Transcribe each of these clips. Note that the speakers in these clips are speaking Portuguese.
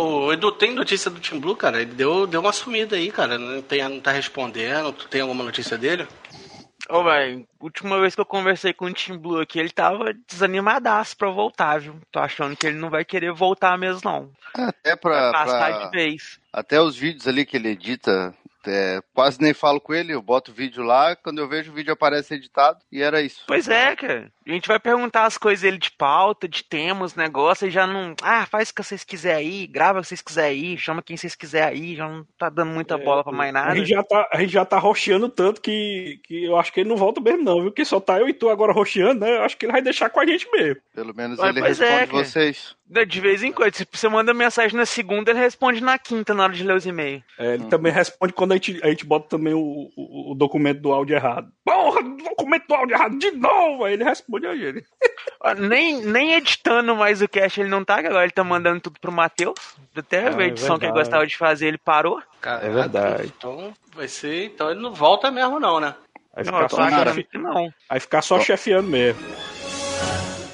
Ô, Edu, tem notícia do Tim Blue, cara? Ele deu, deu uma sumida aí, cara. Não, tem, não tá respondendo. Tu tem alguma notícia dele? Ô, velho, última vez que eu conversei com o Tim Blue aqui, ele tava desanimadaço pra voltar, viu? Tô achando que ele não vai querer voltar mesmo, não. Até pra. Vai passar pra- de vez. Até os vídeos ali que ele edita, é, quase nem falo com ele, eu boto o vídeo lá, quando eu vejo o vídeo aparece editado, e era isso. Pois é, cara. A gente vai perguntar as coisas dele de pauta, de temas, negócio, e já não. Ah, faz o que vocês quiserem aí, grava o que vocês quiserem aí, chama quem vocês quiserem aí, já não tá dando muita bola pra mais A nada. gente, já tá, a gente já tá roxeando tanto que, que eu acho que ele não volta mesmo, não, viu? Porque só tá eu e tu agora roxeando, né? Eu acho que ele vai deixar com a gente mesmo. Pelo menos Ué, ele pois é, responde cara. vocês. De vez em quando, se você manda mensagem na segunda, ele responde na quinta na hora de ler os e-mails. É, ele também responde quando a gente, a gente bota também o, o, o documento do áudio errado. Porra, documento do áudio errado de novo! Aí ele responde Ó, Nem, nem editando mais o cast ele não tá, que agora ele tá mandando tudo pro Matheus. Até Ah, a é edição que ele gostava de fazer, ele parou. Caraca, É verdade. Então vai ser. Então ele não volta mesmo, não, né? Vai Não, ficar, tô só, achando chefe- não. vai ficar só chefiando mesmo.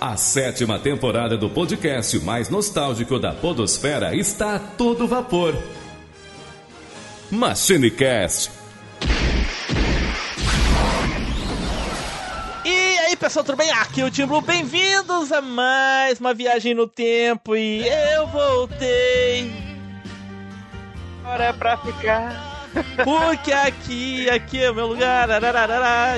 A sétima temporada do podcast mais nostálgico da Podosfera está a todo vapor. MachineCast. Aí pessoal, tudo bem? Aqui é o Tim Blue, bem-vindos a mais uma viagem no tempo e eu voltei. Agora é pra ficar. Porque aqui, aqui é o meu lugar,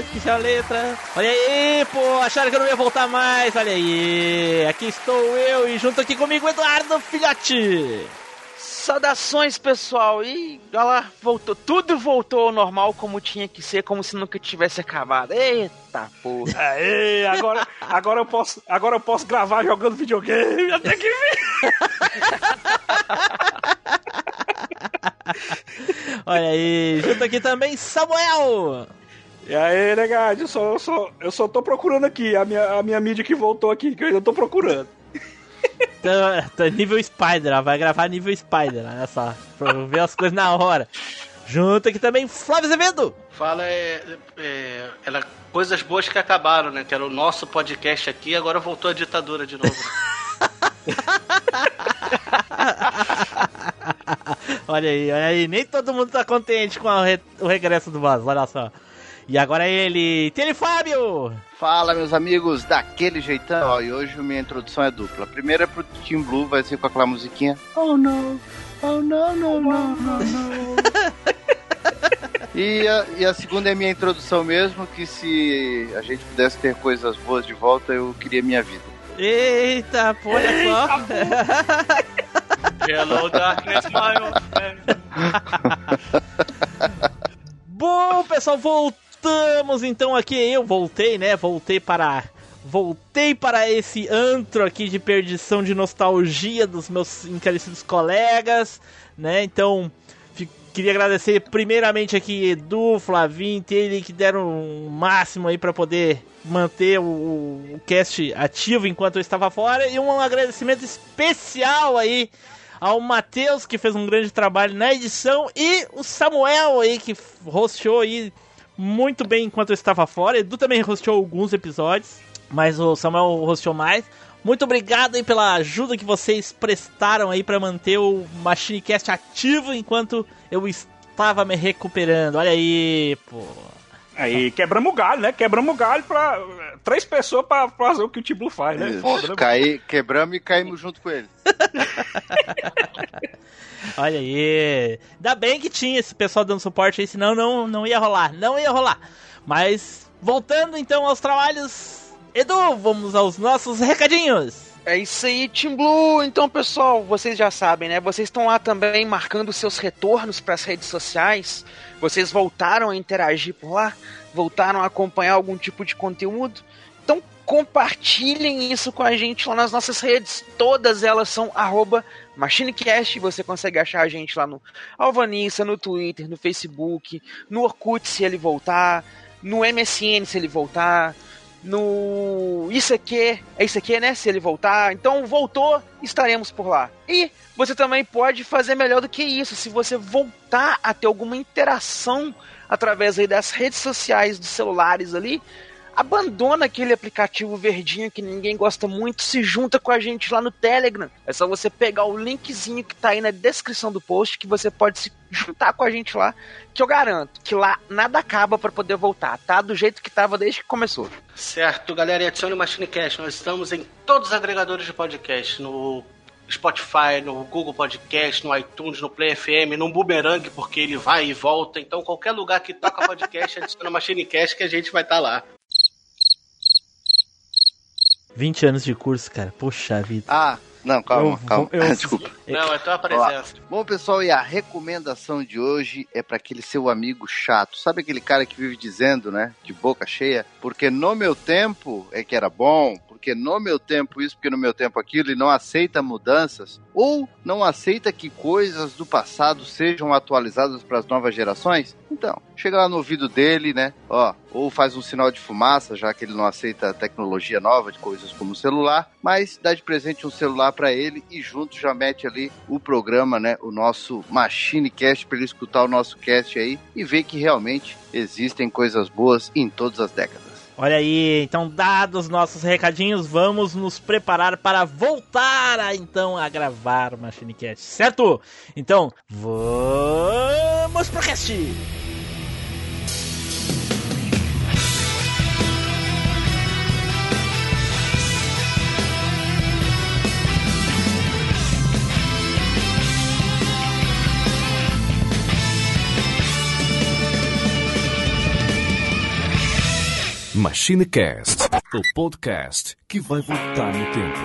esqueci a letra. Olha aí, pô, acharam que eu não ia voltar mais, olha aí. Aqui estou eu e junto aqui comigo Eduardo Filhote. Saudações, pessoal. E olha lá, voltou. Tudo voltou ao normal como tinha que ser, como se nunca tivesse acabado. Eita porra. Aê, agora, agora, eu posso, agora eu posso gravar jogando videogame até que vir. Olha aí, junto aqui também Samuel. E aí, negado, eu só, eu, só, eu só tô procurando aqui a minha, a minha mídia que voltou aqui, que eu ainda tô procurando. Tá, tá nível Spider, ó, vai gravar nível Spider, olha só, pra ver as coisas na hora. Junto aqui também Flávio Azevedo. Fala é, é, era coisas boas que acabaram, né? Que era o nosso podcast aqui, agora voltou a ditadura de novo. né? Olha aí, olha aí, nem todo mundo tá contente com re- o regresso do Buzz, olha só. E agora ele, tem ele Fábio! Fala, meus amigos, daquele jeitão. Ó, e hoje minha introdução é dupla. A primeira é pro Team Blue, vai ser com aquela musiquinha. Oh no, oh no, no, no, no, no. E a, e a segunda é minha introdução mesmo, que se a gente pudesse ter coisas boas de volta, eu queria minha vida. Eita, pô, olha só. Hello, darkness, my old friend. Bom, pessoal, voltamos então aqui. Eu voltei, né? Voltei para. Voltei para esse antro aqui de perdição de nostalgia dos meus encarecidos colegas, né? Então, queria agradecer primeiramente aqui Edu, Flavinho, ele que deram o máximo aí para poder manter o, o cast ativo enquanto eu estava fora. E um agradecimento especial aí ao Matheus, que fez um grande trabalho na edição, e o Samuel aí, que hosteou aí muito bem enquanto eu estava fora. Edu também hosteou alguns episódios, mas o Samuel hosteou mais. Muito obrigado aí pela ajuda que vocês prestaram aí para manter o MachineCast ativo enquanto eu estava me recuperando. Olha aí, pô. Aí quebramos o galho, né? Quebramos o galho pra três pessoas pra fazer o que o Tiblu faz, né? Foda, né? Caí, quebramos e caímos junto com ele. Olha aí. Ainda bem que tinha esse pessoal dando suporte aí, senão não, não ia rolar. Não ia rolar. Mas, voltando então aos trabalhos. Edu, vamos aos nossos recadinhos. É isso aí, Team Blue. Então, pessoal, vocês já sabem, né? Vocês estão lá também marcando seus retornos para as redes sociais. Vocês voltaram a interagir por lá, voltaram a acompanhar algum tipo de conteúdo. Então, compartilhem isso com a gente lá nas nossas redes. Todas elas são MachineCast. Você consegue achar a gente lá no Alvanissa, no Twitter, no Facebook, no Orkut se ele voltar, no MSN se ele voltar, no Isso Aqui, é Isso Aqui, né? Se ele voltar. Então, voltou, estaremos por lá. E você também pode fazer melhor do que isso. Se você voltar a ter alguma interação através aí das redes sociais dos celulares ali, abandona aquele aplicativo verdinho que ninguém gosta muito, se junta com a gente lá no Telegram. É só você pegar o linkzinho que tá aí na descrição do post que você pode se juntar com a gente lá, que eu garanto que lá nada acaba para poder voltar, tá? Do jeito que tava desde que começou. Certo, galera, e adicione o MachineCast. Nós estamos em todos os agregadores de podcast, no Spotify, no Google Podcast, no iTunes, no Play FM, no Boomerang, porque ele vai e volta. Então, qualquer lugar que toca podcast, adiciona o MachineCast que a gente vai estar lá. 20 anos de curso, cara. Poxa vida. Ah, não, calma, Eu- calma. eu- Desculpa. Não, é tua presença. Bom, pessoal, e a recomendação de hoje é para aquele seu amigo chato. Sabe aquele cara que vive dizendo, né, de boca cheia, porque no meu tempo é que era bom, porque no meu tempo isso, porque no meu tempo aquilo, e não aceita mudanças, ou não aceita que coisas do passado sejam atualizadas para as novas gerações? Então, chega lá no ouvido dele, né, ó, ou faz um sinal de fumaça, já que ele não aceita tecnologia nova de coisas como celular, mas dá de presente um celular para ele e junto já mete ali o programa, né, o nosso Machine Cast para ele escutar o nosso cast aí e ver que realmente existem coisas boas em todas as décadas. Olha aí, então dados nossos recadinhos, vamos nos preparar para voltar a, então a gravar o MachineCast, certo? Então, vamos pro cast! MachineCast, o podcast que vai voltar no tempo.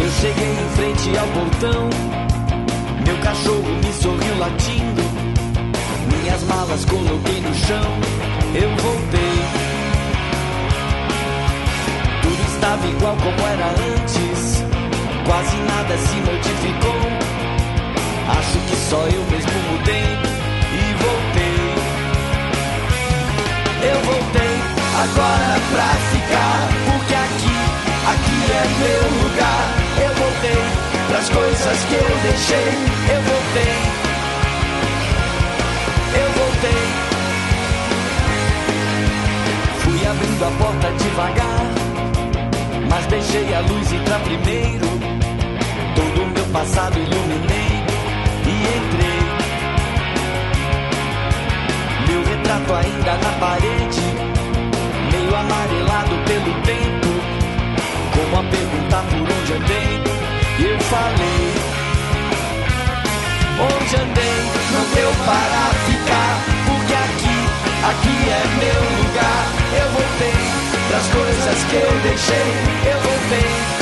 Eu cheguei em frente ao portão. Meu cachorro me sorriu latindo. Minhas malas coloquei no chão. Eu voltei. Estava igual como era antes. Quase nada se modificou. Acho que só eu mesmo mudei e voltei. Eu voltei agora pra ficar. Porque aqui, aqui é meu lugar. Eu voltei pras coisas que eu deixei. Eu voltei. Eu voltei. Fui abrindo a porta devagar. Mas deixei a luz entrar primeiro. Todo o meu passado iluminei e entrei. Meu retrato ainda na parede, meio amarelado pelo tempo. Como a perguntar por onde andei, eu falei. Onde andei, não deu para ficar, porque aqui, aqui é meu lugar. Eu voltei pras coisas que eu deixei, eu voltei.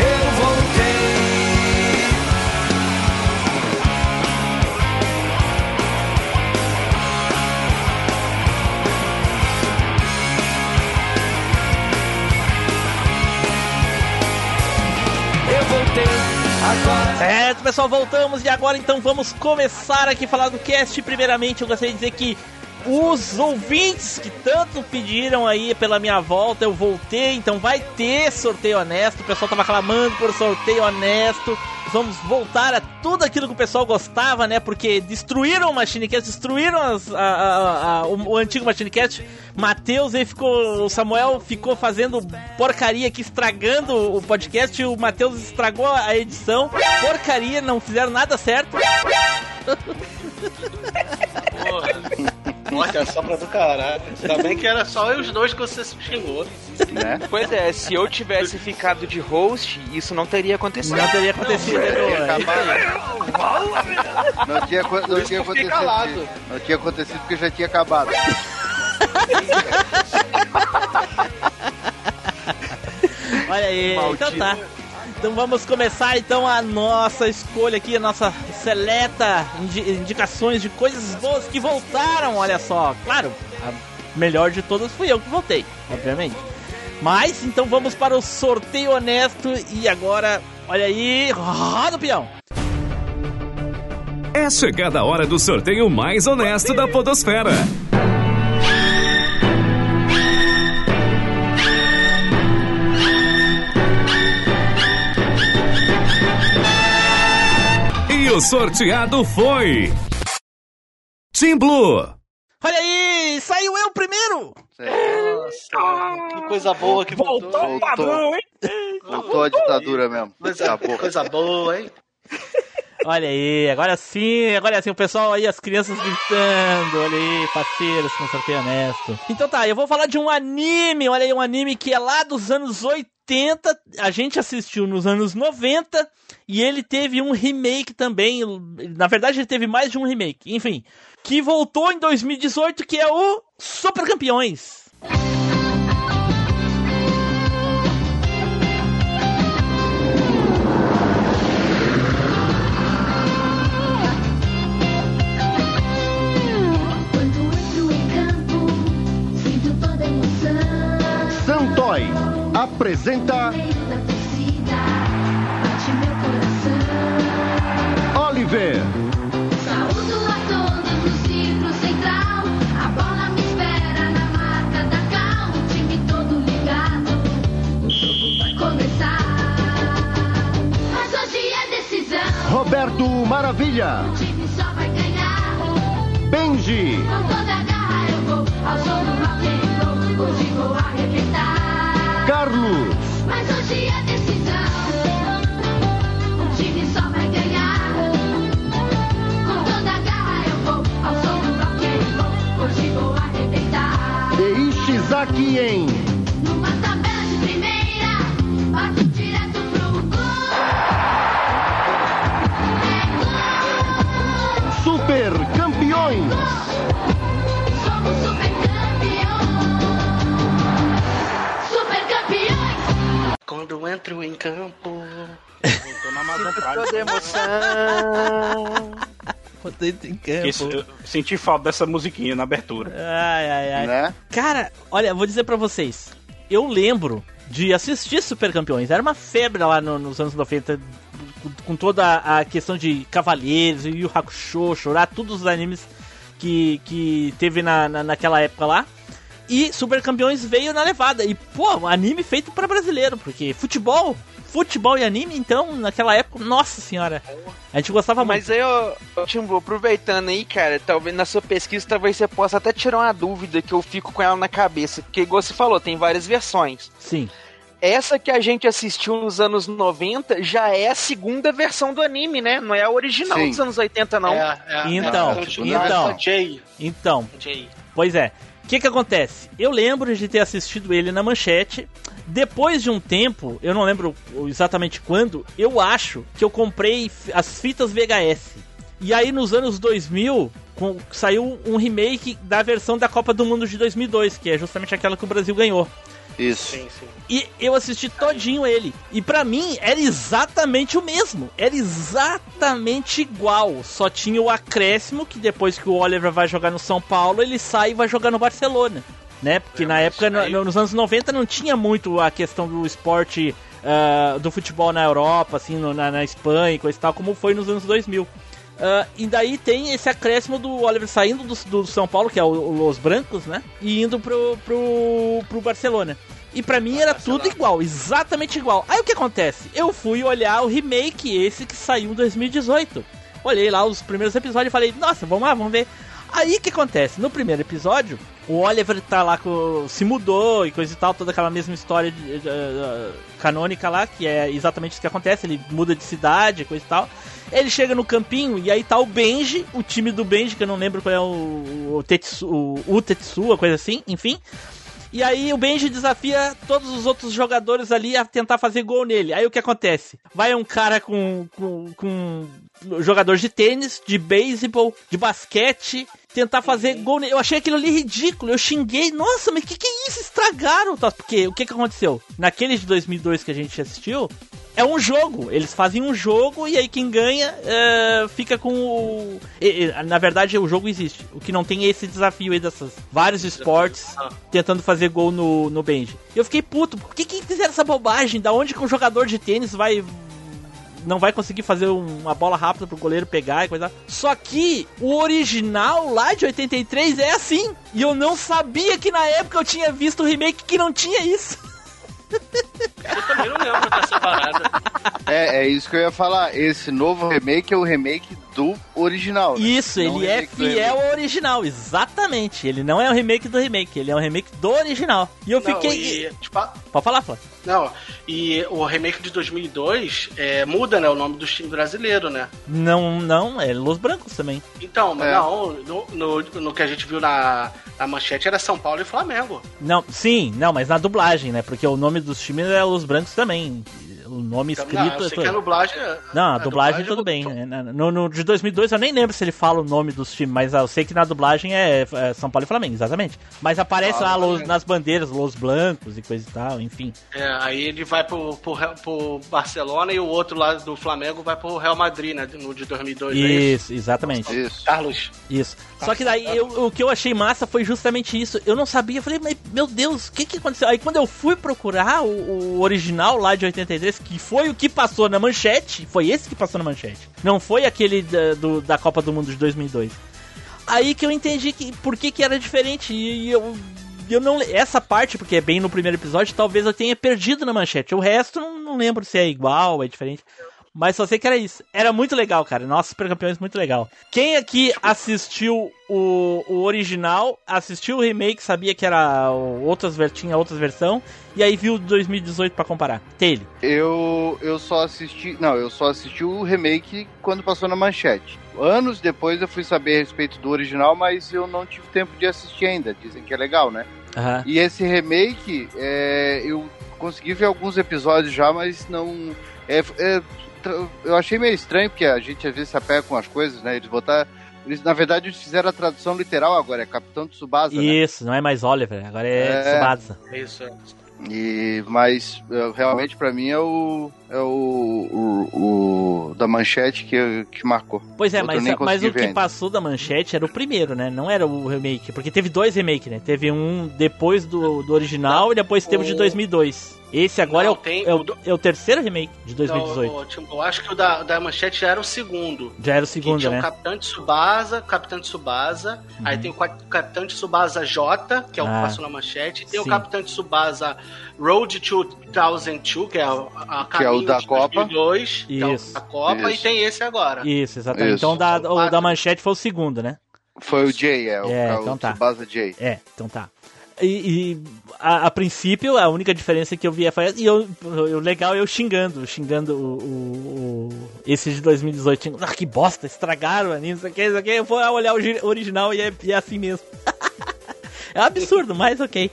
Eu voltei. Eu voltei agora. Certo, pessoal, voltamos e agora então vamos começar aqui a falar do cast. Primeiramente, eu gostaria de dizer que os ouvintes que tanto pediram aí pela minha volta, eu voltei, então vai ter sorteio honesto. O pessoal tava clamando por sorteio honesto. Vamos voltar a tudo aquilo que o pessoal gostava, né? Porque destruíram o MachineCast, destruíram as- a- a- a- o, o antigo MachineCast. Matheus aí ficou. O Samuel ficou fazendo porcaria aqui, estragando o podcast. O Matheus estragou a edição. Porcaria, não fizeram nada certo. Porra. Olha só pra do caralho. Ainda bem que era só eu e os dois que você se xingou. Né? Pois é, se eu tivesse ficado de host, isso não teria acontecido. Não teria acontecido, né, meu? Acabado. Não tinha, não tinha acontecido. calado. Não tinha acontecido porque já tinha acabado. Olha aí, então tá. Então vamos começar então a nossa escolha aqui, a nossa seleta indi- indicações de coisas boas que voltaram, olha só. Claro, a melhor de todas fui eu que voltei, obviamente. Mas então vamos para o sorteio honesto e agora, olha aí, roda o peão. É chegada a hora do sorteio mais honesto da Podosfera. O sorteado foi. Team Blue. Olha aí, saiu eu primeiro! Nossa, que coisa boa que voltou. Voltou o padrão, hein? Voltou a ditadura mesmo. Coisa, coisa boa, hein? Olha aí, agora sim, agora sim, o pessoal aí, as crianças gritando, olha aí, parceiros com sorteio honesto. Então tá, eu vou falar de um anime, olha aí, um anime que é lá dos anos 80, a gente assistiu nos anos 90, e ele teve um remake também, na verdade ele teve mais de um remake, enfim, que voltou em 2018, que é o Super Campeões. Apresenta. Oliver, Saúdo a todos no círculo central. A bola me espera na marca da cal. O time todo ligado, o jogo vai começar. Mas hoje é decisão. Roberto Maravilha, O time só vai ganhar. Benji, Com toda a garra eu vou ao and roll. Hoje vou arrebentar. Carlos, Mas hoje é decisão. O time só vai ganhar. Com toda a garra eu vou ao som do rock and roll. Hoje vou arrebentar. e Ishizaki em entro em campo. Voltou na Amazon Prime. Toda emoção. Botei em campo. Isso, eu senti falta dessa musiquinha na abertura. Ai, ai, ai. Né? Cara, olha, vou dizer pra vocês. Eu lembro de assistir Super Campeões. Era uma febre lá no- nos anos 90. com- toda a questão de Cavaleiros, Yu Yu Hakusho, chorar, todos os animes que, que teve na, na, naquela época lá. E Super Campeões veio na levada. E, pô, um anime feito pra brasileiro. Porque futebol, futebol e anime, então, naquela época, nossa senhora. A gente gostava muito. Mas aí, ô, ô, Timbu, aproveitando aí, cara, talvez na sua pesquisa, talvez você possa até tirar uma dúvida que eu fico com ela na cabeça. Porque, igual você falou, tem várias versões. Sim. Essa que a gente assistiu nos anos 90 já é a segunda versão do anime, né? Não é a original Sim. dos anos 80, não. É, é, Então, é, então. é. Então, Jay. Pois é. O que que acontece? Eu lembro de ter assistido ele na manchete. Depois de um tempo, eu não lembro exatamente quando, eu acho que eu comprei as fitas VHS. E aí nos anos 2000 com- saiu um remake da versão da Copa do Mundo de 2002, que é justamente aquela que o Brasil ganhou. Isso. Sim, sim. E eu assisti todinho ele. E pra mim era exatamente o mesmo. Era exatamente igual. Só tinha o acréscimo que depois que o Oliver vai jogar no São Paulo, ele sai e vai jogar no Barcelona. Né? Porque na época, aí- no- nos anos 90, não tinha muito a questão do esporte ah, do futebol na Europa, assim, no- na, na Espanha e coisa e tal, como foi nos anos 2000. Ah, e daí tem esse acréscimo do Oliver saindo do, do São Paulo, que é o, o Los Brancos, né? E indo pro, pro, pro Barcelona. E pra mim era tudo igual, exatamente igual. Aí o que acontece? Eu fui olhar o remake, esse que saiu em 2018. Olhei lá os primeiros episódios e falei, nossa, vamos lá, vamos ver. Aí o que acontece? No primeiro episódio, o Oliver tá lá com. se mudou e coisa e tal, toda aquela mesma história de- de- eh, canônica lá, que é exatamente isso que acontece, ele muda de cidade, coisa e tal. Ele chega no campinho e aí tá o Benji, o time do Benji, que eu não lembro qual é o, o, Tetsu, o, coisa assim, enfim. E aí o Benji desafia todos os outros jogadores ali a tentar fazer gol nele. Aí o que acontece? Vai um cara com, com, com jogador de tênis, de beisebol, de basquete, tentar fazer gol nele. Eu achei aquilo ali ridículo. Eu xinguei. Nossa, mas que que é isso? Estragaram. Porque o que que aconteceu? Naquele de 2002 que a gente assistiu, é um jogo. Eles fazem um jogo e aí quem ganha é, fica com o. na verdade, o jogo existe. O que não tem é esse desafio aí dessas vários esportes tentando fazer gol no, no Benji. Eu fiquei puto. Por que, que fizeram essa bobagem? Da onde que um jogador de tênis vai. Não vai conseguir fazer um- uma bola rápida pro goleiro pegar e coisa. Só que o original lá de 83 é assim. E eu não sabia que na época eu tinha visto o remake que não tinha isso. Eu também não lembro dessa parada. É, é isso que eu ia falar. Esse novo remake é o remake do original. né? Isso, Não o ele é do fiel ao original, exatamente. Ele não é um remake do remake, ele é um remake do original. E eu Não, fiquei. e, tipo, Pode falar, Flávio? Não, e o remake de 2002 é, muda, né, o nome dos times brasileiros, né? Não, não, é Los Brancos também. Então, mas É. não, no, no, no que a gente viu na, na manchete era São Paulo e Flamengo. Não, sim, não, mas na dublagem, né? Porque o nome dos times é Los Brancos também. O nome Então, escrito não, eu é sei que a tudo. dublagem... Não, a dublagem tudo bem. né? No, no de 2002 eu nem lembro se ele fala o nome dos times, mas eu sei que na dublagem é, é São Paulo e Flamengo, exatamente. Mas aparece Ah, lá Los- Flamengo. nas bandeiras Los Blancos e coisa e tal, enfim. É, aí ele vai pro, pro, pro Barcelona e o outro lá do Flamengo vai pro Real Madrid, né, no de 2002, é isso? Isso, exatamente. Isso. Carlos, Isso. Só que daí eu- o que eu achei massa foi justamente isso. Eu não sabia, eu falei, mas meu Deus, o que que aconteceu? Aí quando eu fui procurar o, o original lá de 83, que foi o que passou na manchete, foi esse que passou na manchete. Não foi aquele da, do- da Copa do Mundo de 2002. Aí que eu entendi que por que que era diferente e eu eu não essa parte porque é bem no primeiro episódio, talvez eu tenha perdido na manchete. O resto não, não lembro se é igual, é diferente. Mas só sei que era isso. Era muito legal, cara. Nossa, Super Campeões, muito legal. Quem aqui assistiu o, o original, assistiu o remake, sabia que era outras, tinha outras versão, e aí viu o 2018 pra comparar. Tele. Eu, eu só assisti. Não, eu só assisti o remake quando passou na manchete. Anos depois eu fui saber a respeito do original, mas eu não tive tempo de assistir ainda. Dizem que é legal, né? Aham. E esse remake, é, eu consegui ver alguns episódios já, mas não. É, é, eu achei meio estranho, porque a gente às vezes se apega com as coisas, né? Eles botaram. Eles, na verdade, eles fizeram a tradução literal agora, é Capitão Tsubasa, né? Isso, não é mais Oliver, agora é, É. Tsubasa. é isso. é. E, mas realmente pra mim é o é o, o, o da manchete que, que marcou. Pois é, eu mas, mas o que ainda. passou da manchete era o primeiro, né? Não era o remake. Porque teve dois remakes, né? Teve um depois do, do original e depois teve o de O- 2002. Esse agora Não, é, o, tem é, o, é o terceiro remake de 2018. Então, o- tipo, eu acho que o da, da manchete já era o segundo. Já era o que segundo, tinha né? o Capitão de Tsubasa, Capitão de Tsubasa, aí tem o Capitão de Tsubasa J, que é o Uhum. Ah. que passou na manchete, e tem Sim. o Capitão de Tsubasa Road 2002, que é o, a Que é o da de Copa. 2002, que é o Isso. da Copa, Isso. e tem esse agora. Isso, exatamente. Isso. Então da, o da manchete foi o segundo, né? Foi o Jay, é, o, É, o então tá. Tsubasa Jay. É, então tá. E, e a, a princípio, a única diferença que eu via foi. E eu, o legal é eu xingando, xingando o, o- o- esse de 2018. xingando, Ah, que bosta, estragaram o anime, isso aqui, isso aqui. Eu vou olhar o gi- original e é, e é assim mesmo. é um absurdo, mas ok.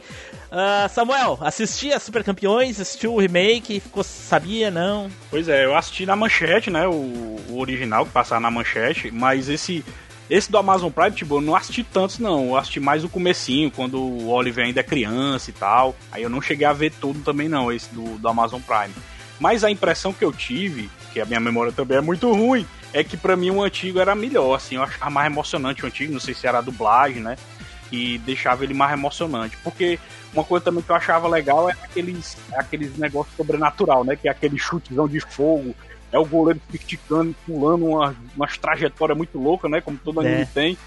Ah, Samuel, assisti a Super Campeões, assistiu o remake, ficou, sabia, não? Pois é, eu assisti na manchete, né? O, o original que passava na manchete, mas esse. Esse do Amazon Prime, tipo, eu não assisti tantos, não. Eu assisti mais o comecinho, quando o Oliver ainda é criança e tal. Aí eu não cheguei a ver tudo também, não, esse do, do Amazon Prime. Mas a impressão que eu tive, que a minha memória também é muito ruim, é que pra mim o antigo era melhor, assim. Eu achava mais emocionante o antigo, não sei se era a dublagem, né? E deixava ele mais emocionante. Porque uma coisa também que eu achava legal é aqueles, aqueles negócios sobrenatural, né? Que é aquele chutezão de fogo, é o goleiro criticando, pulando uma, umas trajetórias muito loucas, né? Como todo anime É. tem.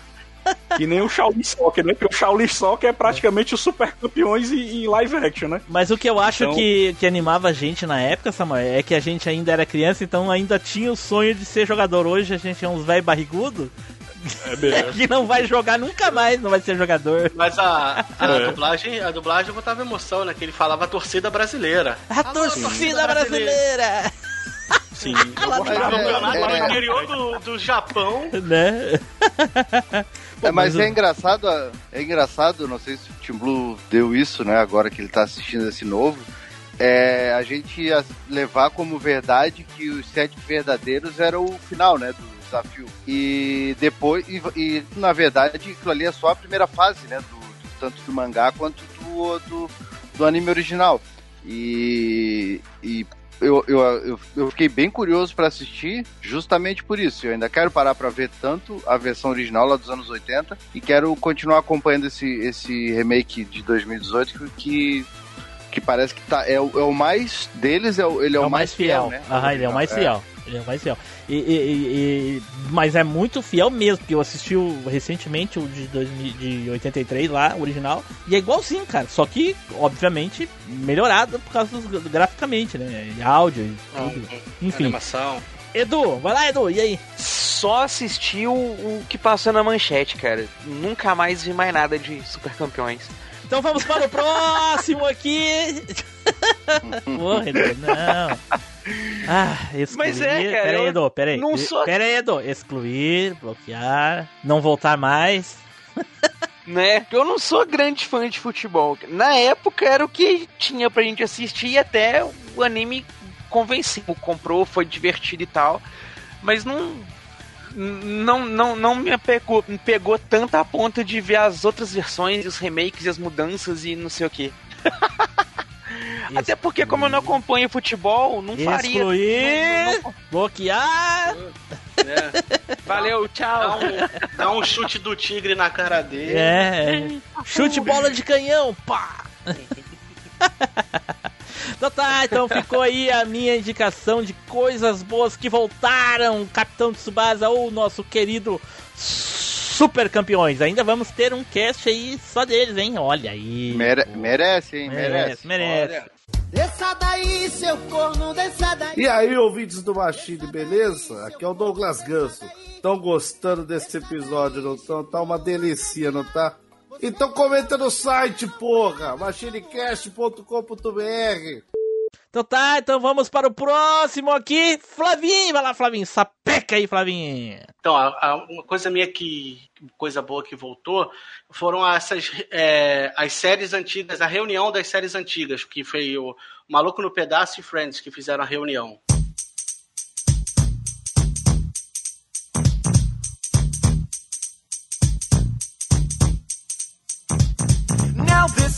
Que nem o Shaolin Soccer, né? Porque o Shaolin Soccer é praticamente os super campeões em, em live action, né? Mas o que eu acho Então- que, que animava a gente na época, Samuel, é que a gente ainda era criança, então ainda tinha o sonho de ser jogador. Hoje a gente é uns velho barrigudo É que não vai jogar nunca mais, não vai ser jogador. Mas a, a É. dublagem, a dublagem botava emoção, né? Que ele falava a torcida brasileira. A Alô, torcida brasileira! Sim. Eu Mas gostava- é- Campeonato é- do interior do, do Japão. né? Pô, É, mas é engraçado, é engraçado, não sei se o Tim Blue deu isso, né, agora que ele tá assistindo esse novo, é a gente levar como verdade que os sete verdadeiros era o final, né, do desafio. E depois, e, e, na verdade, aquilo ali é só a primeira fase, né, do, do- tanto do mangá quanto do, do, do anime original. E, e eu, eu, eu, eu fiquei bem curioso para assistir justamente por isso. Eu ainda quero parar para ver tanto a versão original lá dos anos 80 e quero continuar acompanhando esse, esse remake de 2018 que- que, parece que tá, é, o, é o mais deles, é o, ele é, É o o mais fiel. né? Aham, ele é o mais É. Ele é mais fiel. E, e- e- mas é muito fiel mesmo, porque eu assisti o- recentemente o de, 2000, de 83 lá, o original, e é igualzinho, cara. Só que, obviamente, melhorado por causa dos graficamente, né? E áudio e tudo. Enfim. Animação. Edu, vai lá, Edu, e aí? Só assisti o, o que passou na manchete, cara. Nunca mais vi mais nada de Super Campeões. Então vamos para o próximo aqui. Porra, Edu, não. Ah, excluir. Mas é, cara, Pera aí, Edu, pera aí. não sou- Pera aí, Edu. Excluir, bloquear, não voltar mais. né? Eu não sou grande fã de futebol. Na época era o que tinha pra gente assistir e até o anime convenceu, comprou, foi divertido e tal. Mas não não não, não me pegou, me pegou tanto a ponto de ver as outras versões, os remakes e as mudanças e não sei o que. Até porque como eu não acompanho futebol, não faria. Excluir, Não- não- bloquear. É. Valeu, Dá, tchau. um, dá um chute do tigre na cara dele. É, é. chute bola de canhão, pá. Então tá, então ficou aí a minha indicação de coisas boas que voltaram, Capitão Tsubasa ou nosso querido Super Campeões. Ainda vamos ter um cast aí só deles, hein? Olha aí. Mere- pô. merece, hein? Merece. merece, merece. Olha, Desça daí, seu corno, desça daí. E aí, ouvintes do Machine, beleza? Aqui é o Douglas Ganso. Estão gostando desse episódio, não tão? Tá uma delícia, não tá? Então comenta no site, porra! machinecast.com.br Então tá, então vamos para o próximo aqui. Flavinho, vai lá, Flavinho. Sapeca aí, Flavinho. Então, a- a- uma coisa minha que. coisa boa que voltou foram essas é, as séries antigas, a reunião das séries antigas, que foi o Maluco no Pedaço e Friends que fizeram a reunião.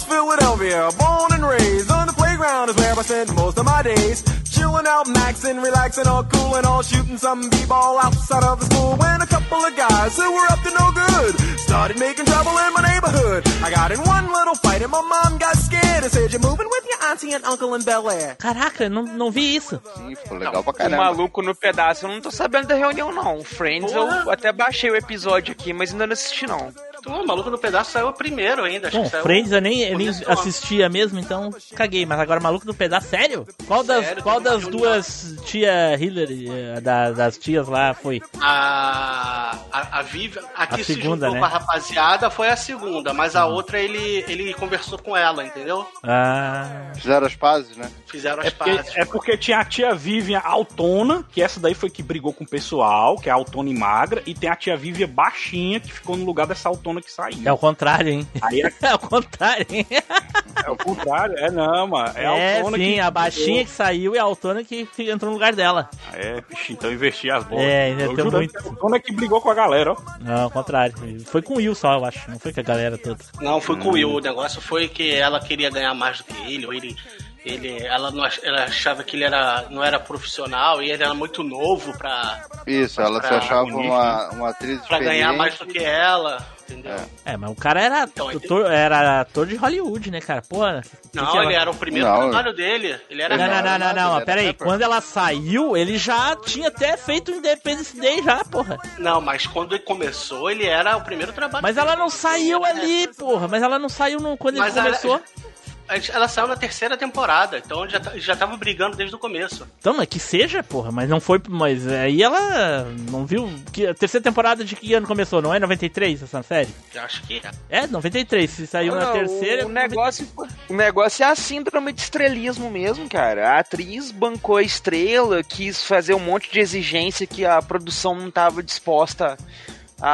West Philadelphia, born and raised on the playground is where I spent most of my days. Chilling out, maxing, relaxing, all cool and all shooting some b-ball outside of the school. When a couple of guys who were up to no good started making trouble in my neighborhood. I got in one little fight and my mom got scared and said, "You're moving with your auntie and uncle in Bel Air." Caraca, não, não vi isso. Sim, ficou legal pra O caramba. maluco no pedaço, eu não tô sabendo da reunião, não. Friends, eu até baixei o episódio aqui, mas ainda não assisti, não. O Maluco no Pedaço saiu primeiro ainda. Acho Bom, que saiu Friends eu nem, eu nem assistia mesmo, então caguei. Mas agora Maluco do Pedaço, sério? Qual das, Sério, qual das duas tia Hillary, eh, da- das tias lá, foi? A, a, a Vivian, a que A se segunda, juntou né? com a rapaziada foi a segunda, mas a outra ele, ele conversou com ela, entendeu? Ah, Fizeram as pazes, né? Fizeram as É porque, pazes. é porque tinha a tia Vivian Autona, que essa daí foi que brigou com o pessoal, que é a Autona e magra, e tem a tia Vivian baixinha, que ficou no lugar dessa Que saiu. é o contrário, hein? Aí é, É o contrário, hein? é o contrário, é não, mano. É, a É, Autona sim, que a baixinha que saiu e a Autona que entrou no lugar dela. É, vixe, então investi as bolas. É, inventou juro muito. que a Autona que brigou com a galera, ó. Não, ao contrário. Foi com o Will só, eu acho. Não foi com a galera toda. Não, foi com o Will. O negócio foi que ela queria ganhar mais do que ele, ou ele. Ele, ela, não, ach- ela achava que ele era, não era profissional e ele era muito novo pra, Isso, ela se pra- achava bonito, uma, uma atriz pra diferente. ganhar mais do que ela, entendeu? É. É, mas o cara era, Então, ator, era ator de Hollywood, né, cara? Pô, Não, ele era o primeiro Não, trabalho dele. Ele era Não, não, não, não, não, era pera aí. Quando ela saiu, ele já tinha até feito o Independence Day já, porra. Não, mas quando ele começou, ele era o primeiro trabalho. Mas ela não saiu ali, porra. Mas ela não saiu no, quando Mas ele começou. Ela saiu na terceira temporada, então já, ta- já tava brigando desde o começo. Então, mas que seja, porra. Mas não foi. Mas aí ela não viu. Que, a terceira temporada de que ano começou? Não é 93 essa série? Eu acho que é. É, 93. Se saiu na Não, terceira. O negócio, o negócio é a síndrome de estrelismo mesmo, cara. A atriz bancou a estrela, quis fazer um monte de exigência que a produção não estava disposta a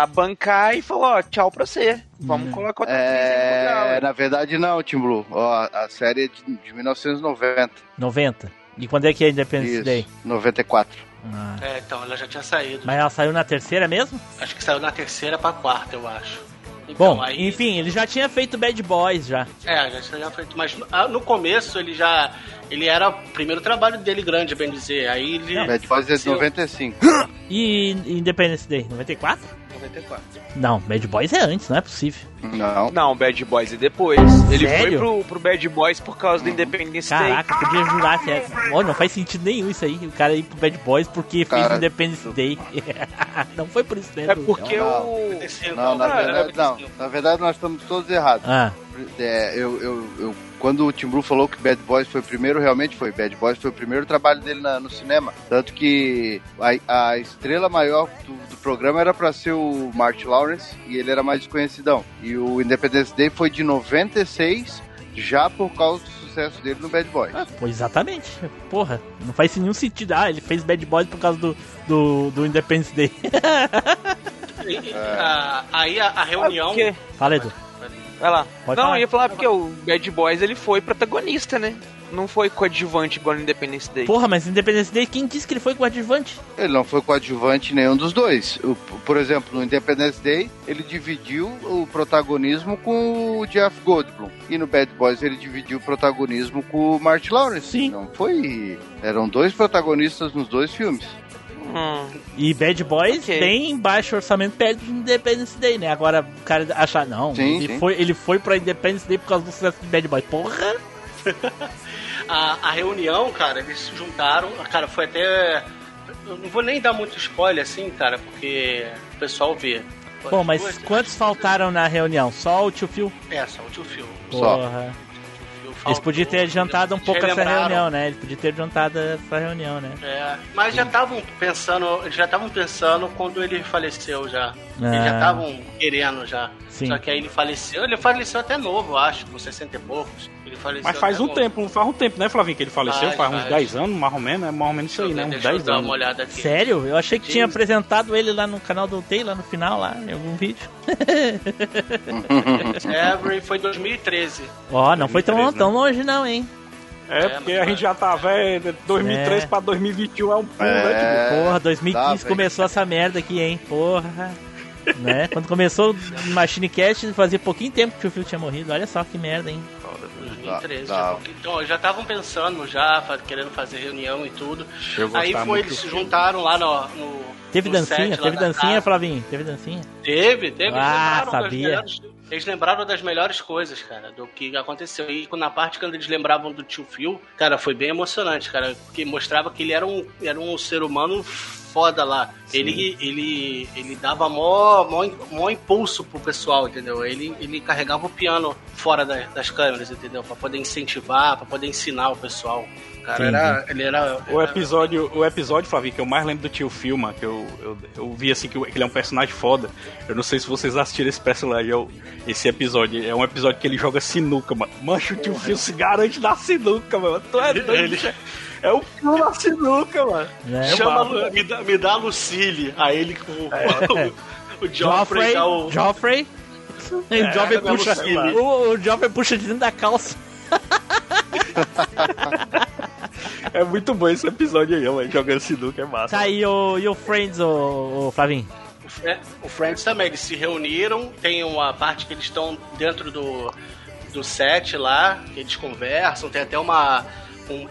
bancar e falou, ó, tchau pra você. Vamos colocar outra É, ué." na verdade não, Tim Blue. Ó, a, a série é de, de 1990. 90. E quando é que é Independence Isso, Day? 94. Ah. É, então, ela já tinha saído. Mas ela saiu na terceira mesmo? Acho que saiu na terceira pra quarta, eu acho. Então, Bom, aí- enfim, ele já tinha feito Bad Boys já. É, já tinha feito. Mas ah, no começo ele já. Ele era o primeiro trabalho dele grande, bem dizer. Aí ele. Bad Boys é de Seu- 95. E Independence Day, 94? 94. Não, Bad Boys é antes, não é possível. Não. Não, Bad Boys é depois. Ele Sério? foi pro, pro Bad Boys por causa do Independence Day. Caraca, podia jurar que é. Olha, não faz sentido nenhum isso aí. O cara ir pro Bad Boys porque fez Cara, Independence Day. não foi por isso mesmo. É porque Não, o. Não, na Cara, verdade, não. Na verdade, nós estamos todos errados. Ah, É, eu, eu, eu- quando o Tim Blue falou que Bad Boys foi o primeiro, realmente foi. Bad Boys foi o primeiro trabalho dele na- no cinema. Tanto que a, a estrela maior do, do programa era pra ser o Martin Lawrence e ele era mais desconhecidão. E o Independence Day foi de 96, já por causa do sucesso dele no Bad Boys. ah, pô, exatamente. Porra, não faz nenhum sentido. Ah, ele fez Bad Boys por causa do, do, do Independence Day. A- aí a, a reunião. Porque- Fala, Edu. Vai lá. Pode não, falar. eu ia falar porque o Bad Boys ele foi protagonista, né? Não foi coadjuvante igual no Independence Day. Porra, mas Independence Day, quem disse que ele foi coadjuvante? Ele não foi coadjuvante nenhum dos dois. O- por exemplo, no Independence Day, ele dividiu o protagonismo com o Jeff Goldblum. E no Bad Boys, ele dividiu o protagonismo com o Martin Lawrence. Sim. Não foi. Eram dois protagonistas nos dois filmes. Hum. E Bad Boys, Ok. bem baixo orçamento, perde de Independence Day, né? Agora o cara achar, não, Sim, ele, sim. Foi, ele foi pra Independence Day por causa do sucesso de Bad Boys. Porra! A, a reunião, cara, eles se juntaram. Cara, foi até. Eu não vou nem dar muito spoiler assim, cara, porque o pessoal vê. Bom, mas Duas- quantos faltaram na reunião? Só o tio Phil? É, só o tio Phil. Só. Porra. Phil Eles podiam ter adiantado um eles pouco essa reunião, né? Eles podiam ter adiantado essa reunião, né? É, mas já estavam pensando, eles já estavam pensando quando ele faleceu já. Eles Ah. já estavam querendo já. Sim. Só que aí ele faleceu, ele faleceu até novo, acho, com 60 e poucos. Ele faleceu Mas faz um tempo, faz um tempo, né, Flavinho, que ele faleceu? Faz, Faz, uns faz. 10 anos, mais ou menos, é mais ou menos isso aí, né? Uns Deixa eu 10 dar uma anos. olhada aqui. Sério? Eu achei que tinha apresentado ele lá no canal do Tay, lá no final, lá, em algum vídeo. Every foi 2013. Ó, não foi tão, 2013, né? tão longe não, hein? É, porque a gente já tá velho, 2003 É. pra 2021 é um pulo, né? É, Porra, 2015 tá, começou essa merda aqui, hein? Porra. né? Quando começou o Machine Cast, fazia pouquinho tempo que o Phil tinha morrido. Olha só que merda, hein? 2013. Tá, já tá. foi- Então, já estavam pensando já, querendo fazer reunião e tudo. Aí foi, eles se juntaram lá no. no Teve no dancinha? set Teve da dancinha, casa. Flavinho? Teve dancinha? Teve, teve. Eles Ah, lembraram das sabia. melhores- eles lembraram das melhores coisas, cara, do que aconteceu. E na parte quando eles lembravam do tio Phil, cara, foi bem emocionante, cara, porque mostrava que ele era um, era um ser humano foda lá. Ele, ele, ele dava mó, mó, mó impulso pro pessoal, entendeu? Ele, ele carregava o piano fora da- das câmeras, entendeu? Pra poder incentivar, pra poder ensinar o pessoal. Cara, era, ele era. O episódio, o episódio, Flavinho, que eu mais lembro do tio Filma, que eu, eu, eu vi assim que, ele é um personagem foda. Eu não sei se vocês assistiram esse personagem, é o- esse episódio. É um episódio que ele joga sinuca, mano. Mancha o tio Phil se garante na sinuca, mano. Tu é doido, Ele-. É o Phil na sinuca, mano. Né? Chama, mano. me, dá, me dá a Lucille. Aí ele com o, o Joffrey Joffrey, dá o. Joffrey. E o Joffrey dá puxa, Lucille. o, o Joffrey puxa de dentro da calça. É muito bom esse episódio aí, mano. Jogando sinuca é massa. Tá aí o, e o Friends, o, o Flavinho? O O Friends também, eles se reuniram, tem uma parte que eles estão dentro do, do set lá, que eles conversam, tem até uma, um,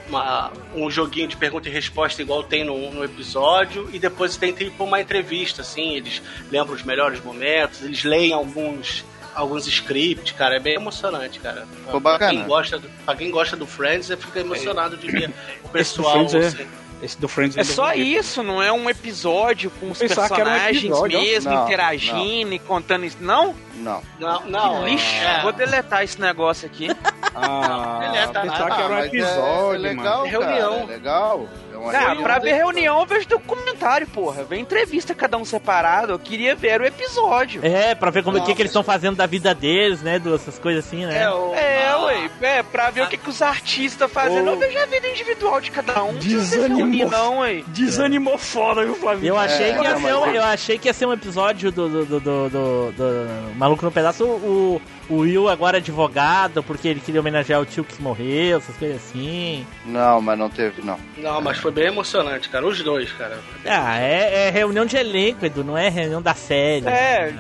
uma- um joguinho de pergunta e resposta igual tem no, no episódio, e depois tem tipo uma entrevista, assim, eles lembram os melhores momentos, eles leem alguns alguns scripts, cara, é bem emocionante, cara. Ficou Pra bacana. quem gosta do, pra quem gosta do Friends, fica emocionado de ver o Esse do pessoal... Friends é- assim. Esse do Friends É ainda só ver. isso, não é um episódio com os era um personagens episódio, mesmo, Não, interagindo e contando isso. Não? Não. Não, não, Lixo, é- vou deletar esse negócio aqui. Ah, Ele é, tá- pensava ah, que era um mas é- episódio, é, legal, mano. cara, Reunião. É legal. É uma Ah, reunião pra ver reunião eu vejo documentário, porra. Vem entrevista cada um separado. Eu queria ver o episódio. É, pra ver como, o que, Nossa. que eles estão fazendo da vida deles, né? Essas coisas assim, né? É, o- É, a- ué. É, pra ver o que, que os artistas fazem. Ô. Não vejo a vida individual de cada um. Não Desanimou. reunir, não, ué. Desanimou foda, viu, Flavinho? Eu achei, É, que ia não, ser mas um, ele- eu achei que ia ser um episódio do, do, do, do, do- do Maluco no Pedaço. O, o Will agora é advogado, porque ele queria homenagear o tio que morreu, essas coisas assim. Não, mas não teve, não. Não, mas foi bem emocionante, cara. Os dois, cara. Ah, é, é reunião de elenco, Edu, não é reunião da série. É.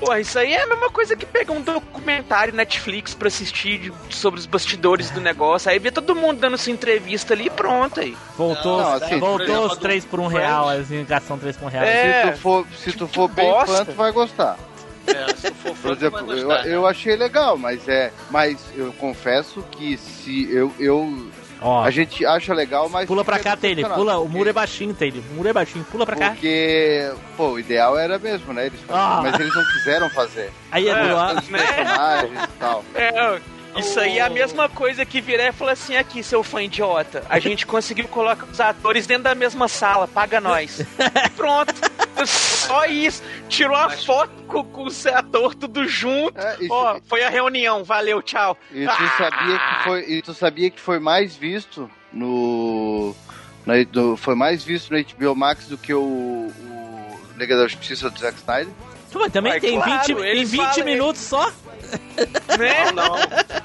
Porra, isso aí é a mesma coisa que pegar um documentário Netflix pra assistir de- sobre os bastidores do negócio. Aí vê todo mundo dando sua entrevista ali e pronto aí. Voltou, Não, os- assim, voltou por os três por um real, as indicação 3 por um real. É. Se tu for, se tu for bem bosta. fã, tu vai gostar. É, se for Por fã, tu vai exemplo, eu, gostar. eu achei legal, mas é. Mas eu confesso que se eu. eu Ó, a gente acha legal, mas. pula pra cá, Taylor. Pula, o porque- muro é baixinho, Taylor. O muro é baixinho, pula pra cá. Porque, pô, o ideal era mesmo, né? Eles fazerem, Ah. mas eles não quiseram fazer. Aí, É, ó. Tantos personagens e tal. É, isso aí é a mesma coisa que virar e falar assim, aqui, seu fã idiota. A gente conseguiu colocar os atores dentro da mesma sala, paga nós. Pronto. Só isso. Tirou a foto com, com o ator tudo junto. É, e, Ó, foi a reunião, valeu, tchau. e tu sabia que foi, e tu sabia que foi mais visto no, na- no- foi mais visto no HBO Max do que o, o Liga da Justiça do Zack Snyder? Mas também tem claro, 20, tem eles 20 falam- minutos só. Né? Não, não.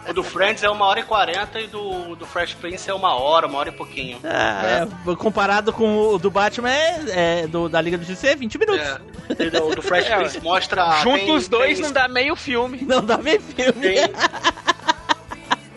O do Friends é uma hora e quarenta e do, do Fresh Prince é uma hora, uma hora e pouquinho. Ah, é, comparado com o do Batman, é, é, do, da Liga do é 20 minutos. É. E do, Fresh É, Prince mostra. Junto tem- os dois tem- não dá meio filme. Não dá bem filme. Tem.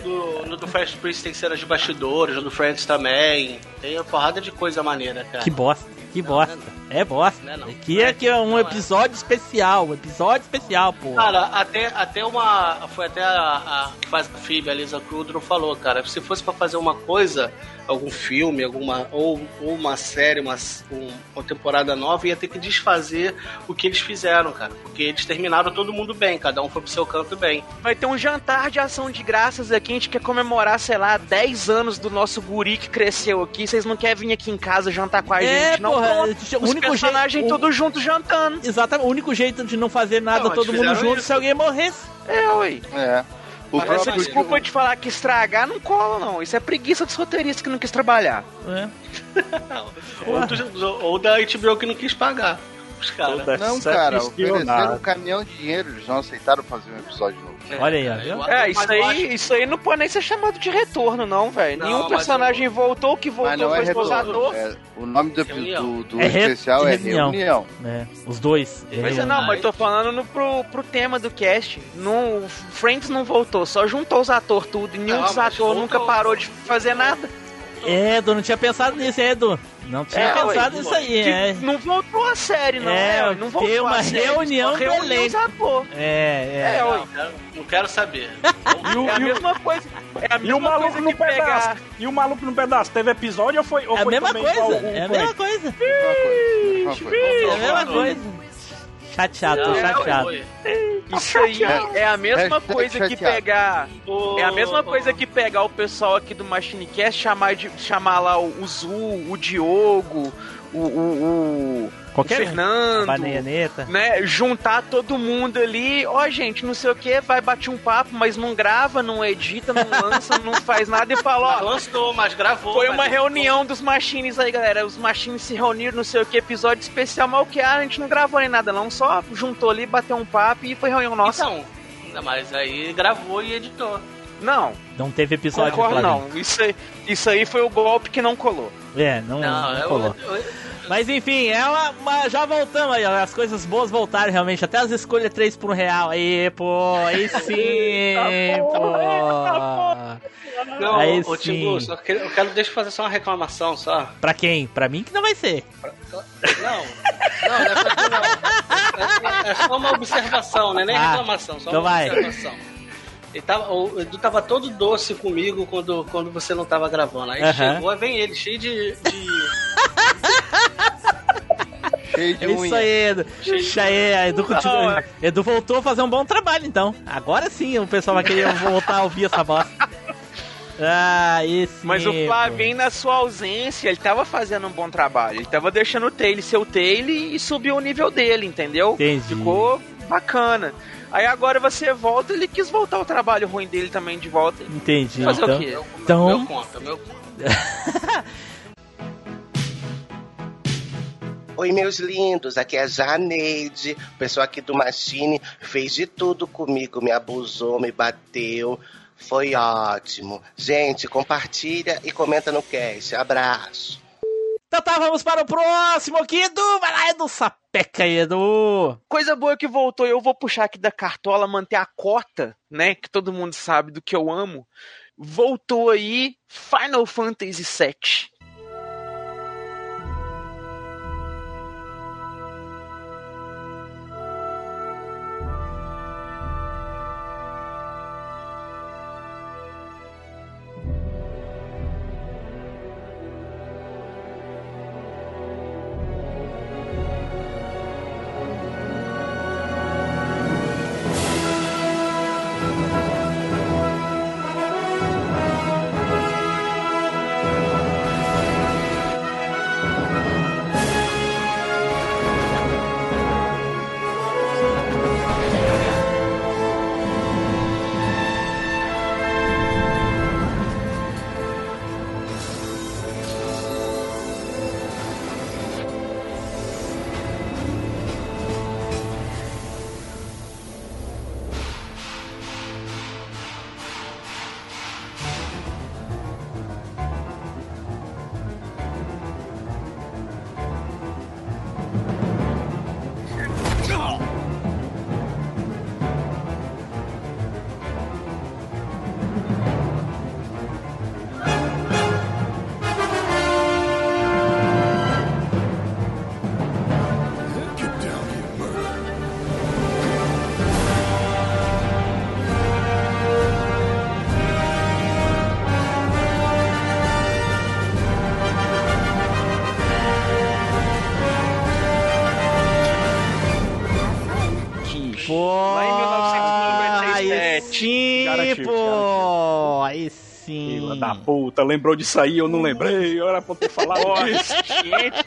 Do, no do Fresh Prince tem cenas de bastidores, no do Friends também. Tem uma porrada de coisa maneira, cara. Que bosta, que bosta. É bosta. Não é não. Aqui é que é um Não é. episódio especial, um episódio especial, pô. Cara, até, até uma. Foi até a, a a Phoebe, a Lisa Kudrow, falou, cara. Se fosse pra fazer uma coisa, algum filme, alguma. Ou, ou uma série, uma, um- uma temporada nova, ia ter que desfazer o que eles fizeram, cara. Porque eles terminaram todo mundo bem, cada um foi pro seu canto bem. Vai ter um jantar de ação de graças aqui. A gente quer comemorar, sei lá, 10 anos do nosso guri que cresceu aqui. Vocês não querem vir aqui em casa jantar com a É, gente, não? porra, Pronto. o Os único personagens jeito- o- todos juntos jantando. Exatamente, o único jeito de não fazer nada Não, todo mundo junto isso. se alguém morresse. É, ué. É. O Mas essa desculpa de falar que estragar não cola, não. Isso é preguiça dos roteiristas que não quis trabalhar. É. Ou, do- ou da HBO que não quis pagar. Os caras. Não, cara, ofereceram um caminhão de dinheiro, eles não aceitaram fazer um episódio novo. Olha aí, ó, viu? É, isso eu acho- aí, isso aí não pode nem ser chamado de retorno, não, velho. Nenhum personagem voltou, o que voltou não é foi retorno. esposador. É, o nome do, do, do É re- especial é reunião. Reunião. É, os dois. Mas é, não, mas eu tô falando no, pro, pro tema do cast. No, Friends não voltou, só juntou os atores tudo. E nenhum Não, dos atores voltou. nunca parou de fazer nada. É, Edu, não tinha pensado nisso, é, Edu. Não tinha É, pensado nisso aí, é. Não voltou a série, não. É, É, não voltou tem uma a série, reunião só do elenco. É, é. É. Não, quero- não quero saber. E o, É a mesma coisa. É a e o mesma maluco coisa no pedaço. E o maluco no pedaço. Teve episódio ou foi, ou É a foi mesma também coisa, igual o é a mesma coisa. Mesma coisa. É a mesma coisa. Chateado, tô chateado. Isso aí é a mesma coisa que pegar. O- É a mesma coisa que pegar o pessoal aqui do Machinecast, chamar, de, chamar lá o, o Zul, o Diogo, o, o, o, o Qualquer um. Fernando, Bananeta. né? Juntar todo mundo ali. Ó, gente, não sei o que, vai bater um papo, mas não grava, não edita, não lança, não faz nada e fala, ó. Lançou, mas gravou. Foi mas uma não- reunião dos machines aí, galera. Os machines se reuniram, não sei o que, episódio especial, mas o que? Ah, a gente não gravou nem nada, não. Só juntou ali, bateu um papo e foi reunião nossa. Então, mas aí gravou e editou. Não, Não teve episódio, concordo não. Isso aí, isso aí foi o golpe que não colou. É, não, Não, não eu- colou. eu- Mas enfim, é uma, uma- já voltamos aí, ó, as coisas boas voltaram realmente, até as escolhas 3 por um real. Aí, pô, aí sim, pô. Não, Aí ô, sim. Timbu, só que- eu quero deixa eu fazer só uma reclamação só. Pra quem? Pra mim que não vai ser. Não, não, não é pra tu não. É, é só uma observação, né? Nem Ah, reclamação, só então uma vai. observação. Ele tava, o Edu tava todo doce comigo quando, quando você não tava gravando. Aí Aham. chegou, aí vem ele, cheio de. de- Cheio de É isso unha. aí, Edu. Isso aí, a Edu, continua- Não, é. Edu voltou a fazer um bom trabalho, então. Agora sim o pessoal vai querer voltar a ouvir essa bosta. Ah, esse. Mas o Flavinho, na sua ausência, ele tava fazendo um bom trabalho. Ele tava deixando o Taylor ser o Taylor e subiu o nível dele, entendeu? Entendi. Ficou bacana. Aí agora você volta, ele quis voltar ao trabalho ruim dele também de volta. Entendi. Fazer então, o quê? então Meu conta, meu conta. Oi, meus lindos, aqui é a Janeide. O pessoal aqui do Machine fez de tudo comigo, me abusou, me bateu. Foi ótimo. Gente, compartilha e comenta no cast. Abraço. Então tá, vamos para o próximo aqui, Edu. Vai lá, Edu, sapeca aí, Edu. Coisa boa que voltou, eu vou puxar aqui da cartola, manter a cota, né? Que todo mundo sabe do que eu amo. Voltou aí Final Fantasy VII. Puta, lembrou disso aí, eu não lembrei, era pra eu ter falado. Gente,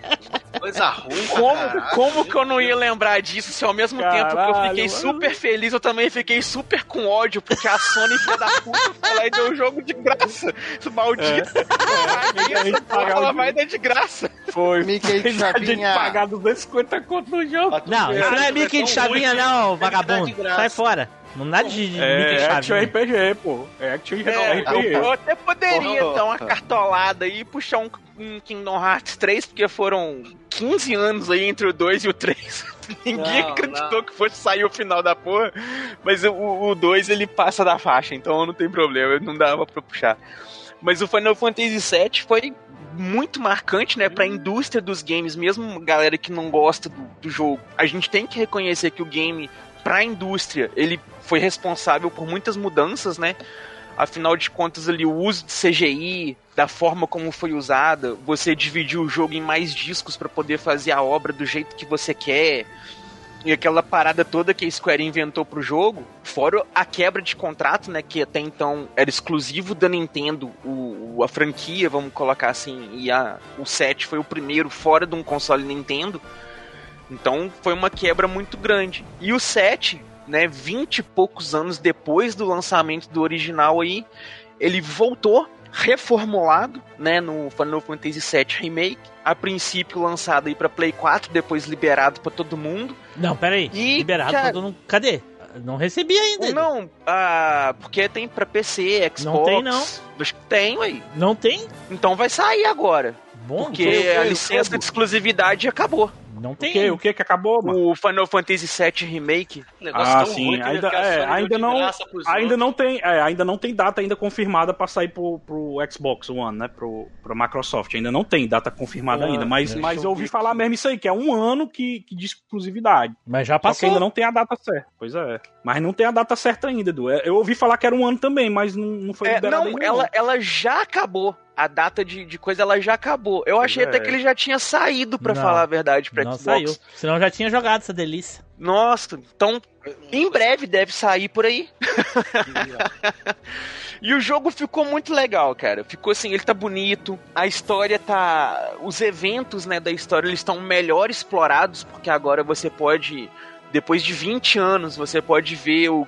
Coisa ruim, como, caralho. como que eu não ia lembrar disso se ao mesmo tempo que eu Caralho, fiquei mano. super feliz, eu também fiquei super com ódio, porque a Sony, filha da puta, foi lá e deu o jogo de graça. Isso maldita. É. Essa porra, ela vai dar de graça. Foi. Mickey de Fez a gente Chavinha. pagar 250 conto no jogo. Não, isso não é Caralho, Mickey é de tão chavinha, não, vagabundo. Sai fora. Não nada de, de Mickey É de Action chavinha. RPG, pô. É Action É, RPG. eu até poderia Porra. dar uma cartolada aí e puxar um, um Kingdom Hearts 3, porque foram 15 anos aí entre o 2 e o 3. Ninguém Não, acreditou não. que fosse sair o final da porra, mas o, o 2 ele passa da faixa, então não tem problema, não dava pra puxar. Mas o Final Fantasy VII foi muito marcante, né, pra indústria dos games, mesmo galera que não gosta do, do jogo. A gente tem que reconhecer que o game, pra indústria, ele foi responsável por muitas mudanças, né? Afinal de contas, ali, o uso de CGI, da forma como foi usada, você dividir o jogo em mais discos pra poder fazer a obra do jeito que você quer. E aquela parada toda que a Square inventou pro jogo, fora a quebra de contrato, né, que até então era exclusivo da Nintendo, o- a franquia, vamos colocar assim, e a, o 7 foi o primeiro fora de um console Nintendo. Então foi uma quebra muito grande. E o 7, né, 20 e poucos anos depois do lançamento do original aí, ele voltou reformulado, né, no Final Fantasy VII Remake, a princípio lançado aí para Play 4, depois liberado para todo mundo. Não, pera aí. E, Liberado cara- pra todo mundo. Cadê? Não recebi ainda. Não, ah, porque tem para PC, Xbox. Não tem, não. Acho que tem aí. Não tem? Então vai sair agora, Bom, porque foi o a quê? licença Como? de exclusividade acabou. Não O tem. que? O que que acabou, mano? O Final Fantasy VII Remake O negócio Ah, tão sim, ainda, é, ainda não, ainda outros. não tem, é, ainda não tem data ainda confirmada pra sair pro, pro Xbox One, né, pro, pro Microsoft, ainda não tem data confirmada Ah, ainda, mas, deixa mas eu ouvi falar mesmo isso aí, que é um ano que, que de exclusividade, Mas já só que passou. ainda não tem a data certa, pois é, mas não tem a data certa ainda, Edu, É, eu ouvi falar que era um ano também, mas não, não foi É, liberado não, ainda ela, ela já acabou. A data de, de coisa ela já acabou. Eu achei é. até que ele já tinha saído, pra Não, falar a verdade, pra Não Xbox. saiu. Senão já tinha jogado essa delícia. Nossa, então em breve deve sair por aí. e o jogo ficou muito legal, cara. Ficou assim, ele tá bonito, a história tá, os eventos, né, da história eles estão melhor explorados porque agora você pode depois de 20 anos, você pode ver o-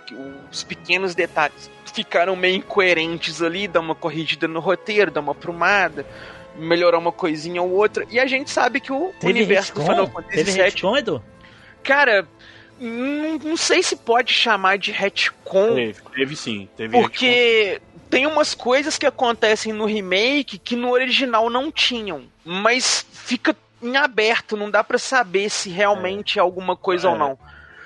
os pequenos detalhes ficaram meio incoerentes ali, dá uma corrigida no roteiro, dá uma prumada, melhorar uma coisinha ou outra. E a gente sabe que o Teve universo do Final retcon? Fantasy Teve VII retcon, Edu? Cara, não, não sei se pode chamar de retcon, Teve, teve sim. Teve porque tem umas coisas que acontecem no remake que no original não tinham, mas fica em aberto, não dá pra saber se realmente é, alguma coisa É. ou não.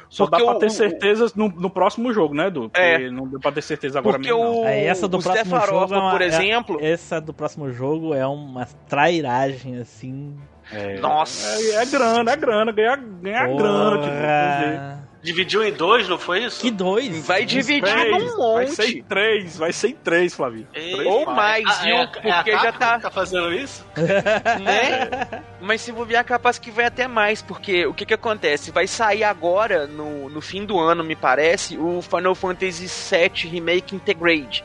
Só dá pra ter o- certeza no, no próximo jogo, né, Edu? Porque É. não deu pra ter certeza agora Porque mesmo. não. o, Aí essa do o próximo jogo é uma- por é- exemplo, Essa do próximo jogo é uma trairagem, assim. É, Nossa. É, é grana, é grana, ganhar, ganhar grana, tipo. Dividiu em dois, não foi isso? Que dois? vai dividir Três, num Vai ser em monte. três, vai ser em três, Flavio. Ei, Três Ou mais, Ah, viu? é Porque é já tá. que tá fazendo isso? né? Mas se bobear, capaz que vai até mais, porque o que que acontece? Vai sair agora, no, no fim do ano, me parece, o Final Fantasy VII Remake Integrate.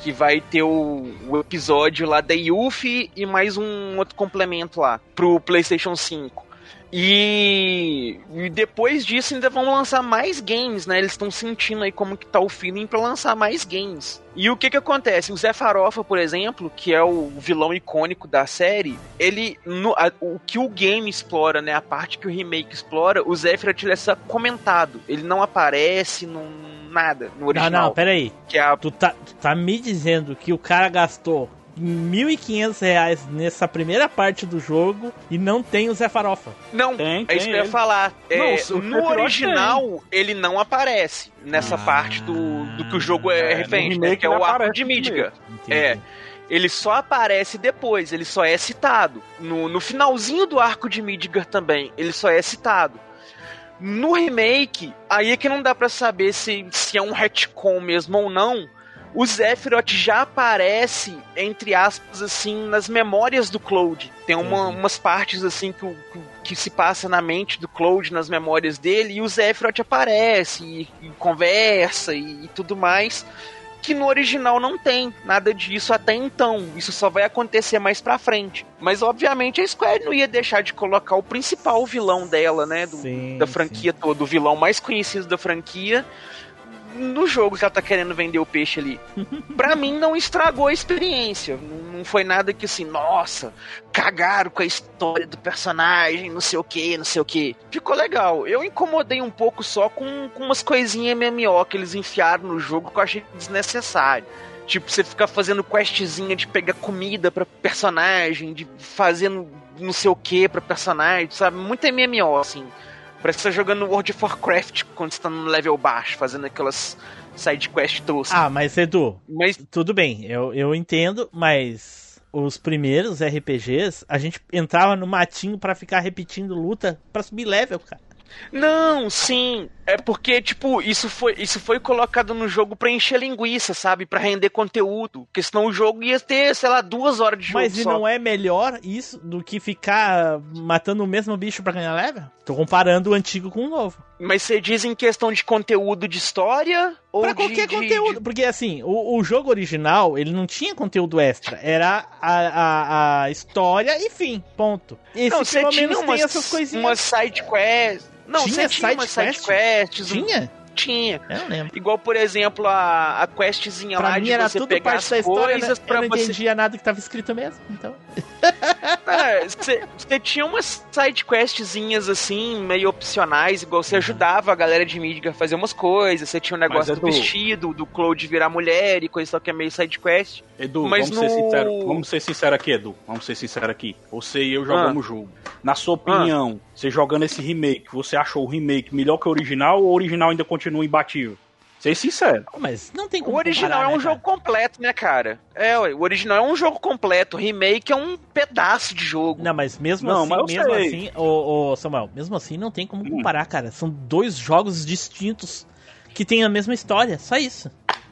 Que vai ter o, o episódio lá da Yuffie e mais um outro complemento lá pro PlayStation 5. E, e depois disso ainda vão lançar mais games, né? Eles estão sentindo aí como que tá o feeling pra lançar mais games. E o que que acontece? O Zé Farofa, por exemplo, que é o vilão icônico da série, ele no- a- o que o game explora, né, a parte que o remake explora, o Zephyr ele é comentado. Ele não aparece não nada no Não, original. não, peraí. Que é a Tu tá, tu tá me dizendo que o cara gastou 1.500 reais nessa primeira parte do jogo e não tem o Zé Farofa. Não, Tem, é tem isso que eu ia falar. É, Não, no original, ele não aparece nessa Ah. parte do, do que o jogo é, É, referente, né, que é o arco de Midgar. É. Ele só aparece depois, ele só é citado. No, no finalzinho do arco de Midgar também, ele só é citado. No remake, aí é que não dá pra saber se, se é um retcon mesmo ou não. O Sephiroth já aparece, entre aspas, assim, nas memórias do Cloud. Tem uma- Uhum. umas partes, assim, que, que, se passa na mente do Cloud, nas memórias dele, e o Sephiroth aparece, e, e conversa, e, e tudo mais que no original não tem nada disso até então. Isso só vai acontecer mais pra frente. Mas obviamente a Square não ia deixar de colocar o principal vilão dela, né, do- Sim, da franquia toda, o vilão mais conhecido da franquia no jogo que ela tá querendo vender o peixe ali. pra mim não estragou a experiência. Não foi nada que assim, nossa, cagaram com a história do personagem, não sei o que, não sei o que. Ficou legal. Eu incomodei um pouco só com, com umas coisinhas MMO que eles enfiaram no jogo que eu achei desnecessário. Tipo, você ficar fazendo questzinha de pegar comida pra personagem, de fazendo não sei o que pra personagem, sabe? Muito MMO, assim. Parece que você tá jogando World of Warcraft quando você tá no level baixo, fazendo aquelas side quest toscas. Ah, mas Edu, Mas tudo bem, eu, eu entendo, mas os primeiros RPGs, a gente entrava no matinho pra ficar repetindo luta pra subir level, cara. Não, sim. É porque, tipo, isso foi, isso foi colocado no jogo pra encher linguiça, sabe? Pra render conteúdo. Porque senão o jogo ia ter, sei lá, duas horas de jogo. Mas e só. não é melhor isso do que ficar matando o mesmo bicho pra ganhar level? Tô comparando o antigo com o novo. Mas você diz em questão de conteúdo de história? Ou Pra de- qualquer de- conteúdo. de- Porque assim, o, o jogo original, ele não tinha conteúdo extra. Era a, a, a história e fim. Ponto. Esse Não, pelo tinha menos umas, tem essas coisinhas. umas side quests. Não, Tinha você tinha side umas side quest? quests. um- Tinha? Tinha. Eu não lembro. Igual, por exemplo, a, a questzinha Pra lá mim de era você tudo pegar parte as da história, né? coisas eu pra não você entendia nada que tava escrito mesmo. Então. Você tinha umas side questzinhas assim, meio opcionais, igual você ajudava a galera de Midgar a fazer umas coisas, você tinha o negócio do vestido, do Cloud virar mulher e coisa só que é meio side quest. Edu, Mas vamos ser no- sinceros. Vamos ser sinceros aqui, Edu. Vamos ser sinceros aqui. Você e eu Ah. jogamos o jogo. Na sua opinião, você jogando esse remake, você achou o remake melhor que o original ou o original ainda continua imbatível? Ser sincero. Mas não tem O como original comparar, é um né, jogo completo, né, cara? É, o original é um jogo completo, o remake é um pedaço de jogo. Não, mas mesmo Não, assim, mas mesmo sei. assim, ô, ô, Samuel, mesmo assim não tem como Hum. comparar, cara. São dois jogos distintos que têm a mesma história, só isso.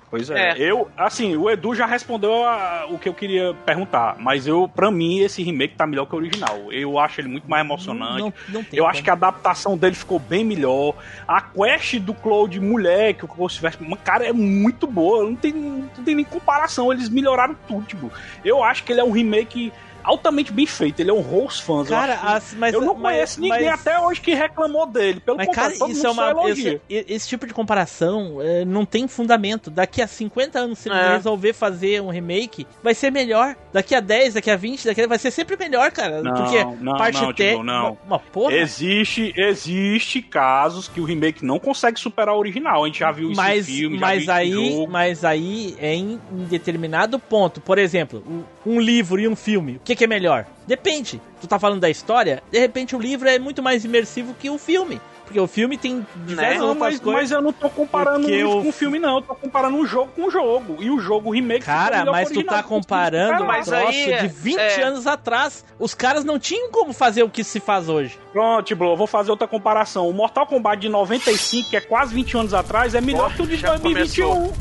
Pois é. É. Eu, assim, o Edu já respondeu a- o que eu queria perguntar, mas eu, pra mim, esse remake tá melhor que o original. Eu acho ele muito mais emocionante. Não, não tem Eu como. acho que a adaptação dele ficou bem melhor. A quest do Cloud mulher, que o Ghost Vest, cara, é muito boa. Não tem, não tem nem comparação. Eles melhoraram tudo, tipo. Eu acho que ele é um remake altamente bem feito, ele honrou os fãs. Cara, eu, as- mas- eu não mas- conheço ninguém mas- até hoje que reclamou dele. Pelo Mas, contrário, cara, isso é uma, esse, esse tipo de comparação é, não tem fundamento. Daqui a 50 anos, se ele É. resolver fazer um remake, vai ser melhor. Daqui a 10, daqui a 20, daqui a... vai ser sempre melhor, cara. Não, porque não, parte não, técnica. Tibo, não. Uma porra. Existe, existe casos que o remake não consegue superar o original. A gente já viu isso mas, em filme, já mas aí, mas aí é em, em determinado ponto. Por exemplo, um, um livro e um filme. O que, que é melhor? Depende. Tu tá falando da história, de repente o livro é muito mais imersivo que o filme. Porque o filme tem diversas Não, outras mas, coisas. mas eu não tô comparando o- com o filme, não. Eu tô comparando um jogo com o jogo. E o jogo o remake Cara, mas tu tá não comparando um superar. troço de 20 é. anos atrás. Os caras não tinham como fazer o que se faz hoje. Pronto, Bro, eu vou fazer outra comparação. O Mortal Kombat de 95, que é quase 20 anos atrás, é melhor que o de 2021.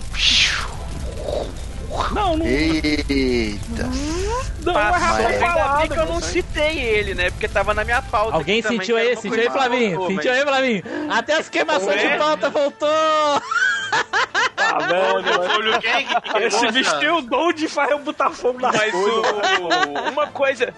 Não, não. Eita. Não, é razão ainda bem que eu não citei ele, né? Porque tava na minha pauta. Alguém sentiu aí? Sentiu aí, Flavinho? faltou, Sentiu mas- aí, Flavinho? Até as queimações de pauta voltou! Tá vendo? Foi o Liu Kang que queimou, Esse bicho tem o dom de fazer botar fogo nas Mas o... uma coisa.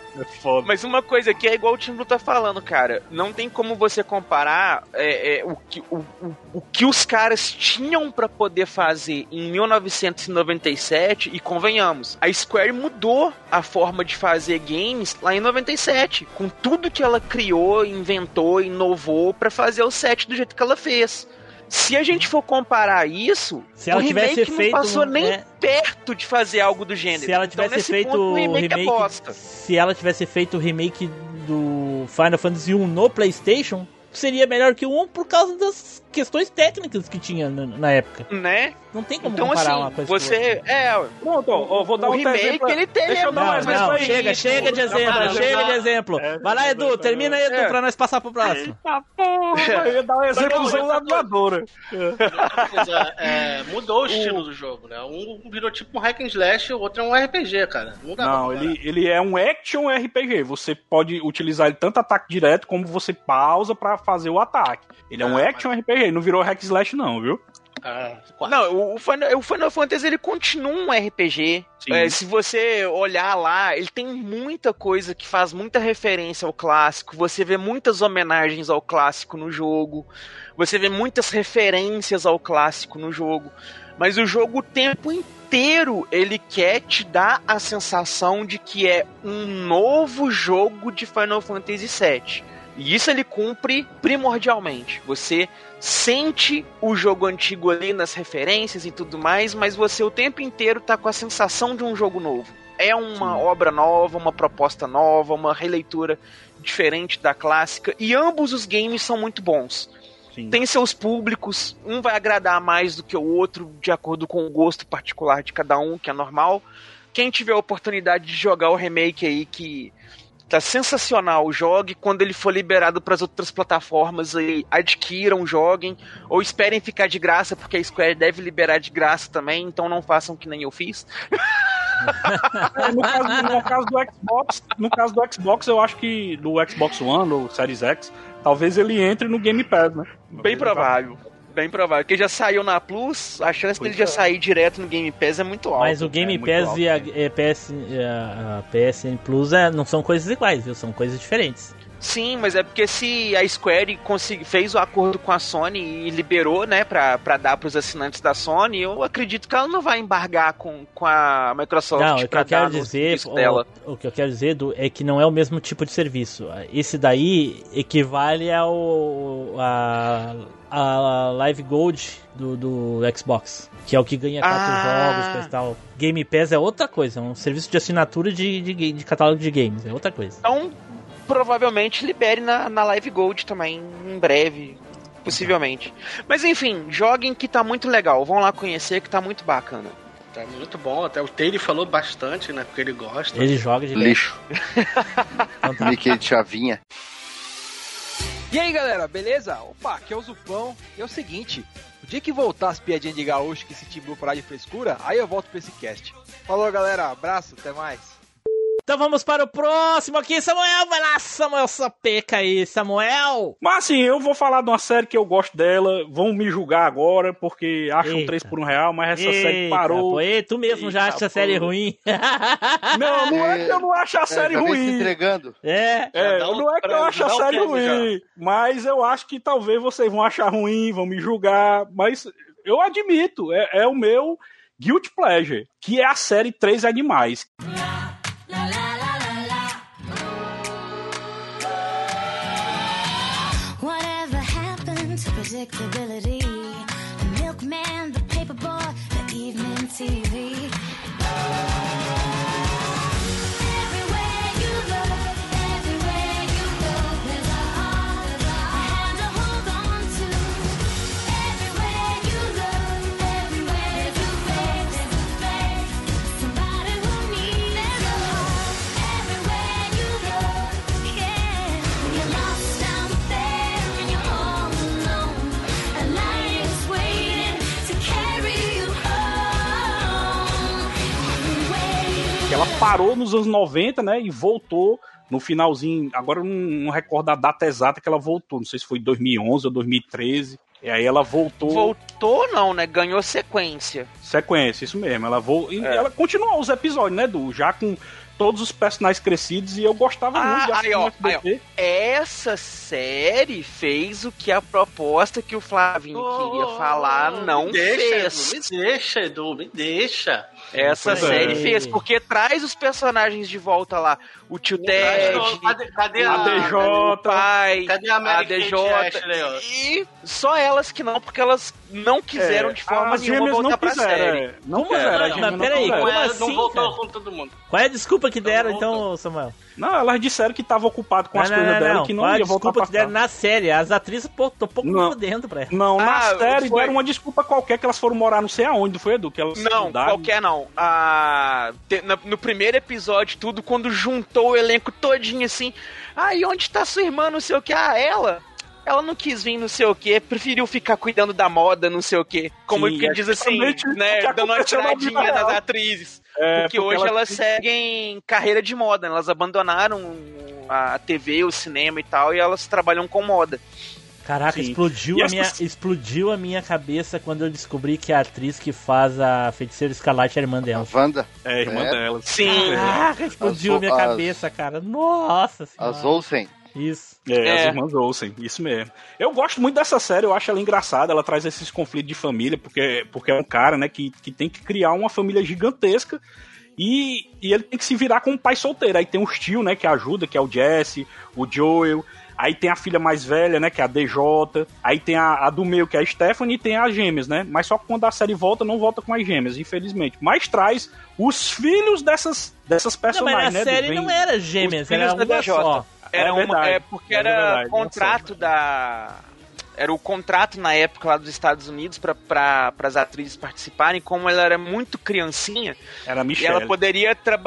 Mas uma coisa que é igual o Tim Blue tá falando, cara. Não tem como você comparar é, é, o, que, o, o, o que os caras tinham pra poder fazer em 1997 e convenhamos, a Square mudou a forma de fazer games lá em 97, com tudo que ela criou, inventou, inovou pra fazer o set do jeito que ela fez. Se a gente for comparar isso, Se ela o remake tivesse não feito passou nem é. perto de fazer algo do gênero. Se ela Então, tivesse nesse feito ponto, o remake, remake, é se ela tivesse feito o remake do Final Fantasy 1 no PlayStation, seria melhor que o 1 por causa das questões técnicas que tinha na, na época. Né? Não tem como Então, comparar assim, uma coisa com você. É, Pronto, ó, vou dar o outro remake, exemplo. ele tem. Deixa eu dar um Não, não, aí. chega, chega de exemplo, Não, chega não. de exemplo. Vai lá, Edu, termina aí, Edu, É. pra nós passar pro próximo. Eita porra, eu ia dar um exemplo Não, usando a voadora. É, mudou o estilo do jogo, né? Um virou tipo um hack and slash, o outro é um RPG, cara. Não Não, ele, ele é um action RPG. Você pode utilizar ele tanto ataque direto como você pausa pra fazer o ataque. Ele é um Ah, action RPG, ele não virou hack slash não, viu? Ah, Não, o- Final, o Final Fantasy ele continua um RPG. É, se você olhar lá, ele tem muita coisa que faz muita referência ao clássico. Você vê muitas homenagens ao clássico no jogo. Você vê muitas referências ao clássico no jogo. Mas o jogo o tempo inteiro ele quer te dar a sensação de que é um novo jogo de Final Fantasy VII. E isso ele cumpre primordialmente. Você sente o jogo antigo ali nas referências e tudo mais, mas você o tempo inteiro tá com a sensação de um jogo novo. É uma obra nova, uma proposta nova, uma releitura diferente da clássica, e ambos os games são muito bons. Sim. Tem seus públicos, um vai agradar mais do que o outro, de acordo com o gosto particular de cada um, que é normal. Quem tiver a oportunidade de jogar o remake aí, que tá sensacional, jogue. Quando ele for liberado para as outras plataformas, aí, adquiram, joguem. Ou esperem ficar de graça, porque a Square deve liberar de graça também, então não façam que nem eu fiz. É, no, caso, no caso do Xbox, no caso do Xbox, eu acho que do Xbox One ou Series X, talvez ele entre no Game Pass, né? Bem provável. Bem provável. Porque já saiu na Plus, a chance dele já sair direto no Game Pass é muito alta. Mas o Game Pass e a, e PS, e a, a PSN Plus é, não são coisas iguais, viu? São coisas diferentes. Sim, mas é porque se a Square consegui, fez o acordo com a Sony e liberou, né, pra, pra dar pros assinantes da Sony, eu acredito que ela não vai embargar com, com a Microsoft Não, o que pra eu quero dizer, o, o que eu quero dizer Edu, é que não é o mesmo tipo de serviço. Esse daí equivale ao a, a Live Gold do, do Xbox, que é o que ganha quatro Ah. jogos, e tal. Game Pass é outra coisa, é um serviço de assinatura de, de, de catálogo de games, é outra coisa. Então, provavelmente libere na, na Live Gold também, em breve, possivelmente. Mas enfim, joguem que tá muito legal, vão lá conhecer que tá muito bacana. Tá muito bom, até o Taylor falou bastante, né? Porque ele gosta. Ele joga de Lixo. Então tá. Mickey de chavinha. E aí galera, beleza? Opa, aqui é o Zupão. E é o seguinte: o dia que voltar as piadinhas de gaúcho que esse time parar de frescura, aí eu volto pra esse cast. Falou galera, abraço, até mais. Então vamos para o próximo aqui, Samuel. Vai lá, Samuel Sapeca aí, Samuel. Mas assim, eu vou falar de uma série que eu gosto dela. Vão me julgar agora, porque acham Eita. 3 por um real, mas essa série Eita, parou. pô, e tu mesmo já acha a série ruim. Não, não é que eu não acho a série já vem se ruim. entregando. É. É, um- não é que eu acho a um série queijo ruim, mas eu acho que talvez vocês vão achar ruim, vão me julgar, mas eu admito, é, é o meu Guilty Pleasure, que é a série Três Animais. Predictability? Que ela parou nos anos 90, né, e voltou no finalzinho, agora eu não, não recordo a data exata que ela voltou, não sei se foi 2011 ou 2013, e aí ela voltou... Voltou não, né? Ganhou sequência. Sequência, isso mesmo. Ela vou, e É. ela continuou os episódios, né, do já com todos os personagens crescidos e eu gostava muito de Ah, assistir aí, ó, aí, ó. Essa série fez o que a proposta que o Flavinho queria falar não me deixa, fez. Edu, me deixa, Edu, me deixa. Essa Pois é. série fez, porque traz os personagens de volta lá. O tio Ted, Cadê, cadê A a, DJ. o pai, Cadê a a DJ. Ashley? E só elas que não, porque elas não quiseram É, de forma as nenhuma voltar não pra quiseram, série. é. Não Como quiseram, é? Mas não peraí, como Não, assim, não voltou cara? com todo mundo. Qual é a desculpa que deram, Não, então, Samuel? Não, elas disseram que tava ocupado com Não, as não, coisas não, dela não. e que não Qual a ia voltar desculpa pra deram cá. na série? As atrizes, pô, tô pouco Não. por dentro pra ela. Não, na Ah, série foi- deram uma desculpa qualquer que elas foram morar não sei aonde, foi, Edu? Que elas Não, mudaram. qualquer não. Ah, te- na- no primeiro episódio, tudo, quando juntou o elenco todinho assim. Ah, e onde tá sua irmã, não sei o que? Ah, ela? Ela não quis vir, não sei o que, preferiu ficar cuidando da moda, não sei o que. Como Sim, que é diz assim, né? Dando uma na tiradinha nas real. atrizes. É, porque, hoje elas- elas seguem carreira de moda, né? elas abandonaram a TV, o cinema e tal, e elas trabalham com moda. Caraca, Sim. explodiu E a, minha, essas- explodiu a minha cabeça quando eu descobri que a atriz que faz a feiticeira escarlate é a irmã dela. Wanda. É, irmã É. delas. Sim. Caraca, explodiu As- a minha as- cabeça, cara. Nossa senhora. As Olsen. Isso. É, É. as irmãs Olsen, isso mesmo. Eu gosto muito dessa série, eu acho ela engraçada, ela traz esses conflitos de família, porque, porque é um cara, né, que, que tem que criar uma família gigantesca e, e ele tem que se virar com um pai solteiro. Aí tem os tio, né, que ajuda, que é o Jesse, o Joel, aí tem a filha mais velha, né, que é a DJ, aí tem a, a do meio, que é a Stephanie, e tem as gêmeas, né, mas só que quando a série volta, não volta com as gêmeas, infelizmente. Mas traz os filhos dessas, dessas Não, personagens, mas a né, série do- não era gêmeas, era uma DJ. só. Era É uma, verdade. é porque É era verdade, contrato da. Era o contrato na época lá dos Estados Unidos para as atrizes participarem, como ela era muito criancinha, Era e Michelle. ela poderia tra-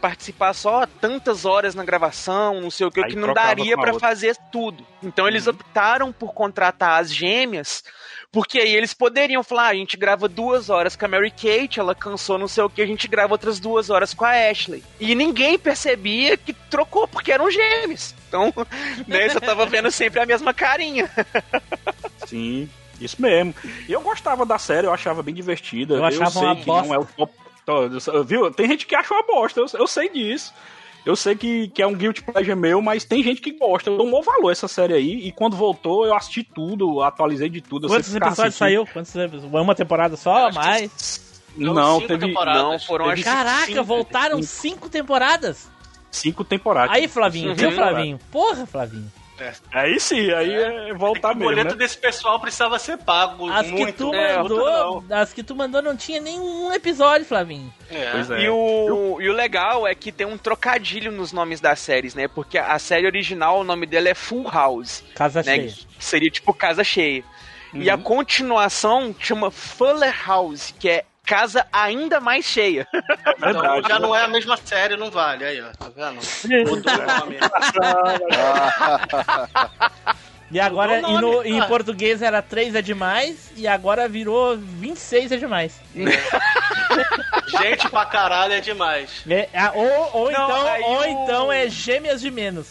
participar só tantas horas na gravação, não sei o que, Aí que não daria para fazer tudo. Então eles optaram por contratar as gêmeas, porque aí eles poderiam falar: ah, a gente grava duas horas com a Mary Kate, ela cansou, não sei o que, a gente grava outras duas horas com a Ashley. E ninguém percebia que trocou, porque eram gêmeos. Então, né, você tava vendo sempre a mesma carinha. Sim, isso mesmo. E eu gostava da série, eu achava bem divertida. Eu achava sei uma que bosta. não é o top. to- Viu? Tem gente que acha uma bosta, eu, eu sei disso. Eu sei que, que é um guilty pleasure meu, mas tem gente que gosta. Eu dou bom valor essa série aí. E quando voltou, eu assisti tudo, atualizei de tudo. Quantos episódios assistindo. saiu? Quantos episódios? Uma temporada só? Mais? Não, cinco teve temporadas. Não, foram Teve Caraca, cinco. voltaram cinco temporadas. cinco temporadas. Aí, Flavinho, viu. Flavinho? Porra, Flavinho. Aí sim, aí é, voltar o mesmo. boleto Né? desse pessoal precisava ser pago As que muito. tu É, mandou, as que tu mandou não tinha nenhum episódio, Flavinho. É. É. E o, e o legal é que tem um trocadilho nos nomes das séries, né? Porque a série original, o nome dela é Full House. Casa né? cheia. Que seria tipo Casa Cheia. E a continuação chama Fuller House, que é Casa Ainda Mais Cheia. Então Verdade, já né? não é a mesma série, não vale. Aí, ó, tá vendo? Mudou o nome. E agora, o e no- nome, em português era 3 é demais, e agora virou 26 é demais. Gente pra caralho é demais. É, ah, ou ou, Não, então, ou o- então é gêmeas de menos.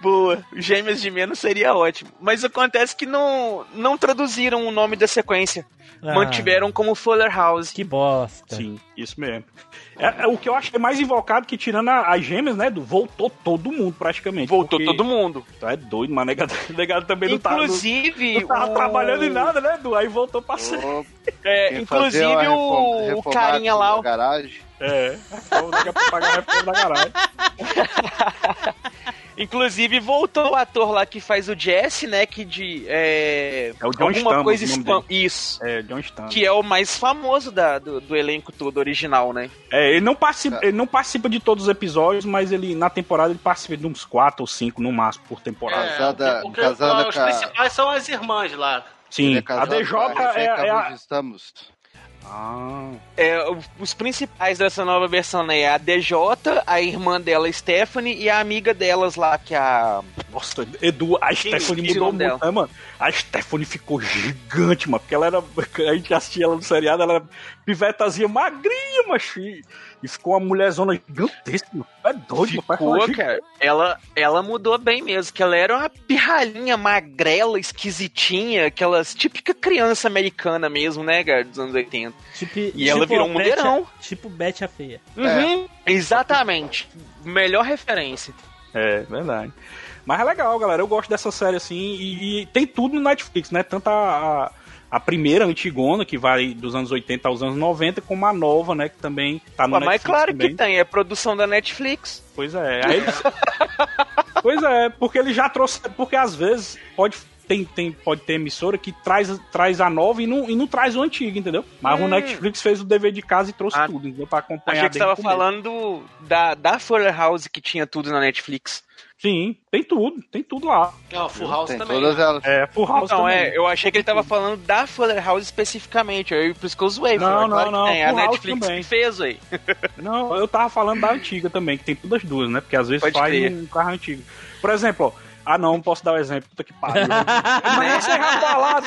Boa. Gêmeas de menos seria ótimo. Mas acontece que não, não traduziram o nome da sequência. Ah. Mantiveram como Fuller House. Que bosta. Sim, isso mesmo. É, é o que eu acho que é mais invocado que tirando a- as gêmeas, né? Do, voltou todo mundo praticamente. Voltou porque- todo mundo. Tu é doido, mas negado, negado também não tá. Inclusive, não, não tava o- trabalhando em nada, né, Du? Aí voltou pra ser. É, Quem inclusive fazia uma o, o carinha lá, o- garagem. É, pouco pagar a reforma da garagem. Inclusive, voltou o ator lá que faz o Jesse, né? Que de. É, É o John alguma Stamos, coisa o spam. Isso. É, John Stamos. Que é o mais famoso da, do, do elenco todo original, né? É, ele não, participa, ele não participa de todos os episódios, mas ele na temporada ele participa de uns 4 ou 5 no máximo por temporada. Casada- porque casada os principais são as irmãs lá. Sim, Ele é a casado DJ é, é a. Estamos. Ah, É, os principais dessa nova versão, né? É a DJ, a irmã dela, Stephanie, e a amiga delas lá, que é a. nossa, Edu, a Stephanie mudou muito, né, mano? A Stephanie ficou gigante, mano, porque ela era. A gente assistia ela no seriado, ela era pivetazinha magrinha, macho. E ficou uma mulherzona gigantesca, mano. É doido, meu pai. Cara, ela, ela mudou bem mesmo, que ela era uma pirralhinha magrela, esquisitinha, aquelas típica criança americana mesmo, né, cara, dos anos 80. Tipo, E ela virou um Betty a- mulherão. Tipo Betty a Feia. Uhum, exatamente. Melhor referência. É, verdade. Mas é legal, galera. Eu gosto dessa série assim. E, e tem tudo no Netflix, né? Tanto a, a, primeira, antigona, que vai dos anos 80 aos anos 90, como a nova, né? Que também tá no Pô, mas Netflix. claro também. que tem, é produção da Netflix. Pois é. Aí eles- pois é, porque ele já trouxe. Porque às vezes pode. Tem, tem, pode ter emissora que traz, traz a nova e não, e não traz o antigo, entendeu? Mas o Hum. Netflix fez o dever de casa e trouxe Ah, tudo, entendeu? Pra acompanhar Achei que você tava o falando da, da Fuller House que tinha tudo na Netflix. Sim, tem tudo, tem tudo lá. É, o Full House Tem também. todas elas. É, Full House Não, também. é, eu achei que ele tava falando da Fuller House especificamente, aí por isso que eu zoei. Não, falei, não, claro que não, tem, a Full House Netflix também. que fez aí. Não, eu tava falando da antiga também, que tem todas as duas, né? Porque às vezes Pode faz crer. um carro antigo. Por exemplo, ó. Ah, não, não posso dar o exemplo. Puta que pariu. mas vocês já falaram.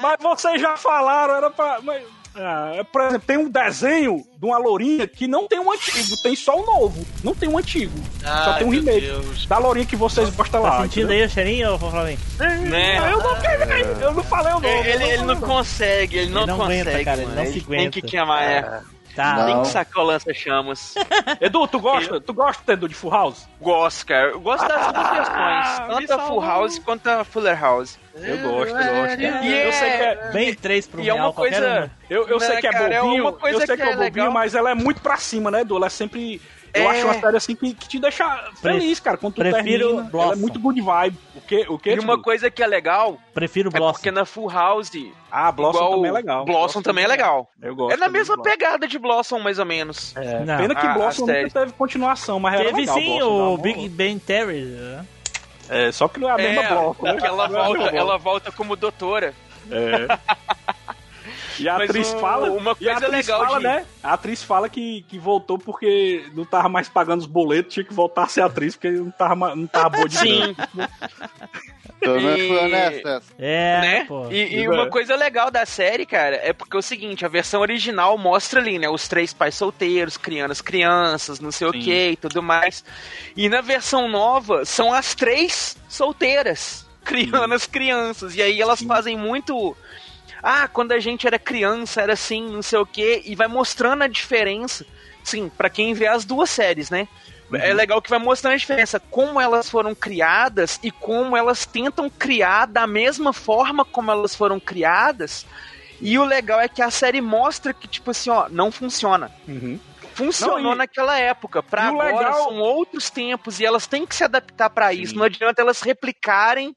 Mas vocês já falaram, era pra. Mas, ah, por exemplo, tem um desenho de uma lourinha que não tem um antigo, tem só o novo. Não tem um antigo. só Ai, tem um remake. Deus. Da lourinha que vocês gostam lá. Tá sentindo entendeu? aí o cheirinho, Flamengo? Né? Eu não, eu não falei o nome. Ele, ele não falei o nome. consegue, ele não, Ele não consegue, aguenta, cara, ele não se Tem que aguenta. queimar, é. Tá. Tem Não. que sacar o lança-chamas. Edu, tu gosta? Tu gosta, Edu, de Full House? Gosto, cara. Eu gosto das duas versões. Tanto a Full. House quanto a Fuller House. Eu gosto, eu gosto. E Eu sei que é. é... Bem três pro E é real, uma qualquer coisa- uma. Eu, eu Né, sei que é cara, é bobinho, uma coisa eu sei que que, é é bobinho, legal. mas ela é muito pra cima, né, Edu? Ela é sempre. Eu É. acho uma série assim que, que te deixa feliz, cara. Quando tu prefiro termina, ela é muito good vibe. O que? O que E uma coisa que é legal Prefiro é Blossom. porque na Full House, Ah, Blossom igual também é legal. Blossom também é legal. Eu gosto. É na mesma pegada de Blossom, mais ou menos. É, Não. Pena que Ah, Blossom a nunca série. teve continuação, mas Teve legal. sim Blossom, o Big Ben Terry. né? É, só que não é a mesma É, Blossom, né? ela é volta, ela volta como doutora. É. E a Mas atriz o- fala. uma e a coisa atriz legal fala, de- né? A atriz fala que, que voltou porque não tava mais pagando os boletos, tinha que voltar a ser atriz, porque não tava, não tava boa de Sim. Pelo menos E- foi honesta. É, né? pô. E, e É. uma coisa legal da série, cara, é porque é o seguinte, a versão original mostra ali, né, os três pais solteiros, criando as crianças, não sei o Sim. que e tudo mais. E na versão nova, são as três solteiras, criando as crianças. E aí elas fazem muito... Ah, quando a gente era criança, era assim, não sei o que e vai mostrando a diferença. Sim, pra quem vê as duas séries, né? É legal que vai mostrando a diferença, como elas foram criadas e como elas tentam criar da mesma forma como elas foram criadas. E o legal é que a série mostra que, tipo assim, ó, não funciona. Uhum. Funcionou Não, e- naquela época. Pra e o agora legal- são outros tempos e elas têm que se adaptar pra isso. Não adianta elas replicarem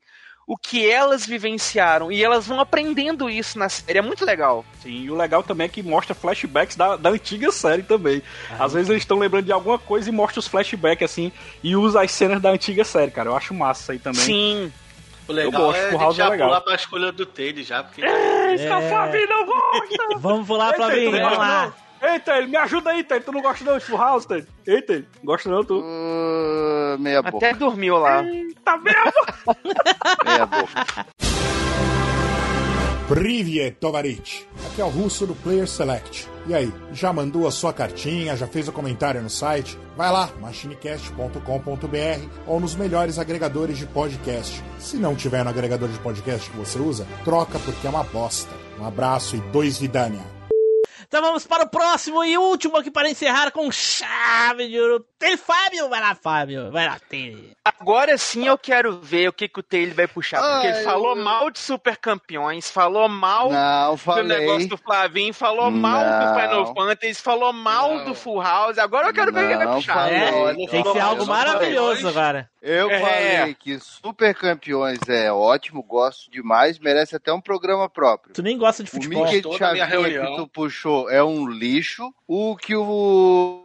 o que elas vivenciaram. E elas vão aprendendo isso na série. É muito legal. Sim, e o legal também é que mostra flashbacks da, da antiga série também. Ah. Às vezes eles estão lembrando de alguma coisa e mostra os flashbacks assim e usa as cenas da antiga série, cara. Eu acho massa isso aí também. Sim. O legal Eu gosto, é a gente House é já legal. pular pra escolha do Taylor já, porque... Isso que a Flavinha não gosta! Vamos pular, não vamos lá. Eita, ele me ajuda aí, Taylor. Tu não gosta não de Full House, Taylor? Eita, ele. gosta não, tu? Uh, meia boca. Até dormiu lá. Tá mesmo? Meia boca. Privyet Tovarich. Aqui é o Russo do Player Select. E aí, já mandou a sua cartinha, já fez o comentário no site? Vai lá, machinecast.com.br ou nos melhores agregadores de podcast. Se não tiver no agregador de podcast que você usa, troca porque é uma bosta. Um abraço e dois vidania. Então vamos para o próximo e último aqui para encerrar com chave de ouro. Tem Fábio, vai lá, Fábio, vai lá, tem. Agora sim eu quero ver o que, que o Taylor vai puxar. Porque Ah, ele falou eu- mal de super campeões, falou mal Não, do negócio do Flavinho, falou mal do Não. Final Fantasy, falou mal do Full House. Agora eu quero ver o que ele vai Não, puxar. falei. É, tem que ser algo maravilhoso falei. agora. Eu É. falei que Super Campeões é ótimo, gosto demais, merece até um programa próprio. Tu nem gosta de O futebol. Mickey toda reunião. que tu puxou é um lixo. O que o,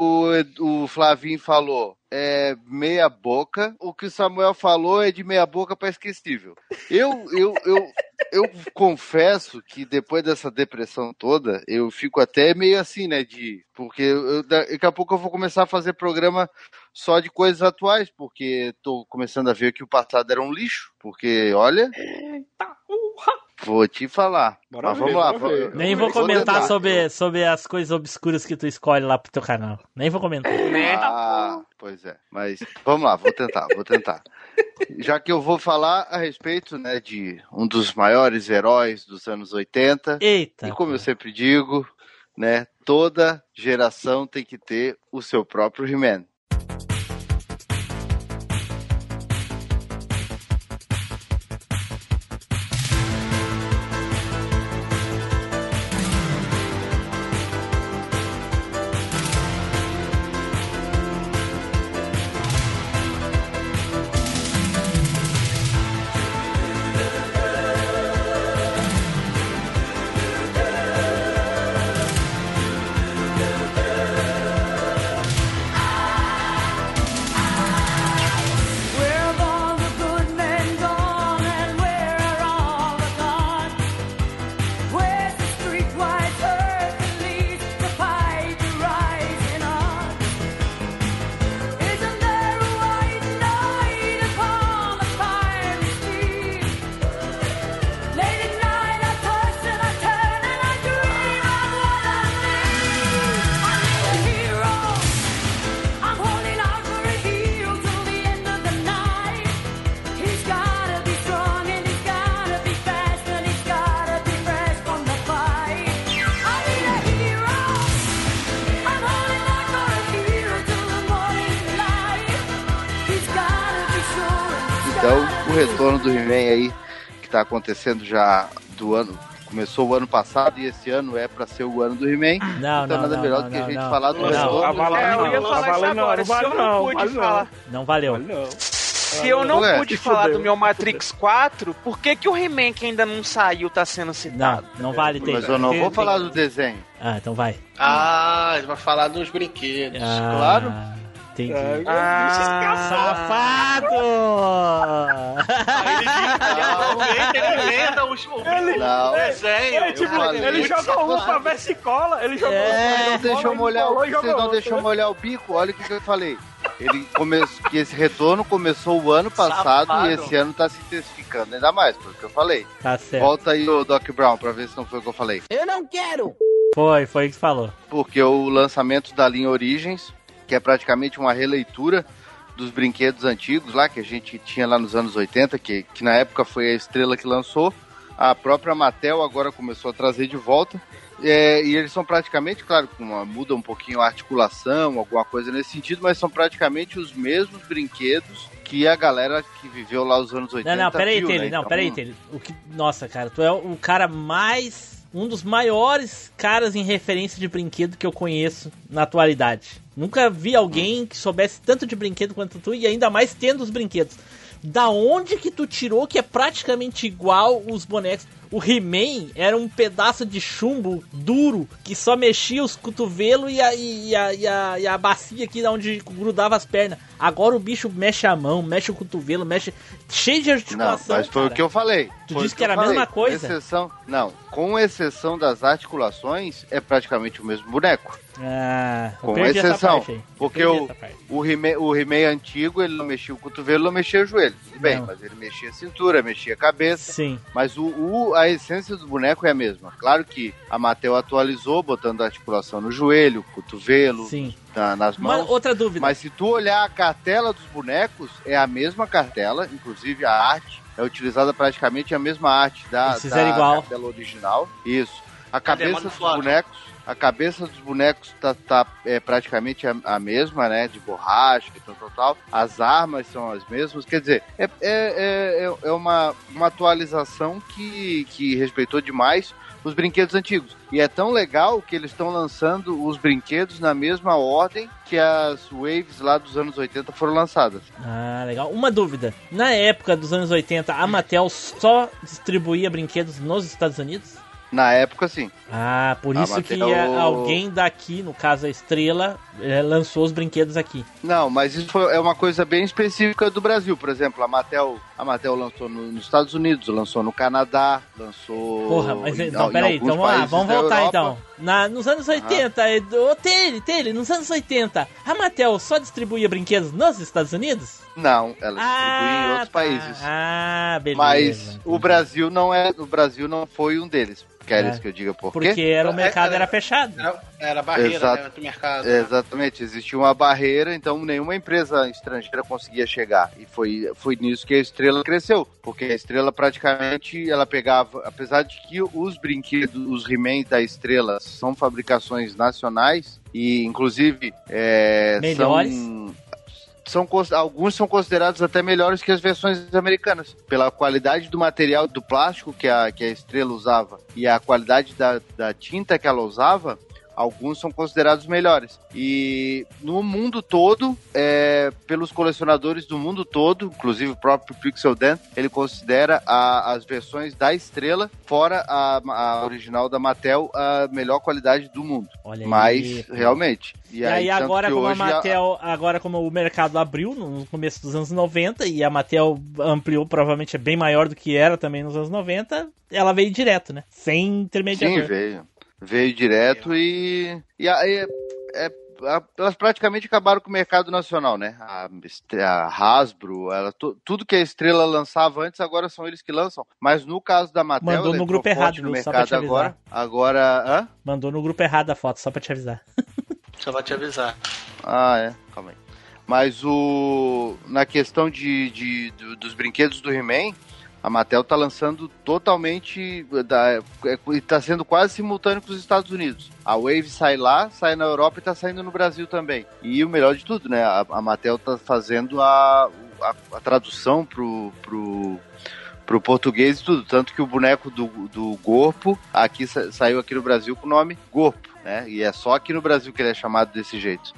o, o Flavinho falou é meia boca. O que o Samuel falou é de meia boca para esquecível. Eu, eu, eu, eu confesso que depois dessa depressão toda, eu fico até meio assim, né? De. Porque eu- daqui a pouco eu vou começar a fazer programa só de coisas atuais, porque tô começando a ver que o passado era um lixo. Porque, olha. Vou te falar. Bora Mas ver, vamos lá. vou- Nem vou comentar tentar. sobre, sobre as coisas obscuras que tu escolhe lá pro teu canal. Nem vou comentar. Ah, pois é. Mas vamos lá, vou tentar, vou tentar. Já que eu vou falar a respeito, né, de um dos maiores heróis dos anos 80. Eita. E como eu sempre digo, né, toda geração tem que ter o seu próprio He-Man. Do He-Man aí, que tá acontecendo já do ano. Começou o ano passado e esse ano é pra ser o ano do He-Man. Não, então não, nada não, melhor não, do que a não, gente não. falar do Não, retorno. Avala É, eu não, ia falar isso não, agora. Se vale eu não não, pude falar, Não valeu. Vale não. se eu não Ué, pude falar fudeu. do meu Matrix 4, por que que o He-Man que ainda não saiu tá sendo Não, citado? não vale ter. Mas eu não vou falar do desenho. Ah, então vai. Ah, ele vai falar dos brinquedos. Ah, Claro. Entendi. Ah, Safado! Aí ele, aproveita, ele lenda o, Ele- Não. o desenho. Ele, tipo, ele jogou um pra ver se cola. Ele jogou É. Não deixam ele molhar, colou vocês não outro, deixam né? molhar o bico. Olha o que, que eu falei. Ele começou, que esse retorno começou o ano passado Safado. e esse ano tá se intensificando ainda mais, foi o que eu falei. Tá certo. Volta aí o Doc Brown pra ver se não foi o que eu falei. Eu não quero. Foi, foi o que falou. Porque o lançamento da linha Origens, que é praticamente uma releitura dos brinquedos antigos lá, que a gente tinha lá nos anos 80, que, que na época foi a estrela que lançou, a própria Mattel agora começou a trazer de volta. É, e eles são praticamente, claro, uma, muda um pouquinho a articulação, alguma coisa nesse sentido, mas são praticamente os mesmos brinquedos que a galera que viveu lá os anos 80 Não, não, peraí, viu, Taylor. né? Não, Então, peraí, Taylor. O que... Nossa, cara, tu é o cara mais. Um dos maiores caras em referência de brinquedo que eu conheço na atualidade. Nunca vi alguém que soubesse tanto de brinquedo quanto tu e ainda mais tendo os brinquedos. Da onde que tu tirou que é praticamente igual os bonecos? O He-Man era um pedaço de chumbo duro que só mexia os cotovelos e a, e a, e a, e a bacia aqui onde grudava as pernas. Agora o bicho mexe a mão, mexe o cotovelo, mexe. cheio de Não, articulação. mas foi cara. o que eu falei. Tu Foi disse que era a mesma falei. coisa? Com exceção, não, com exceção das articulações, é praticamente o mesmo boneco. Ah, Com perdi essa exceção. parte aí. Eu Porque perdi o, o He-Man o He-Man antigo, ele não mexia o cotovelo, não mexia o joelho. Tudo bem, Não. mas ele mexia a cintura, mexia a cabeça. Sim. Mas o, o- a, essência do boneco é a mesma. Claro que a Mattel atualizou, botando a articulação no joelho, cotovelo, Sim. na- nas mãos. outra dúvida. Mas se tu olhar a cartela dos bonecos, é a mesma cartela, inclusive a arte é utilizada praticamente a mesma arte da, da igual. cartela original. Isso. A cabeça dos bonecos, a cabeça dos bonecos tá, tá é, praticamente a, a mesma, né? De borracha e tal, tal, tal. As armas são as mesmas. Quer dizer, é, é, é, é- é uma, uma atualização que, que respeitou demais os brinquedos antigos. E é tão legal que eles estão lançando os brinquedos na mesma ordem que as waves lá dos anos 80 foram lançadas. Ah, legal. Uma dúvida. Na época dos anos 80, a Mattel só distribuía brinquedos nos Estados Unidos? Na época, sim. Ah, por A isso que Mattel- a- alguém daqui, no caso a Estrela, eh, lançou os brinquedos aqui. Não, mas isso foi- é uma coisa bem específica do Brasil. Por exemplo, a Mattel, a Mattel lançou no- nos Estados Unidos, lançou no Canadá, lançou. Porra, mas em- em peraí, então vamos lá, vamos voltar então. Na, nos anos 80, eh, ô Tele, Tele, nos anos 80, a Mattel só distribuía brinquedos nos Estados Unidos? Não, ela distribui em outros países. Ah, beleza. Mas o Brasil não é, o Brasil não foi um deles. Queres É. que eu diga por Porque quê? era, o mercado era fechado. Era, era barreira Exato. né, do mercado. Exatamente, existia uma barreira, então nenhuma empresa estrangeira conseguia chegar. E foi, foi nisso que a estrela cresceu. Porque a estrela praticamente ela pegava, apesar de que os brinquedos, os He-Man da estrela são fabricações nacionais, e inclusive é, Melhores? são. São, alguns são considerados até melhores que as versões americanas, pela qualidade do material do plástico que a, que a estrela usava e a qualidade da, da tinta que ela usava, alguns são considerados melhores. E no mundo todo, é, pelos colecionadores do mundo todo, inclusive o próprio Pixel Dan, ele considera a- as versões da estrela, fora a, a original da Mattel, a melhor qualidade do mundo. Olha aí. Mas, realmente. E, aí, tanto agora como a Mattel, agora como o mercado abriu no começo dos anos 90 e a Mattel ampliou, provavelmente é bem maior do que era também nos anos 90, ela veio direto, né? Sem intermediador. Sim, veio. Veio direto e. E aí. É, a- elas praticamente acabaram com o mercado nacional, né? A, a Hasbro, ela, tu- tudo que a Estrela lançava antes, agora são eles que lançam. Mas no caso da Mattel, Mandou no grupo errado, no? Só pra mercado te avisar. agora. Agora, hã? Mandou no grupo errado a foto, só pra te avisar. Só vai te avisar. Ah, é. Calma aí. Mas o. Na questão de, de- do- dos brinquedos do He-Man, a Mattel tá lançando totalmente. É, e tá sendo quase simultâneo com os Estados Unidos. A Wave sai lá, sai na Europa e tá saindo no Brasil também. E o melhor de tudo, né? A, a Mattel tá fazendo a, a, a tradução pro. pro pro português e tudo, tanto que o boneco do, do Gorpo aqui sa- saiu aqui no Brasil com o nome Gorpo, né? E é só aqui no Brasil que ele é chamado desse jeito.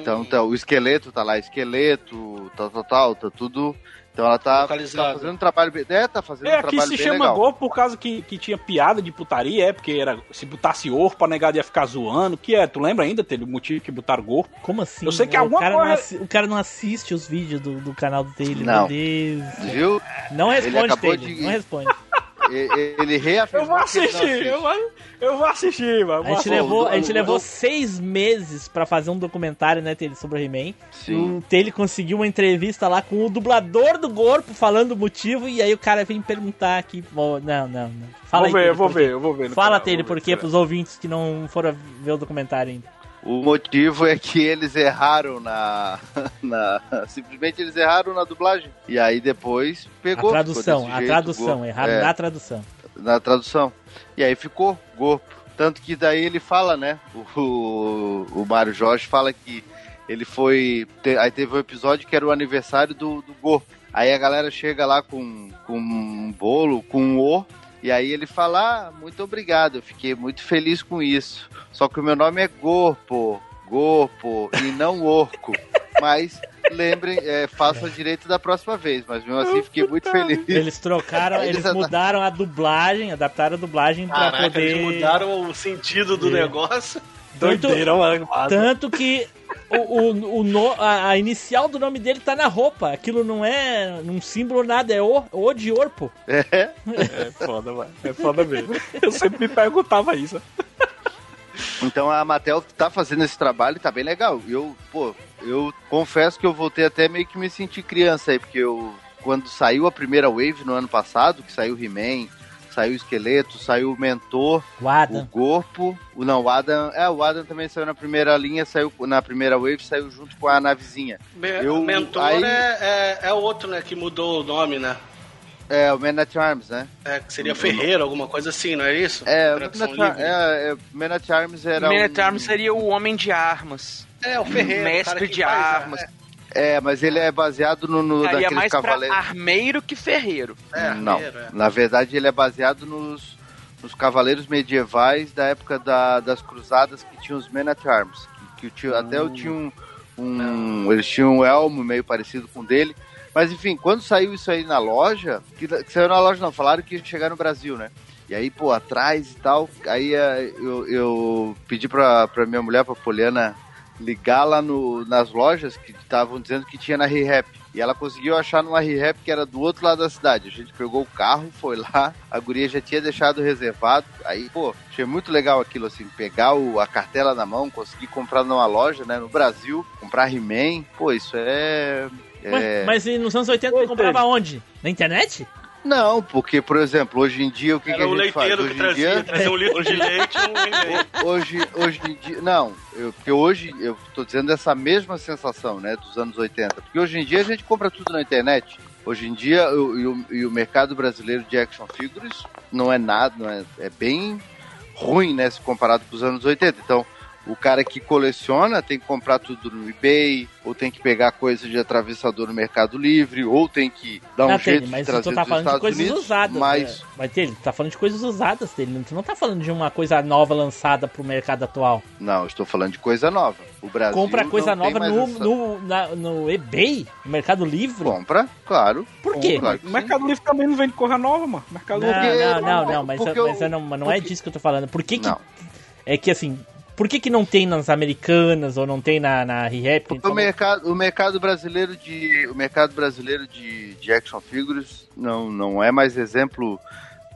Então, tá, o esqueleto tá lá, esqueleto, tal, tal, tal, tá tudo. Então ela tá, tá fazendo um trabalho bem. É, tá fazendo É, um aqui trabalho se bem chama legal. Gorpo por causa que, que tinha piada de putaria, é, porque era, se botasse Orpo, pra negado ia ficar zoando. que é? Tu lembra ainda, teve o motivo que botaram Gorpo? Como assim? Eu sei que o, alguma cara não coisa... assi- o cara não assiste os vídeos do, do canal dele, Não. meu Deus. Viu? Não Ele responde, acabou Taylor, de- não responde. Ele reafirmou. Eu vou ele assistir, eu vou, eu vou assistir, mano. A gente, Pô, levou, a gente levou seis meses pra fazer um documentário, né, Taylor, sobre o He-Man. Sim. O Taylor conseguiu uma entrevista lá com o dublador do Gorpo falando o motivo, e aí o cara vem perguntar aqui. Não, não, não. Fala Vou aí, ver, eu vou ver, eu vou ver Fala, canal, Taylor, vou ver, por quê pros ouvintes que não foram ver o documentário ainda. O motivo é que eles erraram na, na. Simplesmente eles erraram na dublagem. E aí depois pegou. a tradução, a jeito, tradução, errado É, na tradução. na tradução. E aí ficou Gorpo. Tanto que daí ele fala, né? O, o, o Mário Jorge fala que ele foi. te- aí teve um episódio que era o aniversário do, do Gorpo. Aí a galera chega lá com, com um bolo, com um O. E aí ele fala, ah, muito obrigado, eu fiquei muito feliz com isso. Só que o meu nome é Gorpo, Gorpo e não Orco. Mas lembrem, é, faça direito da próxima vez. Mas mesmo assim fiquei muito feliz. Eles trocaram, eles eles- mudaram a dublagem, adaptaram a dublagem pra Caraca, poder. eles mudaram o sentido do É. negócio. Tanto- Doideira, mano. Tanto que o, o, o no- a, a inicial do nome dele tá na roupa. Aquilo não é um símbolo nada, é o, o de Orpo. É. É foda, mano. É foda mesmo. Eu sempre me perguntava isso. Então a Mattel tá fazendo esse trabalho e tá bem legal. Eu, pô, eu confesso que eu voltei até meio que me sentir criança aí, porque eu, quando saiu a primeira Wave no ano passado, que saiu He-Man, saiu o Esqueleto, saiu o Mentor, O Adam. o Corpo, o não, o Adam, é, o Adam também saiu na primeira linha, saiu na primeira wave, saiu junto com a navezinha. Me- Eu- o mentor aí- é, é, é o outro, né, que mudou o nome, né? É, o Man at Arms, né? É, que seria Ferreiro, alguma coisa assim, não é isso? É, o Tradução Man at, é, é, Man at Arms era Man um- at Arms seria o homem de armas. É, o Ferreiro. o cara Mestre que de faz, armas. É, mas ele é baseado no, no Daria daqueles mais pra cavaleiros. armeiro que ferreiro. É, Não, armeiro, é. na verdade ele é baseado nos, nos cavaleiros medievais da época da- das cruzadas que tinham os Men at Arms. Que, que tinha, Até eu tinha um, um- Eles tinham um elmo meio parecido com o dele. Mas enfim, quando saiu isso aí na loja, que, que saiu na loja não, falaram que ia chegar no Brasil, né? E aí, pô, atrás e tal, aí eh, eu, eu pedi pra, pra minha mulher, pra Poliana, ligar lá no, nas lojas que estavam dizendo que tinha na ReHap. E ela conseguiu achar numa ReHap que era do outro lado da cidade. A gente pegou o carro, foi lá, a guria já tinha deixado reservado. Aí, pô, achei muito legal aquilo, assim, pegar o, a cartela na mão, conseguir comprar numa loja, né, no Brasil, comprar He-Man. Pô, isso é... É... mas e nos anos 80 você comprava onde? Na internet? Não, porque, por exemplo, hoje em dia o que, que a gente faz? leiteiro Hoje que em trazia, dia... trazia um litro de leite um hoje, hoje em dia. Não, eu, porque hoje eu tô dizendo essa mesma sensação, né, dos anos 80. Porque hoje em dia a gente compra tudo na internet. Hoje em dia, o, e, o, e o mercado brasileiro de action figures não é nada, não é, é bem ruim, né, se comparado com os anos 80. Então, o cara que coleciona tem que comprar tudo no eBay, ou tem que pegar coisa de atravessador no Mercado Livre, ou tem que dar um Ah, jeito mas de trazer tu tá dos falando de Estados coisas Unidos, usadas. mas Né? Mas Tele, tu tá falando de coisas usadas dele. Tu não tá falando de uma coisa nova lançada pro mercado atual. não, eu estou falando de coisa nova. O Brasil Compra coisa não nova no, essa- no, na- no eBay, no Mercado Livre. Compra, claro. Por quê? Claro O. Mercado Livre também não vende coisa nova, mano. Mercado Não, Livre. não, não, não, mas, porque mas eu- eu não, mas não é porque- disso que eu tô falando. Por que que... Não. É que assim... Por que que não tem nas americanas ou não tem na, na ReHap? Porque o mercado, o mercado brasileiro de o mercado brasileiro de, de action figures não, não é mais exemplo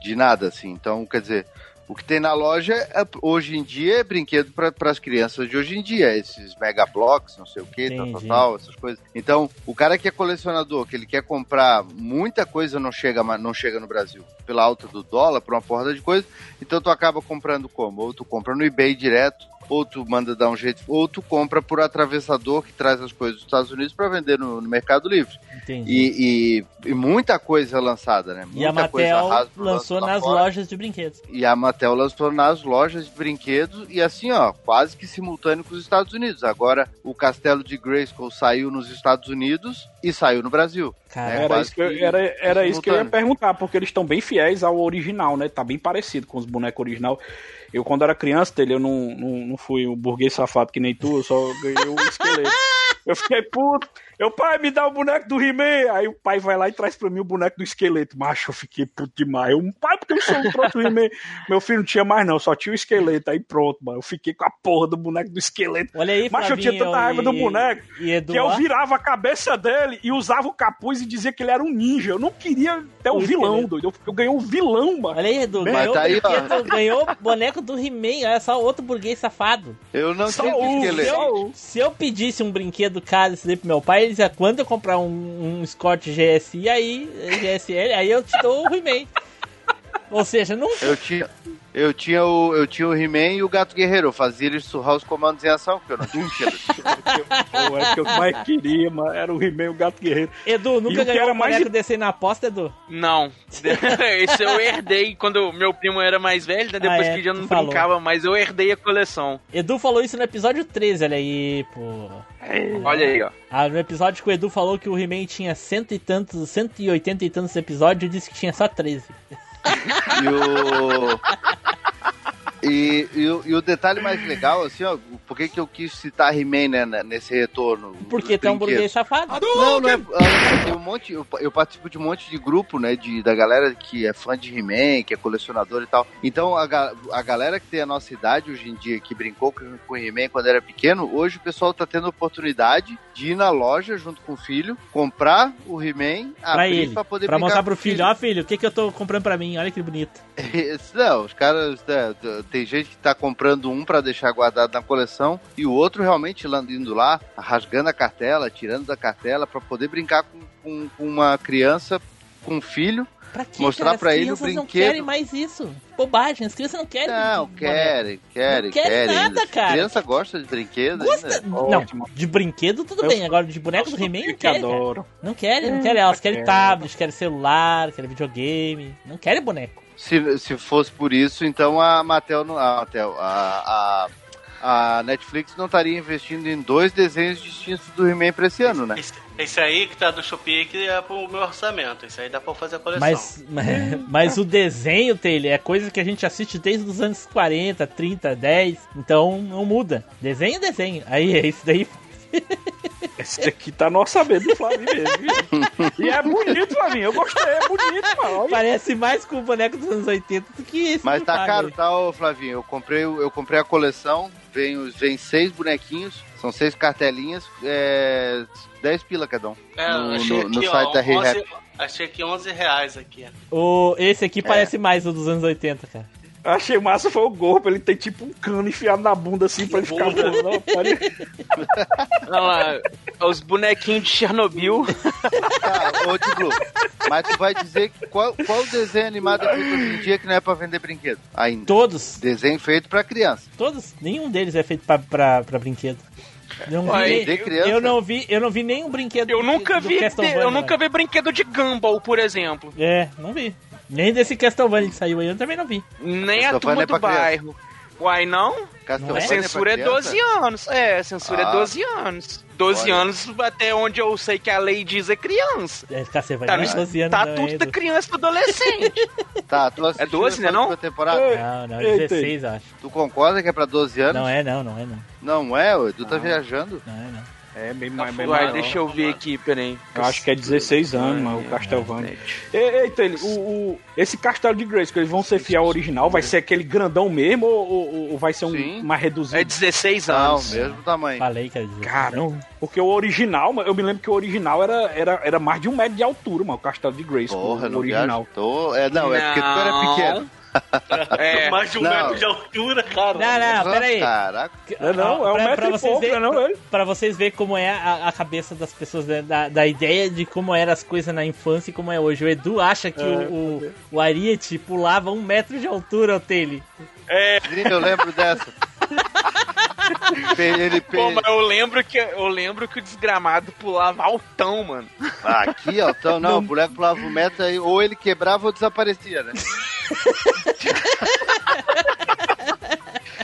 de nada assim. Então, quer dizer, o que tem na loja é- hoje em dia é brinquedo para as crianças de hoje em dia, esses mega blocks, não sei o que, tal, tal, tal, essas coisas. Então, o cara que é colecionador, que ele quer comprar muita coisa não chega não chega no Brasil pela alta do dólar, por uma porra de coisa. Então tu acaba comprando como? Ou tu compra no eBay direto, ou tu manda dar um jeito, ou tu compra por atravessador que traz as coisas dos Estados Unidos para vender no, no Mercado Livre. Entendi. E, e- e muita coisa lançada, né? E a Muita coisa Mattel lançou nas fora. lojas de brinquedos. E a Mattel lançou nas lojas de brinquedos e assim, ó, quase que simultâneo com os Estados Unidos. Agora o Castelo de Grayskull saiu nos Estados Unidos e saiu no Brasil. Cara, né? Era, isso que, eu, era, era isso que eu ia perguntar, porque eles estão bem fiéis ao original, né? Tá bem parecido com os bonecos original. Eu, quando era criança, dele, eu não, não, não fui um burguês safado que nem tu, eu só ganhei um esqueleto. Eu fiquei puto. Eu, pai, me dá o boneco do He-Man. Aí o pai vai lá e traz pra mim o boneco do esqueleto. Macho, eu fiquei puto demais. Eu, pai, porque eu sou um troço do He-Man? Meu filho não tinha mais, não, só tinha o esqueleto. Aí pronto, mano. Eu fiquei com a porra do boneco do esqueleto. Olha aí, Macho, eu tinha tanta raiva do boneco e que eu virava a cabeça dele e usava o capuz e dizia que ele era um ninja. Eu não queria ter o O vilão, esqueleto. doido. Eu, eu ganhei um vilão, mano. Olha aí, Edu, Mas ganhou, tá aí, ó. ganhou boneco do He-Man, olha só, outro burguês safado. Eu não Só tive um, Se esqueleto. eu, se eu pedisse um brinquedo caro esse daí pro meu pai, ele dizia, quando eu comprar um, um Scott GSI, aí, GSL, aí eu te dou o He-Man. Ou seja, não... Eu tinha, eu tinha o, eu tinha o He-Man e o Gato Guerreiro. Eu fazia eles surrar os comandos em ação, porque eu não tinha. Pô, é que eu mais queria, mano. Era o He-Man e o Gato Guerreiro. Edu, E o nunca que ganhou era um mais boneco de- desse aí na aposta, Edu? Não. Esse eu herdei quando meu primo era mais velho, né? Depois Ah, é, que já não falou. brincava, mas eu herdei a coleção. Edu falou isso no episódio 13, olha aí, pô. Olha aí, ó. Ah, no episódio que o Edu falou que o He-Man tinha cento e tantos, 180 e tantos episódios, eu disse que tinha só 13. E o. E, e, o- e o detalhe mais legal, assim, ó, por que, que eu quis citar He-Man né, né, nesse retorno? Porque é um burguês safado. Não, não é. ah, Tem um monte. Eu, eu participo de um monte de grupo, né? De, da galera que é fã de He-Man, que é colecionador e tal. Então a, a galera que tem a nossa idade hoje em dia, que brincou com, com He-Man quando era pequeno, hoje o pessoal tá tendo oportunidade de ir na loja junto com o filho, comprar o He-Man, Pra abrir ele, pra poder pra brincar mostrar com pro filho, ó filho, o que que eu tô comprando pra mim, olha que bonito. Não, os caras. né, tem gente que tá comprando um pra deixar guardado na coleção e o outro realmente indo lá, rasgando a cartela, tirando da cartela pra poder brincar com, com- com uma criança, com um filho. Pra quê, Mostrar As ele o crianças não brinquedo. querem mais isso. Bobagem, as crianças não querem. Não, querem, querem, Não querem querem. nada, ainda. cara. Criança gosta de brinquedo Gosta- ainda. Não, de brinquedo tudo Eu bem, agora de boneco do He-Man não que querem. Não querem, não Hum, querem. Elas É. querem tablet, querem celular, querem videogame. Não querem boneco. Se, se fosse por isso, então a Mattel, não- a, Mattel a, a, a Netflix não estaria investindo em dois desenhos distintos do He-Man pra esse ano, né? Esse, esse aí que tá do Shopee que é pro meu orçamento. Esse aí dá pra fazer a coleção. Mas, mas, mas o desenho, Taylor, é coisa que a gente assiste desde os anos 40, 30, 10. Então não muda. Desenho é desenho. Aí é isso daí. Esse daqui tá no orçamento do Flavinho mesmo. viu? e é bonito, Flavinho. Eu gostei, é bonito, mano. Parece mais com o boneco dos anos 80 do que esse. Mas tá Fábio. caro, tá, ô Flavinho? Eu comprei, eu comprei a coleção, vem, os- vem seis bonequinhos, são seis cartelinhas, é, 10 pila cada um. É, no, achei no- no aqui, site ó, da 11, ReHap. Achei aqui 11 reais aqui. O, esse É. aqui parece mais o dos anos 80, cara. Achei massa foi o gorro, ele tem tipo um cano enfiado na bunda assim pra ele ficar voando. Olha lá, os bonequinhos de Chernobyl. Tá, ô Tiblu, mas tu vai dizer que qual, qual desenho animado é feito hoje em dia que não é pra vender brinquedo? Ainda. Todos. Desenho feito pra criança. Todos. Nenhum deles é feito pra, pra, pra brinquedo. Eu não, Ué, vi, criança? eu não vi, eu não vi nenhum brinquedo. Eu nunca do vi, eu nunca vi brinquedo de Gumball, por exemplo. É, não vi. Nem desse Castlevania que saiu aí, eu também não vi. Nem a turma é do criança. bairro. Uai, não? Castlevania A censura é pra criança? 12 anos. É, a censura Ah. é 12 anos. 12 Olha. anos, até onde eu sei que a lei diz é criança. É, Castlevania Tá no é 12 anos estatuto também, da Edu. criança do adolescente. Tá, tu É 12, né, não? temporada? Não, não, Eita. 16, eu acho. Tu concorda que é pra 12 anos? Não é, não, não é, não. Não é, Edu tá viajando. Não é, não. É, bem mais. bem Uai, maior. deixa eu ver aqui, peraí. Eu acho que é 16 anos, mano, o Castlevania. E- Eita, ele, o, o- esse castelo de Grace, que eles vão ser fiel ao original, vai ser aquele grandão mesmo ou, ou- ou vai ser um Sim. mais reduzido? É 16 Não, anos. mesmo tamanho. Falei que era 16. Caramba, porque o original, eu me lembro que o original era, era, era mais de um metro de altura, mano, o castelo de Grace, Porra, o não original. Tô... É, não, é porque tu era Não. pequeno. É. Mais de um Não. metro de altura, cara. Não, não, pera aí. Caraca. É, não, é um pra, metro pra e vocês pouco, ver, né, não, ele? pra vocês verem como é a, a cabeça das pessoas, né, da, da ideia de como eram as coisas na infância e como é hoje. O Edu acha que É. o, o, o Ariete pulava um metro de altura, o Taylor. Sim, eu lembro dessa. Pô, mas eu lembro que eu lembro que o desgramado pulava altão, mano. Ah, aqui, ó. Então, não, o boneco pulava um metro aí, ou ele quebrava ou desaparecia, né?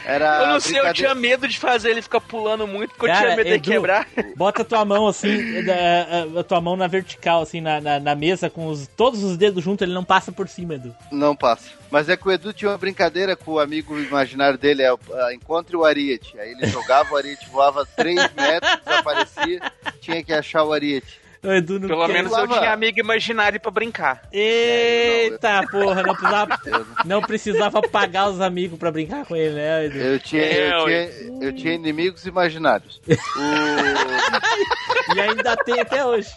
Era eu não sei, eu tinha medo de fazer ele ficar pulando muito, porque eu Cara, tinha medo de Edu, quebrar. Bota tua mão assim, da- a, a tua mão na vertical, assim, na, na, na mesa, com os, todos os dedos juntos, ele não passa por cima, Edu. Não passa. Mas é que o Edu tinha uma brincadeira com o amigo imaginário dele, é o- ah, encontre o Ariete. Aí ele jogava, o Ariete voava 3 metros, desaparecia, tinha que achar o Ariete. O Edu não Pelo menos eu tinha amigo imaginário pra brincar. Eita porra, não precisava, não precisava pagar os amigos pra brincar com ele, né, Edu? eu tinha, É, eu, tinha, eu tinha inimigos imaginários. O... E ainda tem até hoje.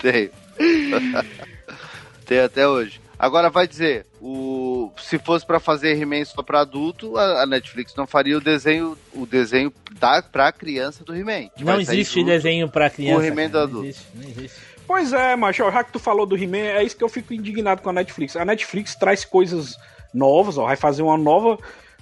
Tem. Tem até hoje. Agora vai dizer, o se fosse pra fazer He-Man só pra adulto, a, a Netflix não faria o desenho, o desenho da pra criança do He-Man. Não existe junto. desenho pra criança. o He-Man do não adulto. existe, não existe. Pois é, macho, já que tu falou do He-Man, é isso que eu fico indignado com a Netflix. A Netflix traz coisas novas, ó, vai fazer uma nova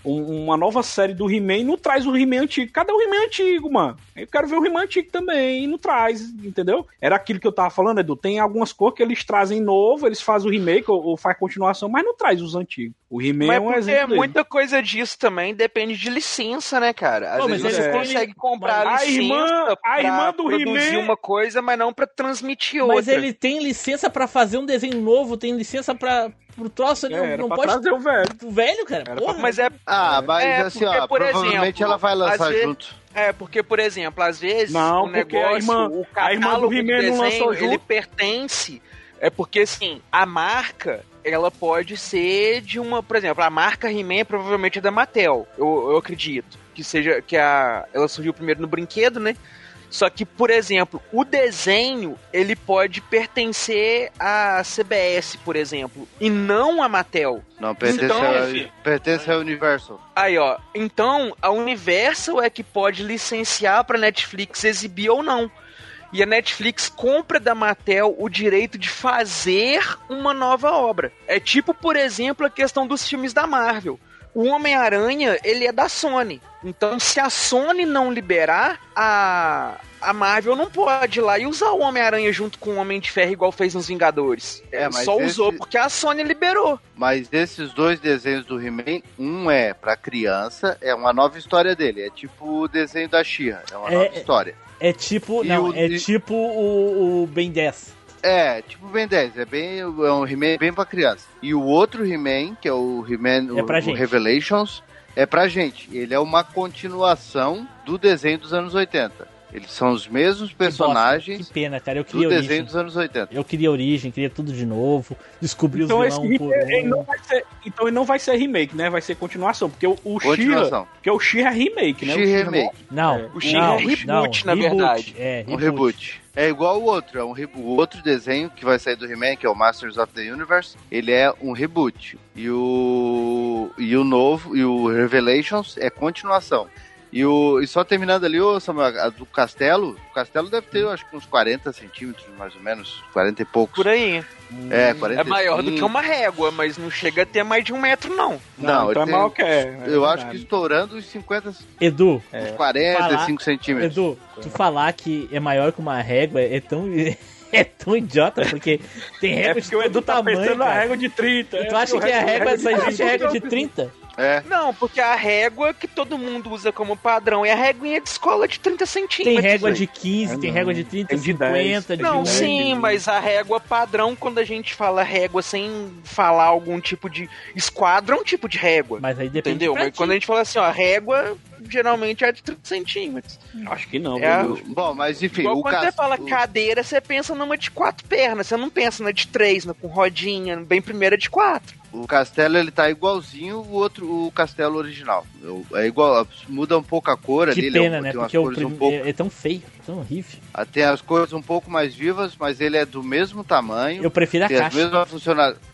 um- uma nova série do He-Man não traz o He-Man antigo. Cadê o He-Man antigo, mano? Eu quero ver o He-Man antigo também e não traz, entendeu? Era aquilo que eu tava falando, Edu. Tem algumas coisas que eles trazem novo, eles fazem o remake ou, ou faz continuação, mas não traz os antigos. O He-Man é um porque exemplo dele. muita coisa disso também depende de licença, né, cara? Às Pô, vezes mas você eles têm- consegue comprar A licença irmã- a irmã do produzir uma coisa, mas não pra transmitir outra. Mas ele tem licença pra fazer um desenho novo, tem licença pra pro troço, ele É, não, pra pode trazer o velho. o velho, cara. Porra. Mas é Ah, mas É, assim, porque, ó, por provavelmente exemplo, ela vai lançar vezes- junto. É, porque, por exemplo, às vezes Não, o porque a negócio, irmã- o a irmã do catálogo não desenho, ele junto. pertence. É porque, assim, a marca, ela pode ser de uma... Por exemplo, a marca He-Man provavelmente é da Mattel, eu, eu acredito. Que seja... Que a, ela surgiu primeiro no brinquedo, né? Só que, por exemplo, o desenho, ele pode pertencer à CBS, por exemplo, e não à Mattel. Não, pertence, Então, ao, filho. pertence ao Universal. Aí, ó. Então, a Universal é que pode licenciar pra Netflix exibir ou não. e a Netflix compra da Mattel o direito de fazer uma nova obra. É tipo, por exemplo, a questão dos filmes da Marvel. O Homem-Aranha, ele é da Sony. Então, se a Sony não liberar, a, a Marvel não pode ir lá e usar o Homem-Aranha junto com o Homem de Ferro, igual fez nos Vingadores. É, mas Só esse- usou porque a Sony liberou. Mas desses dois desenhos do He-Man, um é pra criança, é uma nova história dele. É tipo o desenho da She-Ra, é uma É- nova história. É tipo. E não, o- é tipo o, o Ben 10. É, tipo Ben 10, é bem é um He-Man bem pra criança. E o outro He-Man, que é o He-Man É o, o gente. Revelations, é pra gente. Ele é uma continuação do desenho dos anos 80. Eles são os mesmos personagens Que pena, cara. Eu do queria desenho origem. dos anos 80. Eu queria origem, queria tudo de novo. Descobrir Então, os vilão por remake, ele não vai ser, então ele não vai ser remake, né? Vai ser continuação. Porque o, o Continuação. Shira. Porque o Shira é remake, né? She o She-Ra remake. Não, O She-Ra não, é reboot, não, na reboot, verdade. É, Um reboot. É igual o outro, é um reboot. O outro desenho que vai sair do He-Man, que é o Masters of the Universe, ele é um reboot. E o e o novo e o Revelations é continuação. E, o, e só terminando ali, ô Samuel, a do castelo, o castelo deve ter, eu acho que uns 40 centímetros, mais ou menos, 40 e poucos. Por aí. É, É 45. maior do que uma régua, mas não chega a ter mais de um metro, não. Não, então ele é tem- que é. Eu acho que estourando os 50, Edu, uns 45 centímetros. Edu, tu falar que é maior que uma régua é tão. É tão idiota, porque tem É régua de porque o Edu todo tá tamanho, pensando na cara. régua de 30. E tu acha que a régua só existe régua de 30? É. Não, porque a régua que todo mundo usa como padrão é a réguinha de escola de 30 Tem centímetros. régua velho. de 15, É, tem régua de 30, Tem de 50, de Não, 20. sim, mas a régua padrão, quando a gente fala régua sem falar algum tipo de esquadro, é um tipo de régua. Mas aí depende Entendeu? Mas quando a gente fala assim, ó, a régua geralmente é de 30 centímetros. Acho que não. É? Bom, mas enfim, Igual o quando você cas- fala o- cadeira, você pensa numa de quatro pernas, você não pensa na de três, na com rodinha, bem primeira de quatro. O castelo ele tá igualzinho o outro, o castelo original. É igual, muda um pouco a cor ali. Que ele é um- pena, né? Tem umas Porque o cores prim... um pouco, é, é tão feio, tão horrível. tem as cores um pouco mais vivas, mas ele é do mesmo tamanho. Eu prefiro a tem as caixa. mesmas funcionalidades.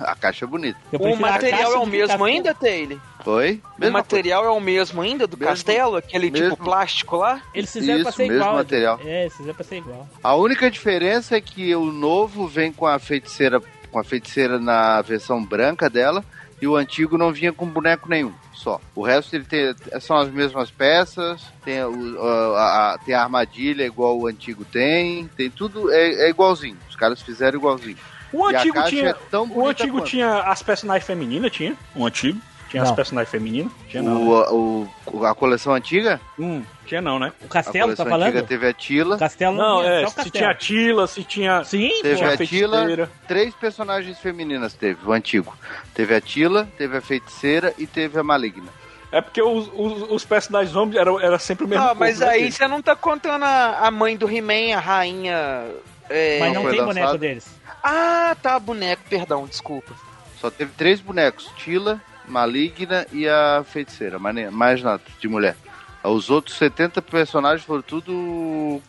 A, caixa é bonita. Eu O material é o mesmo ainda, Taylor? Foi? O material é o mesmo ainda do Mesmo- castelo? Aquele mesmo- tipo plástico lá? Eles fizeram pra Isso, ser mesmo igual. material. É, eles fizeram pra ser igual. A única diferença é que o novo vem com a feiticeira, com a feiticeira na versão branca dela e o antigo não vinha com boneco nenhum, só. O resto ele tem, são as mesmas peças, tem, o- a, a- tem a armadilha igual o antigo tem, tem tudo é, é igualzinho. Os caras fizeram igualzinho. O E antigo tinha. é tão o antigo quanto. tinha as personagens femininas, tinha? O antigo? Tinha as Não. personagens femininas? Tinha não. né? O, o- a coleção antiga? Hum, tinha não, né? O A castelo, tá coleção antiga falando? teve a Tila, O castelo Não, tinha, é. só o Se castelo. tinha a Tila, se tinha. Sim, Teve pô. tinha a Tila, feiticeira. três personagens femininas teve, o antigo. Teve a Tila, teve a feiticeira e teve a maligna. É porque os, os, os personagens homens eram era sempre o mesmo. Não, corpo, mas né, aí você não tá contando a, a mãe do He-Man, a rainha. é, Mas não foi tem lançado. boneco deles. Ah, tá, boneco, perdão, desculpa. Só teve três bonecos: Tila, Maligna e a feiticeira. Mais, nem- mais nada de mulher. Os outros 70 personagens foram tudo.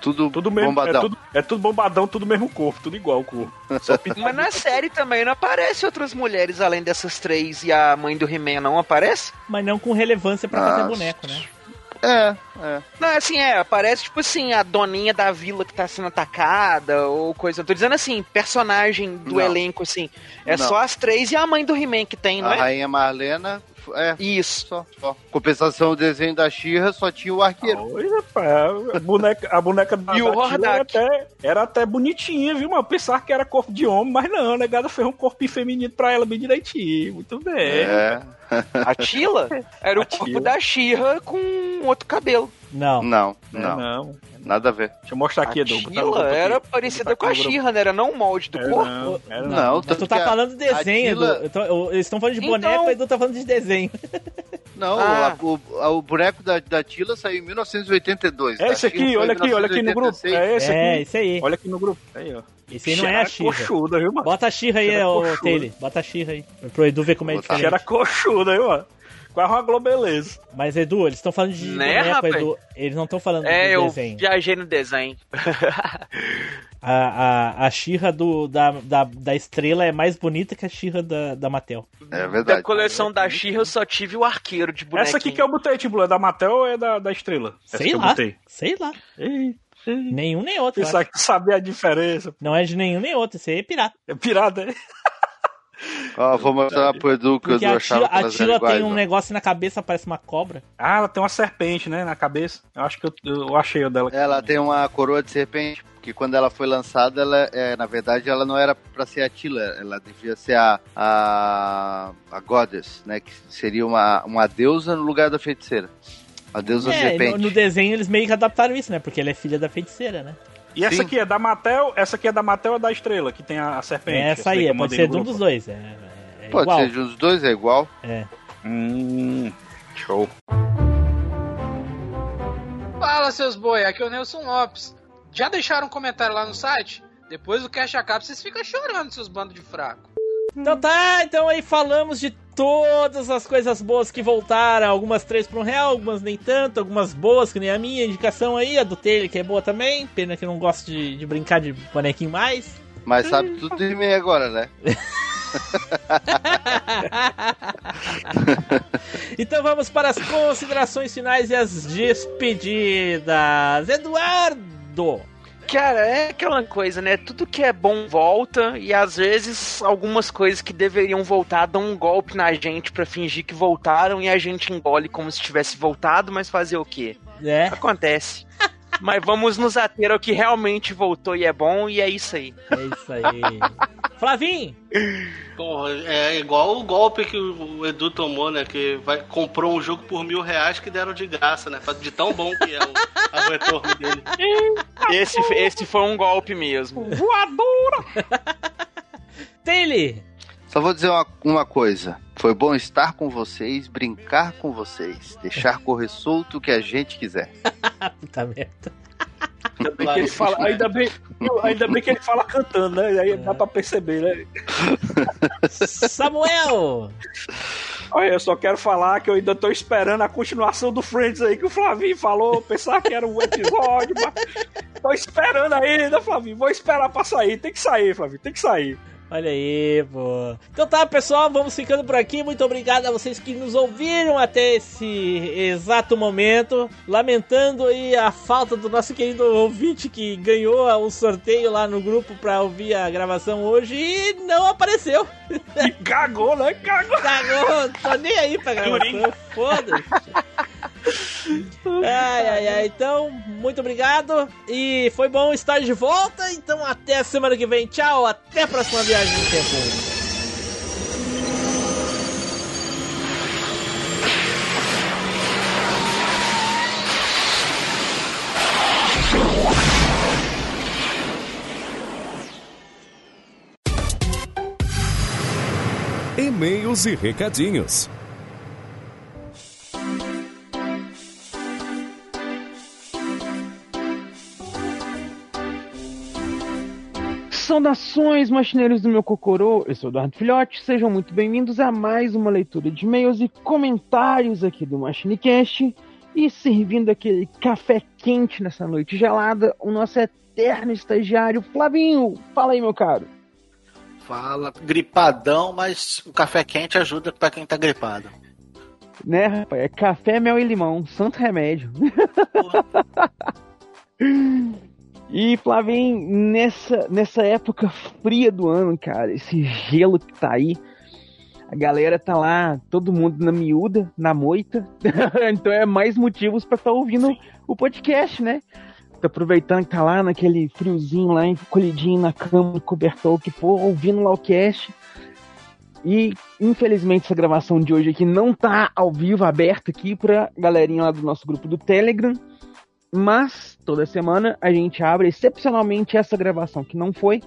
Tudo, Tudo mesmo. É bombadão. tudo, é tudo bombadão, tudo mesmo corpo, tudo igual o corpo. Mas na série também não aparece outras mulheres além dessas três e a mãe do He-Man não aparece? Mas não com relevância pra fazer Nossa. boneco, né? É, é. Não, assim, é, aparece tipo assim, a doninha da vila que tá sendo atacada ou coisa. Eu tô dizendo assim, personagem do Não. elenco, assim. É Não. só as três e a mãe do He-Man que tem, não A é? Rainha Marlena. É, Isso. só, só. Compensação, o desenho da Xirra só tinha o arqueiro. Oi, rapaz, a boneca, a boneca da, E o da Tila era até, era até bonitinha, viu? Mas pensar que era corpo de homem, mas não, a negada fez um corpinho feminino pra ela bem direitinho. Muito bem. É. A Tila era o corpo da Xirra com outro cabelo. Não. Não, É, não. não. Nada a ver. Deixa eu mostrar aqui, a Edu. grupo aqui. era parecida com a. Xirra, não era não o molde do Era corpo? não, era não. Tu tá a- falando de desenho, a Edu. Eles estão falando de Então- boneco, mas Edu tá falando de desenho. Não, Ah. a- o, a- o boneco da, da Tila saiu em 1982. É esse aqui, olha aqui, olha aqui no grupo. 1986. É esse é, aqui. isso aí. Olha aqui no grupo. Aí, ó. Esse aí não é a Xirra. coxuda, viu, mano? Bota a Xirra aí, ô. Taylor. Bota a Xirra aí. Pro Edu ver como é botar. diferente. Cheira coxuda, viu, mano? Quase uma globeleza. Mas, Edu, eles estão falando de Né, boneco, rapaz? Edu. Eles não estão falando É, do eu desenho. viajei no desenho. A, a, a Xirra do, da, da, da estrela é mais bonita que a Xirra da, da Matel. É Da verdade. coleção da Xirra eu só tive o arqueiro de bonequinho. Essa aqui que eu botei, tipo, é da Matel ou é da, da Estrela? Essa Sei que eu lá. botei. Sei lá. Ei, Nenhum nem outro. eu acho. que sabia a diferença. Não é de nenhum nem outro, esse aí é pirata. É pirata, é? Ó, vou mostrar pro Edu que a achava Tila, que a Tila iguais. tem um ó. negócio na cabeça, parece uma cobra. Ah, ela tem uma serpente, né, na cabeça. Eu acho que eu, eu achei o dela. Ela tem uma coroa de serpente, porque quando ela foi lançada, ela, é, na verdade, ela não era pra ser a Tila, ela devia ser a, a, a Goddess, né? Que seria uma, uma deusa no lugar da feiticeira. A deusa É, serpente. no, no desenho eles meio que adaptaram isso, né? Porque ela é filha da feiticeira, né? E essa Sim. aqui é da Matel, essa aqui é da Matel ou da Estrela, que tem a, a serpente. É essa aí, eu pode ser de um dos dois. É, é Pode igual. ser de uns dois, é igual. É. Hum, show. Fala, seus boi, aqui é o Nelson Lopes. Já deixaram um comentário lá no site? Depois do Cash acaba, vocês ficam chorando, seus bandos de fraco. Então tá, então aí falamos de todas as coisas boas que voltaram. Algumas três por um real, algumas nem tanto, algumas boas, que nem a minha indicação aí, a do Taylor, que é boa também. Pena que eu não gosto de, de brincar de bonequinho mais. Mas sabe tudo de mim agora, né? Então vamos para as considerações finais e as despedidas. Eduardo! Cara, é aquela coisa, né? Tudo que é bom volta e às vezes algumas coisas que deveriam voltar dão um golpe na gente pra fingir que voltaram e a gente engole como se tivesse voltado, mas fazer o quê? É. Acontece. mas vamos nos ater ao que realmente voltou e é bom e é isso aí. É isso aí. Flavinho! Porra, é igual o golpe que o Edu tomou, né? Que vai, comprou um jogo por mil reais que deram de graça, né? De tão bom que é o, o retorno dele. Esse, esse foi um golpe mesmo. Voadora! Taylor! Só vou dizer uma, uma coisa. Foi bom estar com vocês, brincar com vocês, deixar correr solto o que a gente quiser. Puta merda. Ainda bem, que ele fala, ainda, bem, ainda bem que ele fala cantando, né? Aí dá pra perceber, né? Samuel! Olha, eu só quero falar que eu ainda tô esperando a continuação do Friends aí que o Flavinho falou. Pensar que era um episódio, mas tô esperando ainda, Flavinho. Vou esperar pra sair. Tem que sair, Flavinho, tem que sair. Olha aí, pô. Então tá, pessoal, vamos ficando por aqui. Muito obrigado a vocês que nos ouviram até esse exato momento. Lamentando aí a falta do nosso querido ouvinte que ganhou o sorteio lá no grupo pra ouvir a gravação hoje e não apareceu. E cagou, né? Cagou. Cagou, tô nem aí pra gravação. Foda-se. Ai, ai, ai. Então, muito obrigado. E foi bom estar de volta. Então, até a semana que vem. Tchau. Até a próxima viagem no tempo. E-mails e recadinhos. Saudações, machineiros do meu cocorô, eu sou o Eduardo Filhote, sejam muito bem-vindos a mais uma leitura de e-mails e comentários aqui do MachineCast e servindo aquele café quente nessa noite gelada, o nosso eterno estagiário Flavinho. Fala aí, meu caro. Fala, gripadão, mas o café quente ajuda pra quem tá gripado. Né, rapaz? É café, mel e limão, santo remédio. E, Flavinho, nessa, nessa época fria do ano, cara, esse gelo que tá aí, a galera tá lá, todo mundo na miúda, na moita, então é mais motivos pra estar tá ouvindo o podcast, né? Tá aproveitando que tá lá naquele friozinho lá, encolhidinho na cama, no cobertor, que for, ouvindo lá o cast. E, infelizmente, essa gravação de hoje aqui não tá ao vivo, aberta aqui pra galerinha lá do nosso grupo do Telegram. Mas toda semana a gente abre excepcionalmente essa gravação que não foi,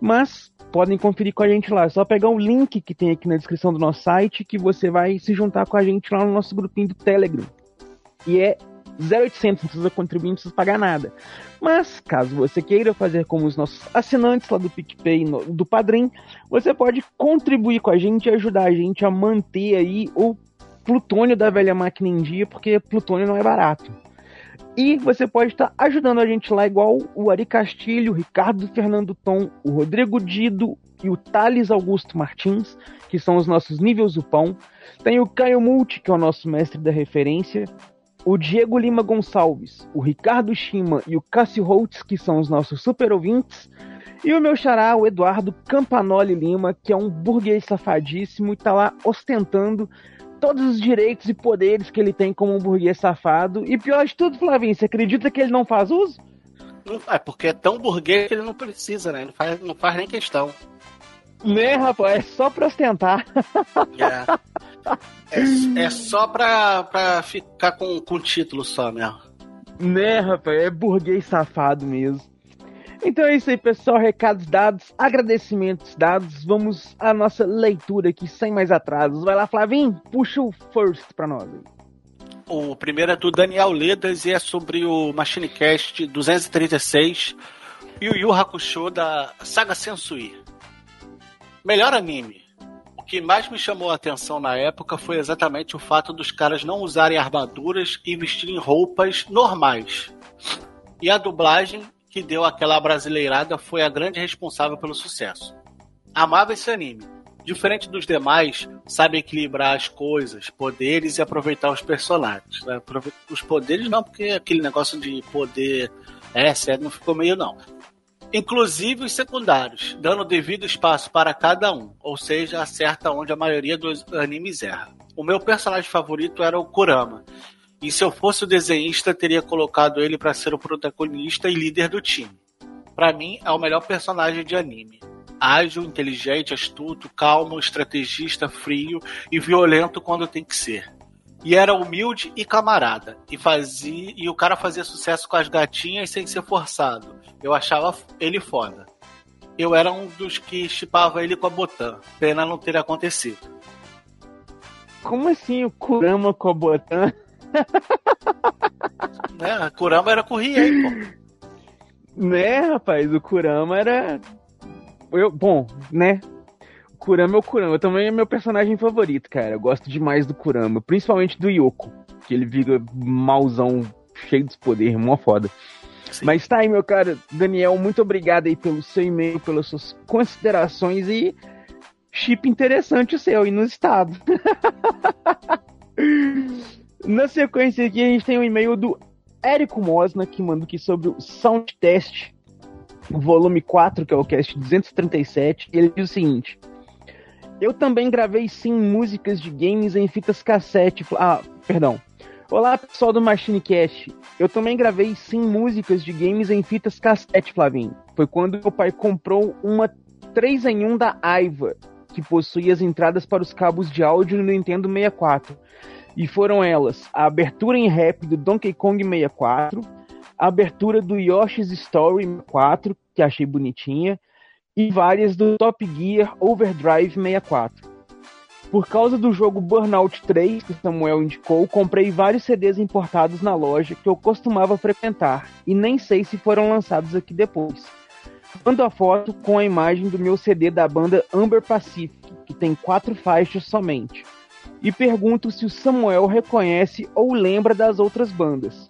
mas podem conferir com a gente lá. É só pegar o link que tem aqui na descrição do nosso site que você vai se juntar com a gente lá no nosso grupinho do Telegram. E é 0800, não precisa contribuir, não precisa pagar nada. Mas, caso você queira fazer como os nossos assinantes lá do PicPay, no, do Padrim, você pode contribuir com a gente e ajudar a gente a manter aí o plutônio da velha máquina em dia, porque plutônio não é barato. E você pode estar ajudando a gente lá, igual o Ari Castilho, o Ricardo Fernando Tom, o Rodrigo Dido e o Thales Augusto Martins, que são os nossos níveis do pão. Tem o Caio Multi, que é o nosso mestre da referência. o Diego Lima Gonçalves, o Ricardo Shima e o Cássio Holtz, que são os nossos super ouvintes, e o meu xará, o Eduardo Campanoli Lima, que é um burguês safadíssimo e tá lá ostentando todos os direitos e poderes que ele tem como um burguês safado. E pior de tudo, Flavinho, você acredita que ele não faz uso? Não, é porque é tão burguês que ele não precisa, né? Não faz, não faz nem questão. Né, rapaz? É só pra ostentar. É, é, é só pra, pra ficar com, com título só mesmo. Né, rapaz? É burguês safado mesmo. Então é isso aí, pessoal. Recados dados, agradecimentos dados. Vamos à nossa leitura aqui, sem mais atrasos. Vai lá, Flavinho, puxa o first pra nós aí. O primeiro é do Daniel Ledas e é sobre o Machine Cast 236 e o Yu Hakusho da Saga Sensui. Melhor anime. O que mais me chamou a atenção na época foi exatamente o fato dos caras não usarem armaduras e vestirem roupas normais. E a dublagem que deu aquela brasileirada foi a grande responsável pelo sucesso. Amava esse anime. Diferente dos demais, sabe equilibrar as coisas, poderes e aproveitar os personagens. né? Os poderes não, porque aquele negócio de poder é sério, não ficou meio não. Inclusive os secundários, dando devido espaço para cada um, ou seja, acerta onde a maioria dos animes erra. O meu personagem favorito era o Kurama, e se eu fosse o desenhista, teria colocado ele para ser o protagonista e líder do time. Para mim, é o melhor personagem de anime. Ágil, inteligente, astuto, calmo, estrategista, frio e violento quando tem que ser. E era humilde e camarada. E fazia e o cara fazia sucesso com as gatinhas sem ser forçado. Eu achava ele foda. Eu era um dos que chipava ele com a Botan. Pena não ter acontecido. Como assim o Kurama com a Botan? Né? Kurama era com Riei, pô. Né, rapaz? O Kurama era. Eu, bom, né? O Kurama é o Kurama. Também é meu personagem favorito, cara. Eu gosto demais do Kurama. Principalmente do Yoko. Que ele vira mauzão, cheio dos poderes, mó foda. Mas tá aí, meu cara. Daniel, muito obrigado aí pelo seu e-mail, pelas suas considerações e chip interessante o seu, inusitado. Na sequência aqui, a gente tem um e-mail do Érico Mosna, que mandou aqui sobre o Sound Test, volume 4, que é o cast 237. Ele diz o seguinte: Eu também gravei sim músicas de games em fitas cassete. Ah, perdão. Olá, pessoal do Machine Cast. Eu também gravei sim músicas de games em fitas cassete, Flavinho. Foi quando meu pai comprou uma 3 em 1 da Aiva, que possuía as entradas para os cabos de áudio no Nintendo 64. E foram elas: a abertura em rap do Donkey Kong 64, a abertura do Yoshi's Story 4, que achei bonitinha, e várias do Top Gear Overdrive 64. Por causa do jogo Burnout 3, que o Samuel indicou, comprei vários CDs importados na loja que eu costumava frequentar, e nem sei se foram lançados aqui depois. Mando a foto com a imagem do meu CD da banda Amber Pacific, que tem quatro faixas somente. E pergunto se o Samuel reconhece ou lembra das outras bandas.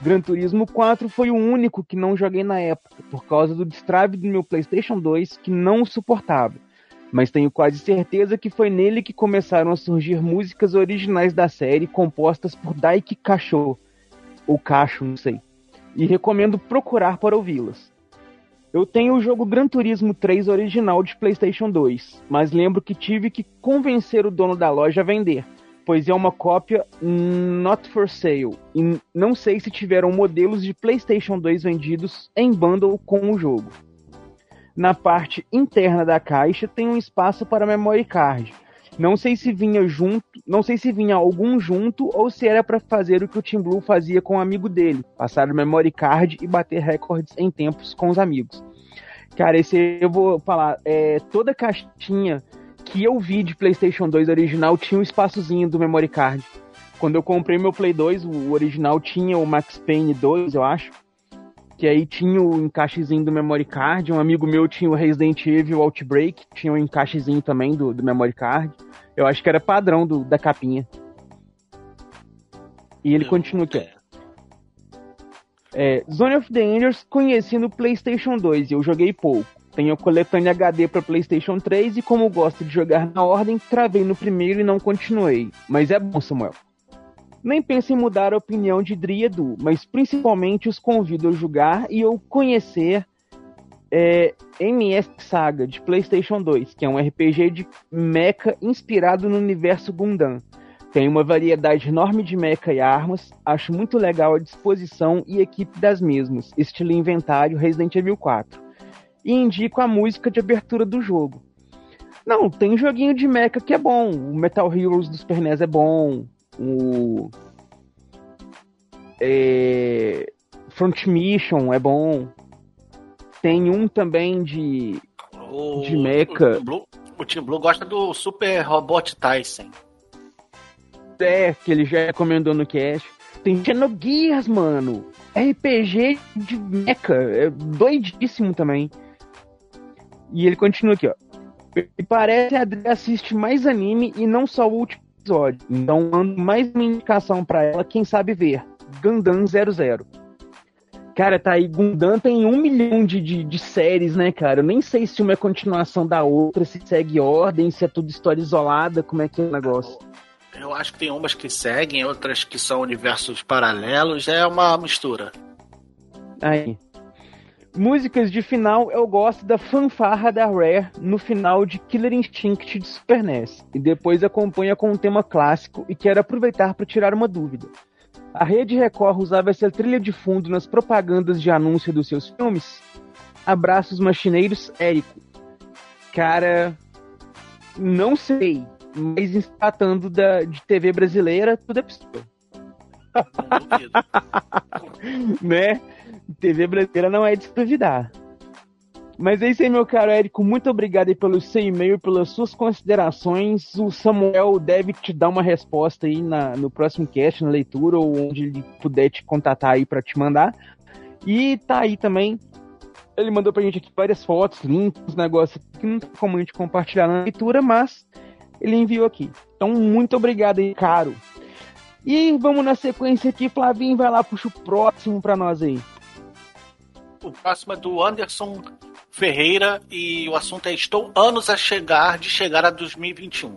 Gran Turismo 4 foi o único que não joguei na época, por causa do destrave do meu PlayStation 2 que não suportava. Mas tenho quase certeza que foi nele que começaram a surgir músicas originais da série compostas por Daiki Kacho, ou Cacho, não sei. E recomendo procurar para ouvi-las. Eu tenho o jogo Gran Turismo 3 original de PlayStation 2, mas lembro que tive que convencer o dono da loja a vender, pois é uma cópia not for sale, e não sei se tiveram modelos de PlayStation 2 vendidos em bundle com o jogo. Na parte interna da caixa tem um espaço para memory card. Não sei se vinha junto, não sei se vinha algum junto ou se era para fazer o que o Team Blue fazia com um amigo dele, passar o memory card e bater recordes em tempos com os amigos. Cara, esse eu vou falar, é, toda caixinha que eu vi de PlayStation 2 original tinha um espaçozinho do memory card. Quando eu comprei meu Play 2, o original tinha o Max Payne 2, eu acho. Que aí tinha o encaixezinho do memory card. Um amigo meu tinha o Resident Evil Outbreak, tinha um encaixezinho também do, do memory card. Eu acho que era padrão do, da capinha. E ele continua aqui. ó. É, Zone of the Enders conheci no PlayStation 2 e eu joguei pouco. Tenho coletânea HD para PlayStation 3 e como gosto de jogar na ordem, travei no primeiro e não continuei. Mas é bom, Samuel. Nem penso em mudar a opinião de Dri e Edu, mas principalmente os convido a jogar e eu conhecer é, MS Saga de PlayStation 2, que é um RPG de mecha inspirado no universo Gundam. Tem uma variedade enorme de mecha e armas, acho muito legal a disposição e equipe das mesmas, estilo inventário Resident Evil 4. E indico a música de abertura do jogo. Não, tem joguinho de mecha que é bom. O Metal Heroes do Super NES é bom. O. É... Front Mission é bom. Tem um também de. O, de mecha. O, Blue, o Team Blue gosta do Super Robot Tyson. É, que ele já recomendou no cast. Tem Xenogears, mano. RPG de mecha. É doidíssimo também. E ele continua aqui, ó. E parece que a Adri assiste mais anime e não só o último episódio. Então mando mais uma indicação pra ela, quem sabe ver. Gundam 00. Cara, tá aí, Gundam tem um milhão de, de, de, séries, né, cara? Eu nem sei se uma é continuação da outra, se segue ordem, se é tudo história isolada, como é que é o negócio. Eu acho que tem umas que seguem, outras que são universos paralelos, é uma mistura. Aí. Músicas de final, eu gosto da fanfarra da Rare no final de Killer Instinct de Super NES. E depois acompanha com um tema clássico e quero aproveitar para tirar uma dúvida. A Rede Record usava essa trilha de fundo nas propagandas de anúncio dos seus filmes? Abraços machineiros, Érico. Cara, não sei, mas em se tratando da, de TV brasileira, tudo é possível. né? TV brasileira não é de se duvidar. Mas é isso aí, meu caro Érico. Muito obrigado pelo seu e-mail, pelas suas considerações. O Samuel deve te dar uma resposta aí na, no próximo cast, na leitura, ou onde ele puder te contatar aí para te mandar. E tá aí também. Ele mandou pra gente aqui várias fotos, links, negócios que não tem como a gente compartilhar na leitura, mas ele enviou aqui. Então, muito obrigado aí, caro. E vamos na sequência aqui, Flavinho, vai lá, puxa o próximo pra nós aí. O próximo é do Anderson Ferreira e o assunto é Estou anos a chegar de chegar a 2021.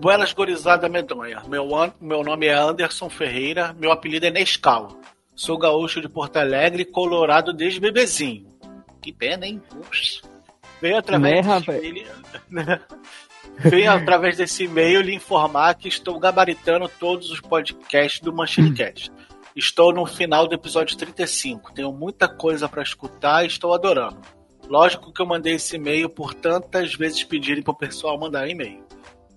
Buenas gorizada medonha. Meu, meu nome é Anderson Ferreira, meu apelido é Nescau. Sou gaúcho de Porto Alegre, colorado desde bebezinho. Que pena, hein? Ups. Veio através Né, desse e-mail... Venho através desse e-mail lhe informar que estou gabaritando todos os podcasts do Manchinecast. Estou no final do episódio 35. Tenho muita coisa para escutar e estou adorando. Lógico que eu mandei esse e-mail por tantas vezes pedirem para o pessoal mandar e-mail.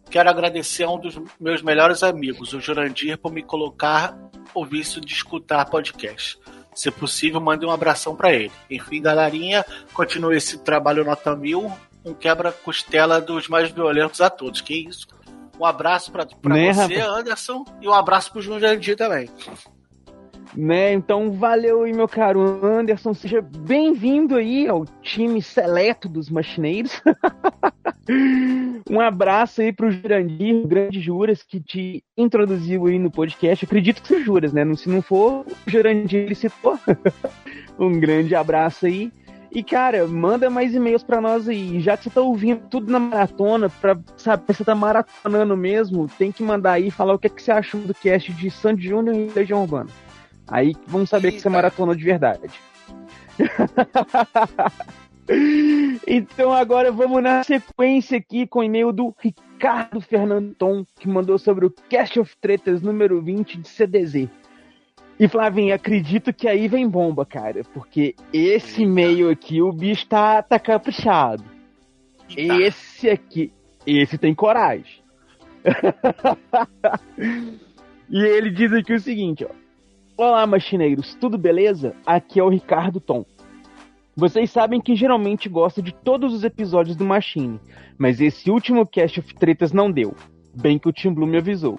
Quero agradecer a um dos meus melhores amigos, o Jurandir, por me colocar o vício de escutar podcast. Se possível, mande um abração para ele. Enfim, galerinha, continue esse trabalho nota mil, um quebra-costela dos mais violentos a todos. Que isso? Um abraço para Né, você, rapaz? Anderson, e um abraço pro Jurandir também. Né? Então valeu aí, meu caro Anderson. Seja bem-vindo aí ao time seleto dos machineiros. um abraço aí pro Jurandir, grande Juras, que te introduziu aí no podcast. Acredito que seja Juras, né? Se não for, o Jurandir citou. um grande abraço aí. E, cara, manda mais e-mails pra nós aí. Já que você tá ouvindo tudo na maratona, pra saber se você tá maratonando mesmo, tem que mandar aí falar o que, é que você achou do cast de Sandy Júnior e Legião Urbana. Aí vamos saber que você maratonou de verdade. então agora vamos na sequência aqui com o e-mail do Ricardo Fernando Tom, que mandou sobre o Cast of Tretas número 20 de CDZ. E Flavinho, acredito que aí vem bomba, cara, porque esse e-mail aqui, o bicho tá, tá caprichado. Esse aqui, esse tem coragem. e ele diz aqui o seguinte, ó. Olá, machineiros, tudo beleza? Aqui é o Ricardo Tom. Vocês sabem que geralmente gosto de todos os episódios do Machine, mas esse último Cast of Tretas não deu, bem que o Tim Blue me avisou.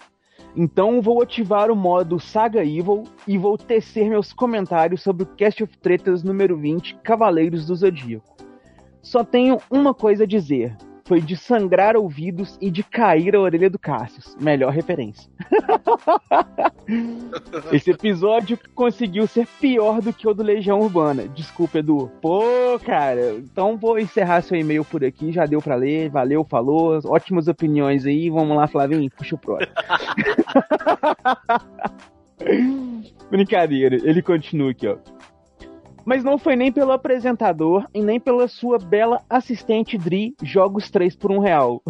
Então vou ativar o modo Saga Evil e vou tecer meus comentários sobre o Cast of Tretas número 20, Cavaleiros do Zodíaco. Só tenho uma coisa a dizer. Foi de sangrar ouvidos e de cair a orelha do Cassius. Melhor referência. Esse episódio conseguiu ser pior do que o do Legião Urbana. Desculpa, Edu. Pô, cara. Então vou encerrar seu e-mail por aqui. Já deu pra ler. Valeu, falou. Ótimas opiniões aí. Vamos lá, Flavinho. Puxa o próximo. Brincadeira. Ele continua aqui, ó. Mas não foi nem pelo apresentador e nem pela sua bela assistente Dri Jogos 3 por um real.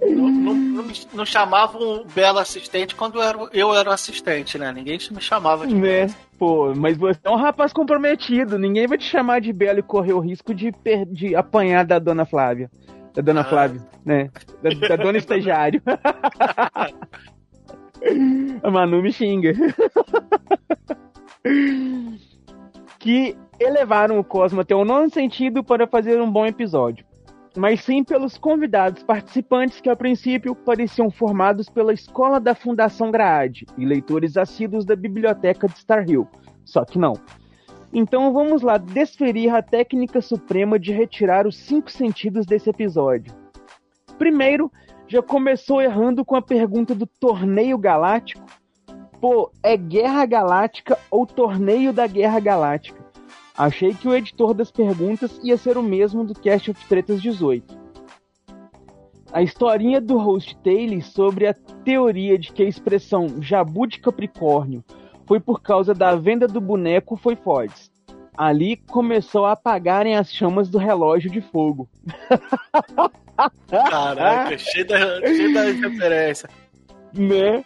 Não, não, não, chamavam o belo assistente quando eu era, eu era o assistente, né? Ninguém me chamava de Né? Pô, mas você é um rapaz comprometido. Ninguém vai te chamar de belo e correr o risco de, per- de apanhar da dona Flávia. Da dona Ah. Flávia, né? Da, da dona estagiário. A Manu me xinga. Que elevaram o Cosmo até o nono sentido para fazer um bom episódio. Mas sim pelos convidados participantes que a princípio pareciam formados pela escola da Fundação Grade e leitores assíduos da biblioteca de Star Hill. Só que não. Então vamos lá desferir a técnica suprema de retirar os cinco sentidos desse episódio. Primeiro, já começou errando com a pergunta do torneio galáctico. Pô, é Guerra Galáctica ou Torneio da Guerra Galáctica? Achei que o editor das perguntas ia ser o mesmo do Cast of Tretas 18. A historinha do host Taylor sobre a teoria de que a expressão Jabu de Capricórnio foi por causa da venda do boneco foi fodes. Ali começou a apagarem as chamas do relógio de fogo. Caraca, cheio da, cheio da referência. né?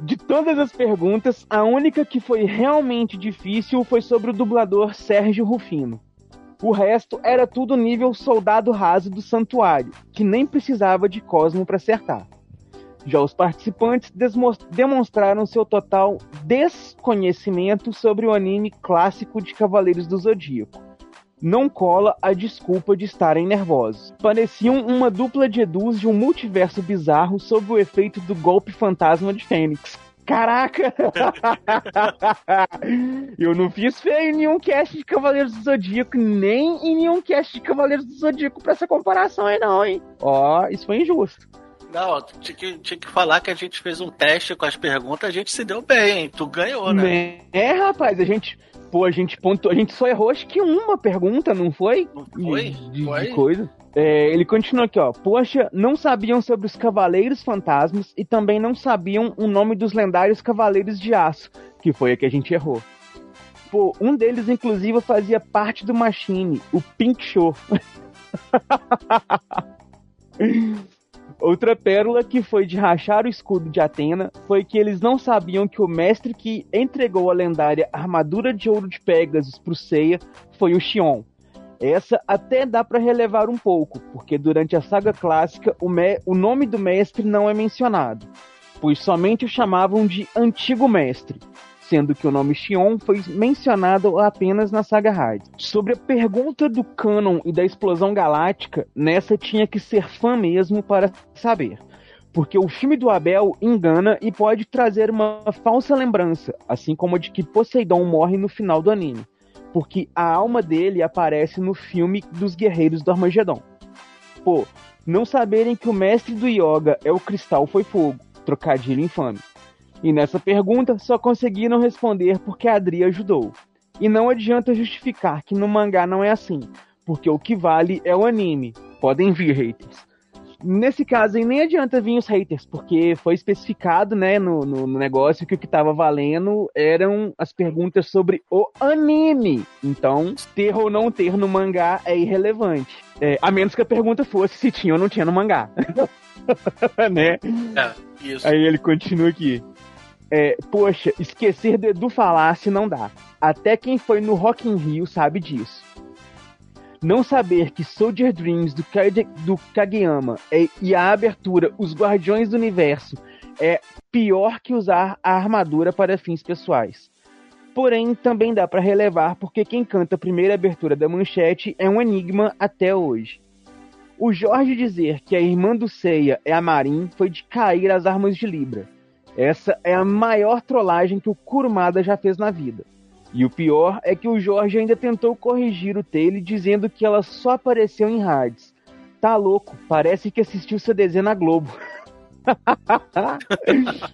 De todas as perguntas, a única que foi realmente difícil foi sobre o dublador Sérgio Rufino. O resto era tudo nível soldado raso do santuário, que nem precisava de Cosmo para acertar. Já os participantes demonstraram seu total desconhecimento sobre o anime clássico de Cavaleiros do Zodíaco. Não cola a desculpa de estarem nervosos. Pareciam uma dupla de Edus de um multiverso bizarro sob o efeito do golpe fantasma de Fênix. Caraca! Eu não fiz feio em nenhum cast de Cavaleiros do Zodíaco, nem em nenhum cast de Cavaleiros do Zodíaco pra essa comparação aí, não, hein? Ó, isso foi injusto. Não, tinha que, tinha que falar que a gente fez um teste com as perguntas, a gente se deu bem, hein? Tu ganhou, né? É, rapaz, a gente. Pô, a gente pontuou, a gente só errou acho que uma pergunta, não foi? foi? De, de Foi? coisa. É, ele continua aqui, ó. Poxa, não sabiam sobre os Cavaleiros Fantasmas e também não sabiam o nome dos lendários Cavaleiros de Aço, que foi a que a gente errou. Pô, um deles, inclusive, fazia parte do Machine, o Pink Show. Outra pérola que foi de rachar o escudo de Atena foi que eles não sabiam que o mestre que entregou a lendária armadura de ouro de Pegasus pro Seiya foi o Xion. Essa até dá pra relevar um pouco, porque durante a saga clássica o, o nome do mestre não é mencionado, pois somente o chamavam de Antigo Mestre, sendo que o nome Xion foi mencionado apenas na saga Raid. Sobre a pergunta do canon e da explosão galáctica, nessa tinha que ser fã mesmo para saber. Porque o filme do Abel engana e pode trazer uma falsa lembrança, assim como a de que Poseidon morre no final do anime. Porque a alma dele aparece no filme dos Guerreiros do Armagedon. Pô, não saberem que o mestre do Yoga é o Cristal foi fogo, trocadilho infame. E nessa pergunta só conseguiram responder porque a Adri ajudou. E não adianta justificar que no mangá não é assim, porque o que vale é o anime. Podem vir, haters. Nesse caso aí nem adianta vir os haters, porque foi especificado, né, no, no, no negócio que o que tava valendo eram as perguntas sobre o anime. Então, ter ou não ter no mangá é irrelevante. É, a menos que a pergunta fosse se tinha ou não tinha no mangá. né? É, isso. Aí ele continua aqui. É, poxa, esquecer do Edu Falasse não dá. Até quem foi no Rock in Rio sabe disso. Não saber que Soldier Dreams do, Kage- do Kageyama é- e a abertura Os Guardiões do Universo é pior que usar a armadura para fins pessoais. Porém, também dá para relevar porque quem canta a primeira abertura da manchete é um enigma até hoje. O Jorge dizer que a irmã do Seiya é a Marin foi de cair as armas de Libra. Essa é a maior trollagem que o Kurumada já fez na vida. E o pior é que o Jorge ainda tentou corrigir o Taylor dizendo que ela só apareceu em rádios. Tá louco, parece que assistiu CDZ na Globo.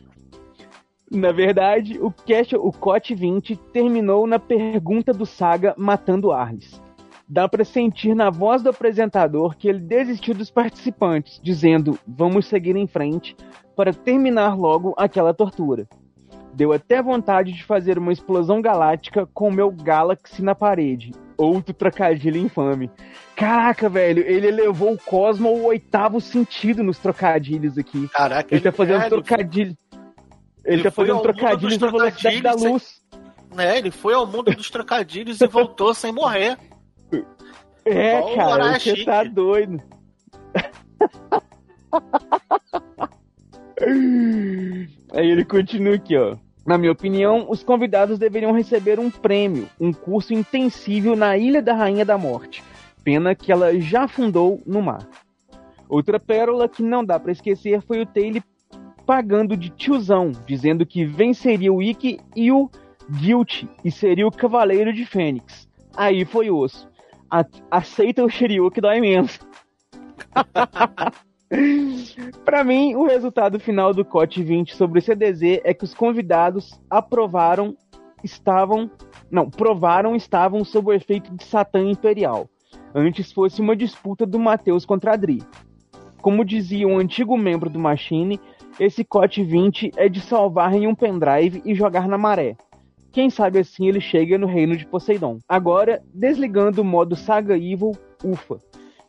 na verdade, o cast, o COT 20 terminou na pergunta do Saga matando Arles. Dá pra sentir na voz do apresentador que ele desistiu dos participantes, dizendo: "Vamos seguir em frente para terminar logo aquela tortura". Deu até vontade de fazer uma explosão galáctica com o meu Galaxy na parede. Outro trocadilho infame. Caraca, velho, ele elevou o Cosmo ao oitavo sentido nos trocadilhos aqui. Caraca, ele tá fazendo é, ele- trocadilho. Ele, ele tá foi fazendo trocadilhos na velocidade da trocadilhos sem- luz. né? Ele foi ao mundo dos trocadilhos e voltou sem morrer. É, o cara, você tá doido. Aí ele continua aqui, ó. Na minha opinião, os convidados deveriam receber um prêmio, um curso intensível na Ilha da Rainha da Morte. Pena que ela já afundou no mar. Outra pérola que não dá pra esquecer foi o Taylor pagando de tiozão, dizendo que venceria o Ikki e o Guilty e seria o Cavaleiro de Fênix. Aí foi osso. A- aceita o Shiryu que dói menos. Pra mim, o resultado final do COT 20 sobre o CDZ é que os convidados aprovaram, estavam, não, provaram estavam sob o efeito de Satã Imperial. Antes fosse uma disputa do Matheus contra Adri. Como dizia um antigo membro do Machine, esse COT 20 é de salvar em um pendrive e jogar na maré. Quem sabe assim ele chega no reino de Poseidon. Agora, desligando o modo Saga Evil, ufa.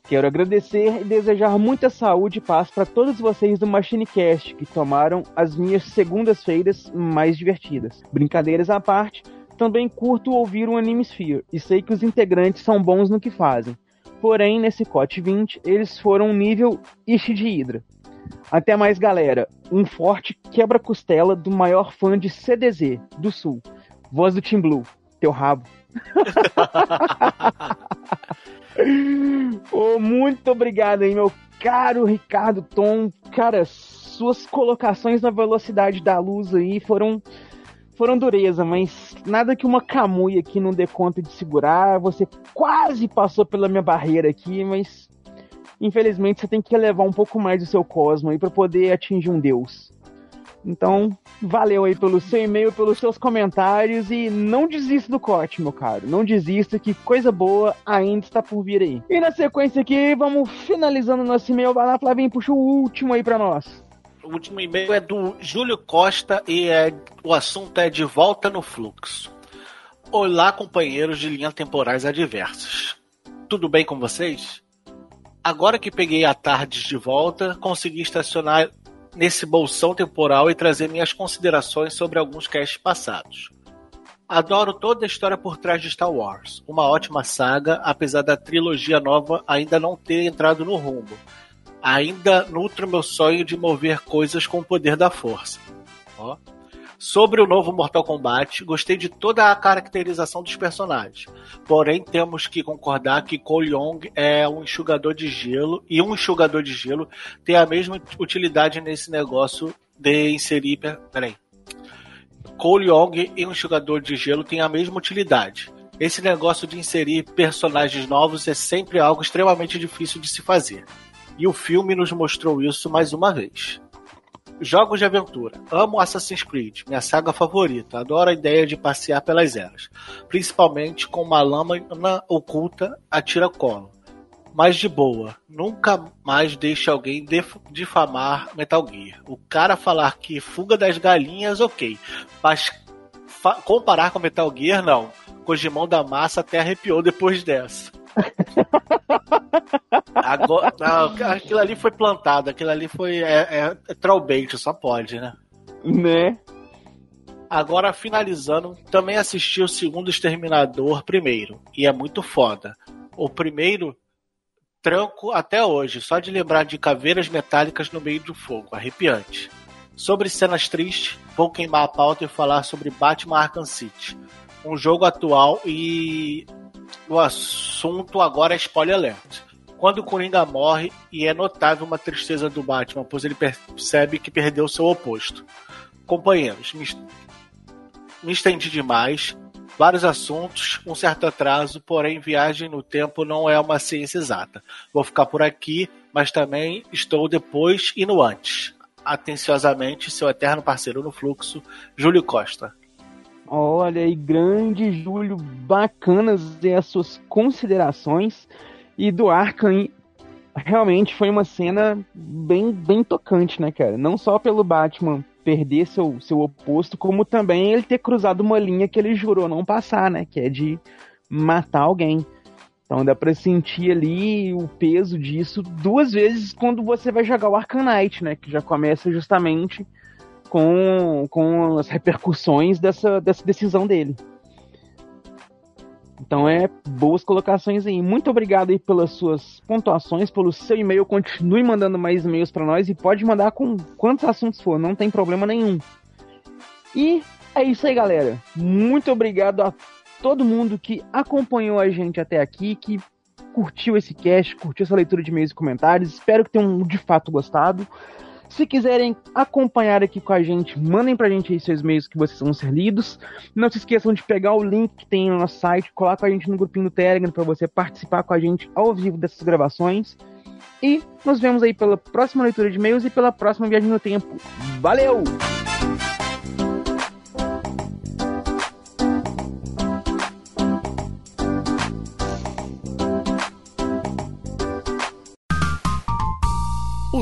Quero agradecer e desejar muita saúde e paz para todos vocês do MachineCast que tomaram as minhas segundas-feiras mais divertidas. Brincadeiras à parte, também curto ouvir o Animesphere e sei que os integrantes são bons no que fazem. Porém, nesse COT 20, eles foram um nível Ishi de Hydra. Até mais, galera. Um forte quebra-costela do maior fã de CDZ do Sul. Voz do Team Blue. Teu rabo. Ô, muito obrigado aí, meu caro Ricardo Tom. Cara, suas colocações na velocidade da luz aí foram foram dureza, mas nada que uma camuia aqui não dê conta de segurar. Você quase passou pela minha barreira aqui, mas infelizmente você tem que elevar um pouco mais o seu cosmo aí para poder atingir um deus. Então, valeu aí pelo seu e-mail, pelos seus comentários e não desista do corte, meu caro. Não desista que coisa boa ainda está por vir aí. E na sequência aqui, vamos finalizando nosso e-mail. Vai lá, Flavinho, puxa o último aí pra nós. O último e-mail é do Júlio Costa e é, o assunto é de volta no fluxo. Olá, companheiros de linhas temporais adversas. Tudo bem com vocês? Agora que peguei a tarde de volta, consegui estacionar nesse bolsão temporal e trazer minhas considerações sobre alguns casts passados. Adoro toda a história por trás de Star Wars, uma ótima saga, apesar da trilogia nova ainda não ter entrado no rumo. Ainda nutro meu sonho de mover coisas com o poder da força. Ó. Sobre o novo Mortal Kombat, gostei de toda a caracterização dos personagens. Porém, temos que concordar que Cole Young é um enxugador de gelo e um enxugador de gelo tem a mesma utilidade nesse negócio de inserir. per- Peraí. Cole Young e um enxugador de gelo têm a mesma utilidade. Esse negócio de inserir personagens novos é sempre algo extremamente difícil de se fazer. E o filme nos mostrou isso mais uma vez. Jogos de aventura. Amo Assassin's Creed, minha saga favorita. Adoro a ideia de passear pelas eras, principalmente com uma lâmina oculta a tiracolo. Mas de boa, nunca mais deixe alguém difamar Metal Gear. O cara falar que fuga das galinhas, ok. Mas comparar com Metal Gear, não. Kojimão da massa até arrepiou depois dessa. Agora, não, aquilo ali foi plantado, aquilo ali foi é, é, é só pode, né? Né? Agora, finalizando, também assisti o segundo Exterminador primeiro, e é muito foda. O primeiro, tranco até hoje, só de lembrar de caveiras metálicas no meio do fogo, arrepiante. Sobre cenas tristes, vou queimar a pauta e falar sobre Batman Arkham City, um jogo atual e o assunto agora é spoiler alert. Quando o Coringa morre, e é notável uma tristeza do Batman, pois ele percebe que perdeu seu oposto. Companheiros, me, me estendi demais. vários assuntos, um certo atraso, porém viagem no tempo não é uma ciência exata. Vou ficar por aqui, mas também estou depois e no antes. Atenciosamente, seu eterno parceiro no fluxo, Júlio Costa. Olha aí, grande Júlio, bacanas as suas considerações. E do Arkham, realmente foi uma cena bem, bem tocante, né, cara? Não só pelo Batman perder seu, seu oposto, como também ele ter cruzado uma linha que ele jurou não passar, né? Que é de matar alguém. Então dá pra sentir ali o peso disso duas vezes quando você vai jogar o Knight, né? Que já começa justamente com, com as repercussões dessa, dessa decisão dele. Então é boas colocações aí. Muito obrigado aí pelas suas pontuações, pelo seu e-mail. Continue mandando mais e-mails para nós e pode mandar com quantos assuntos for, não tem problema nenhum. E é isso aí, galera. Muito obrigado a todo mundo que acompanhou a gente até aqui, que curtiu esse cast, curtiu essa leitura de e-mails e comentários. Espero que tenham de fato gostado. Se quiserem acompanhar aqui com a gente, mandem pra gente aí seus e-mails que vocês vão ser lidos. Não se esqueçam de pegar o link que tem no nosso site, colar com a gente no grupinho do Telegram para você participar com a gente ao vivo dessas gravações. E nos vemos aí pela próxima leitura de e-mails e pela próxima viagem no tempo. Valeu!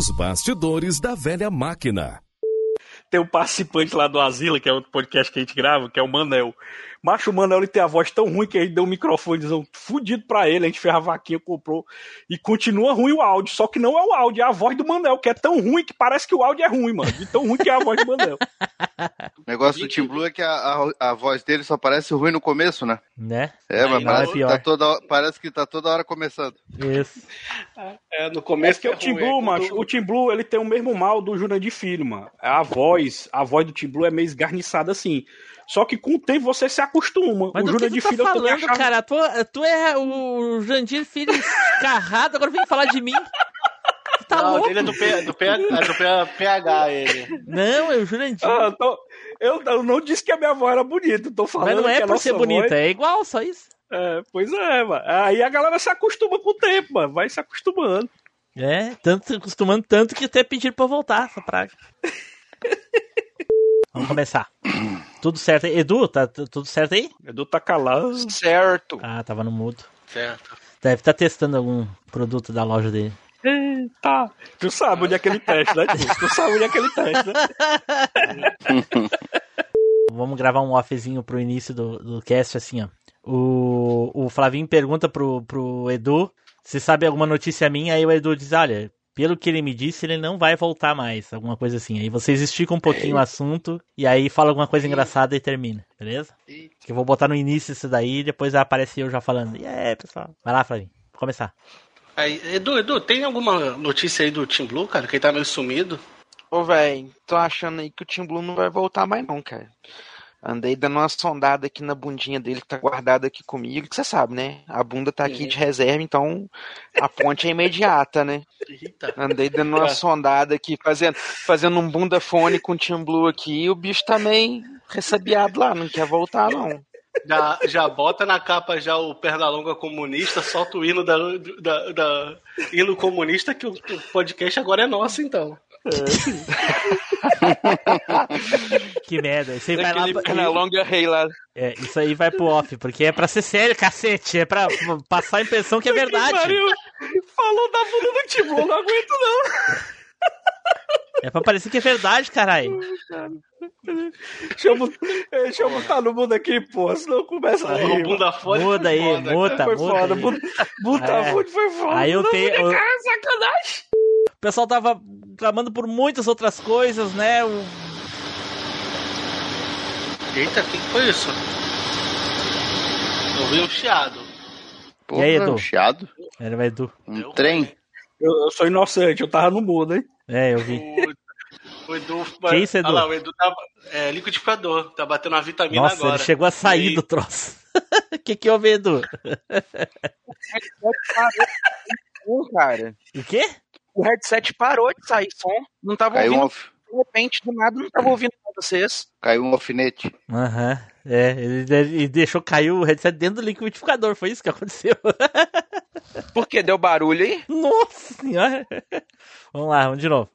Os bastidores da velha máquina. Tem um participante lá do Asila, que é outro podcast que a gente grava, que é o Manel. Macho, o Manel ele tem a voz tão ruim que a gente deu um microfone fudido pra ele, a gente fez a vaquinha, comprou, e continua ruim o áudio, só que não é o áudio, é a voz do Manel, que é tão ruim que parece que o áudio é ruim, mano, de tão ruim que é a voz do Manel. O negócio do Tim Blue é que a, a, a voz dele só parece ruim no começo, né? Né? É, mas é parece, que pior. tá toda, parece que tá toda hora começando. Isso. É, no É começo porque o Tim Blue, macho, o Tim Blue, ele tem o mesmo mal do Jurandir Filho, mano. A voz, a voz do Tim Blue é meio esgarniçada assim. Só que com o tempo você se acostuma. Mas o que Jurandir tu tá Filho eu falando, achava... cara? Tu, tu é o Jandir Filho escarrado, agora vem falar de mim. Tu tá não, louco? dele é do, P, do, P, é do PH, ele. Não, é o Jurandir. Ah, eu, tô- eu- eu não disse que a minha voz era bonita, eu tô falando Mas não é que por ser bonita, voz- é igual, só isso. É, pois é, mano. Aí a galera se acostuma com o tempo, mano. Vai se acostumando. É, tanto, acostumando tanto que até pediram pra voltar essa praga. Vamos começar. Tudo certo aí? Edu, tá tudo certo aí? Edu tá calado. Certo. Ah, tava no mudo. Certo. Deve estar testando algum produto da loja dele. Eita! Tu sabe onde é aquele teste, né? Tu, tu sabe onde é aquele teste, né? Vamos gravar um offzinho pro início do, do cast, assim, ó. O, o Flavinho pergunta pro, pro Edu se sabe alguma notícia minha, aí o Edu diz, olha, pelo que ele me disse, ele não vai voltar mais, alguma coisa assim. Aí vocês esticam um pouquinho o assunto e aí fala alguma coisa engraçada e termina, beleza? Que eu vou botar no início isso daí e depois aparece eu já falando. E aí, pessoal? Vai lá, Flavinho, vou começar. Aí, Edu, Edu, tem alguma notícia aí do Team Blue, cara? Que ele tá meio sumido? Ô, velho, tô achando aí que o Tim Blue não vai voltar mais não, cara. Andei dando uma sondada aqui na bundinha dele que tá guardada aqui comigo, que você sabe, né? A bunda tá aqui de reserva, então a ponte é imediata, né? Andei dando uma sondada aqui, fazendo, fazendo um bunda fone com o Tim Blue aqui, e o bicho tá meio ressabiado lá, não quer voltar não. Já, já bota na capa já o Pernalonga comunista, solta o hino da, da, da- hino comunista que o podcast agora é nosso, então. Que merda, isso aí vai lá. Daquele Pernalonga rei lá. É, isso aí vai pro off, porque é pra ser sério, cacete. É pra passar a impressão que é verdade. pariu. Falou da bunda do Tim Blue, não aguento não. É pra parecer que é verdade, caralho. Eu botar no mundo aqui, pô, senão começa a O rir. bunda fone Muda aí, foda, muta, cara. Foi muta foda, aí. É. foi foda. Aí eu tenho- eu- Cara, sacanagem. O pessoal tava clamando por muitas outras coisas, né? O- Eita, o que foi isso? Eu vi um chiado. E aí, Edu? um chiado? Era o Edu. Um trem? Eu, eu sou inocente, eu tava no mundo, hein? É, eu vi. O Edu. Que isso, Edu? Olha lá, o Edu tá. É, liquidificador, tá batendo uma vitamina Nossa, agora. ele chegou a sair E- do troço. O que que houve, Edu? Pô, cara. O quê? O headset parou de sair som. Não tava Caiu um, ouvindo. alf- de repente, do nada, não tava ouvindo vocês. Caiu um alfinete. Aham. É, ele, ele deixou cair o headset dentro do liquidificador, foi isso que aconteceu. Por que deu barulho aí? Nossa senhora. Vamos lá, vamos de novo.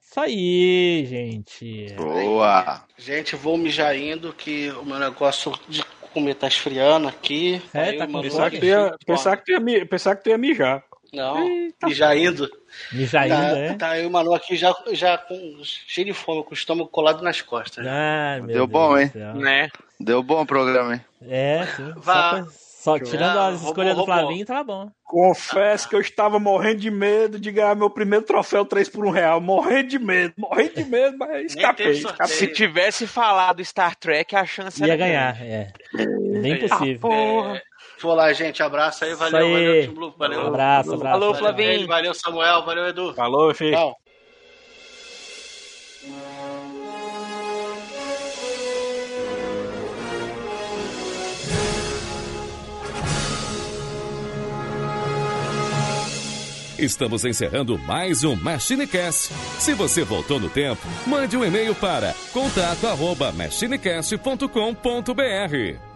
Isso aí, gente. Boa. Gente, vou mijar indo, que o meu negócio de comer tá esfriando aqui. É, tá com Pensar um que, tu ia, pensar, que tu ia, pensar que tu ia mijar. Não, mijar indo. Mijar tá, ainda, é? Tá eu e o Manu aqui já, já com, cheio de fome, com o estômago colado nas costas. Meu Deu Deus bom, hein? Né? Deu bom o programa, hein? É, sim. Só, Vá. só tirando Ah, as roubou, escolhas do. Flavinho, tava bom. Confesso que eu estava morrendo de medo de ganhar meu primeiro troféu 3 por 1 real. Morrendo de medo, morrendo de medo, mas escapei. sorteio. Se escapei. tivesse falado Star Trek, a chance Ia era ganhar, grande. é. Nem possível. É, vou lá, gente. Abraço aí, valeu, aí. valeu, Tim Blue, valeu. Abraço, abraço. Falou, Flavinho. Valeu, Samuel, valeu, Edu. Falou, filho. Tchau. Estamos encerrando mais um MachineCast. Se você voltou no tempo, mande um e-mail para contato@machinecast.com.br.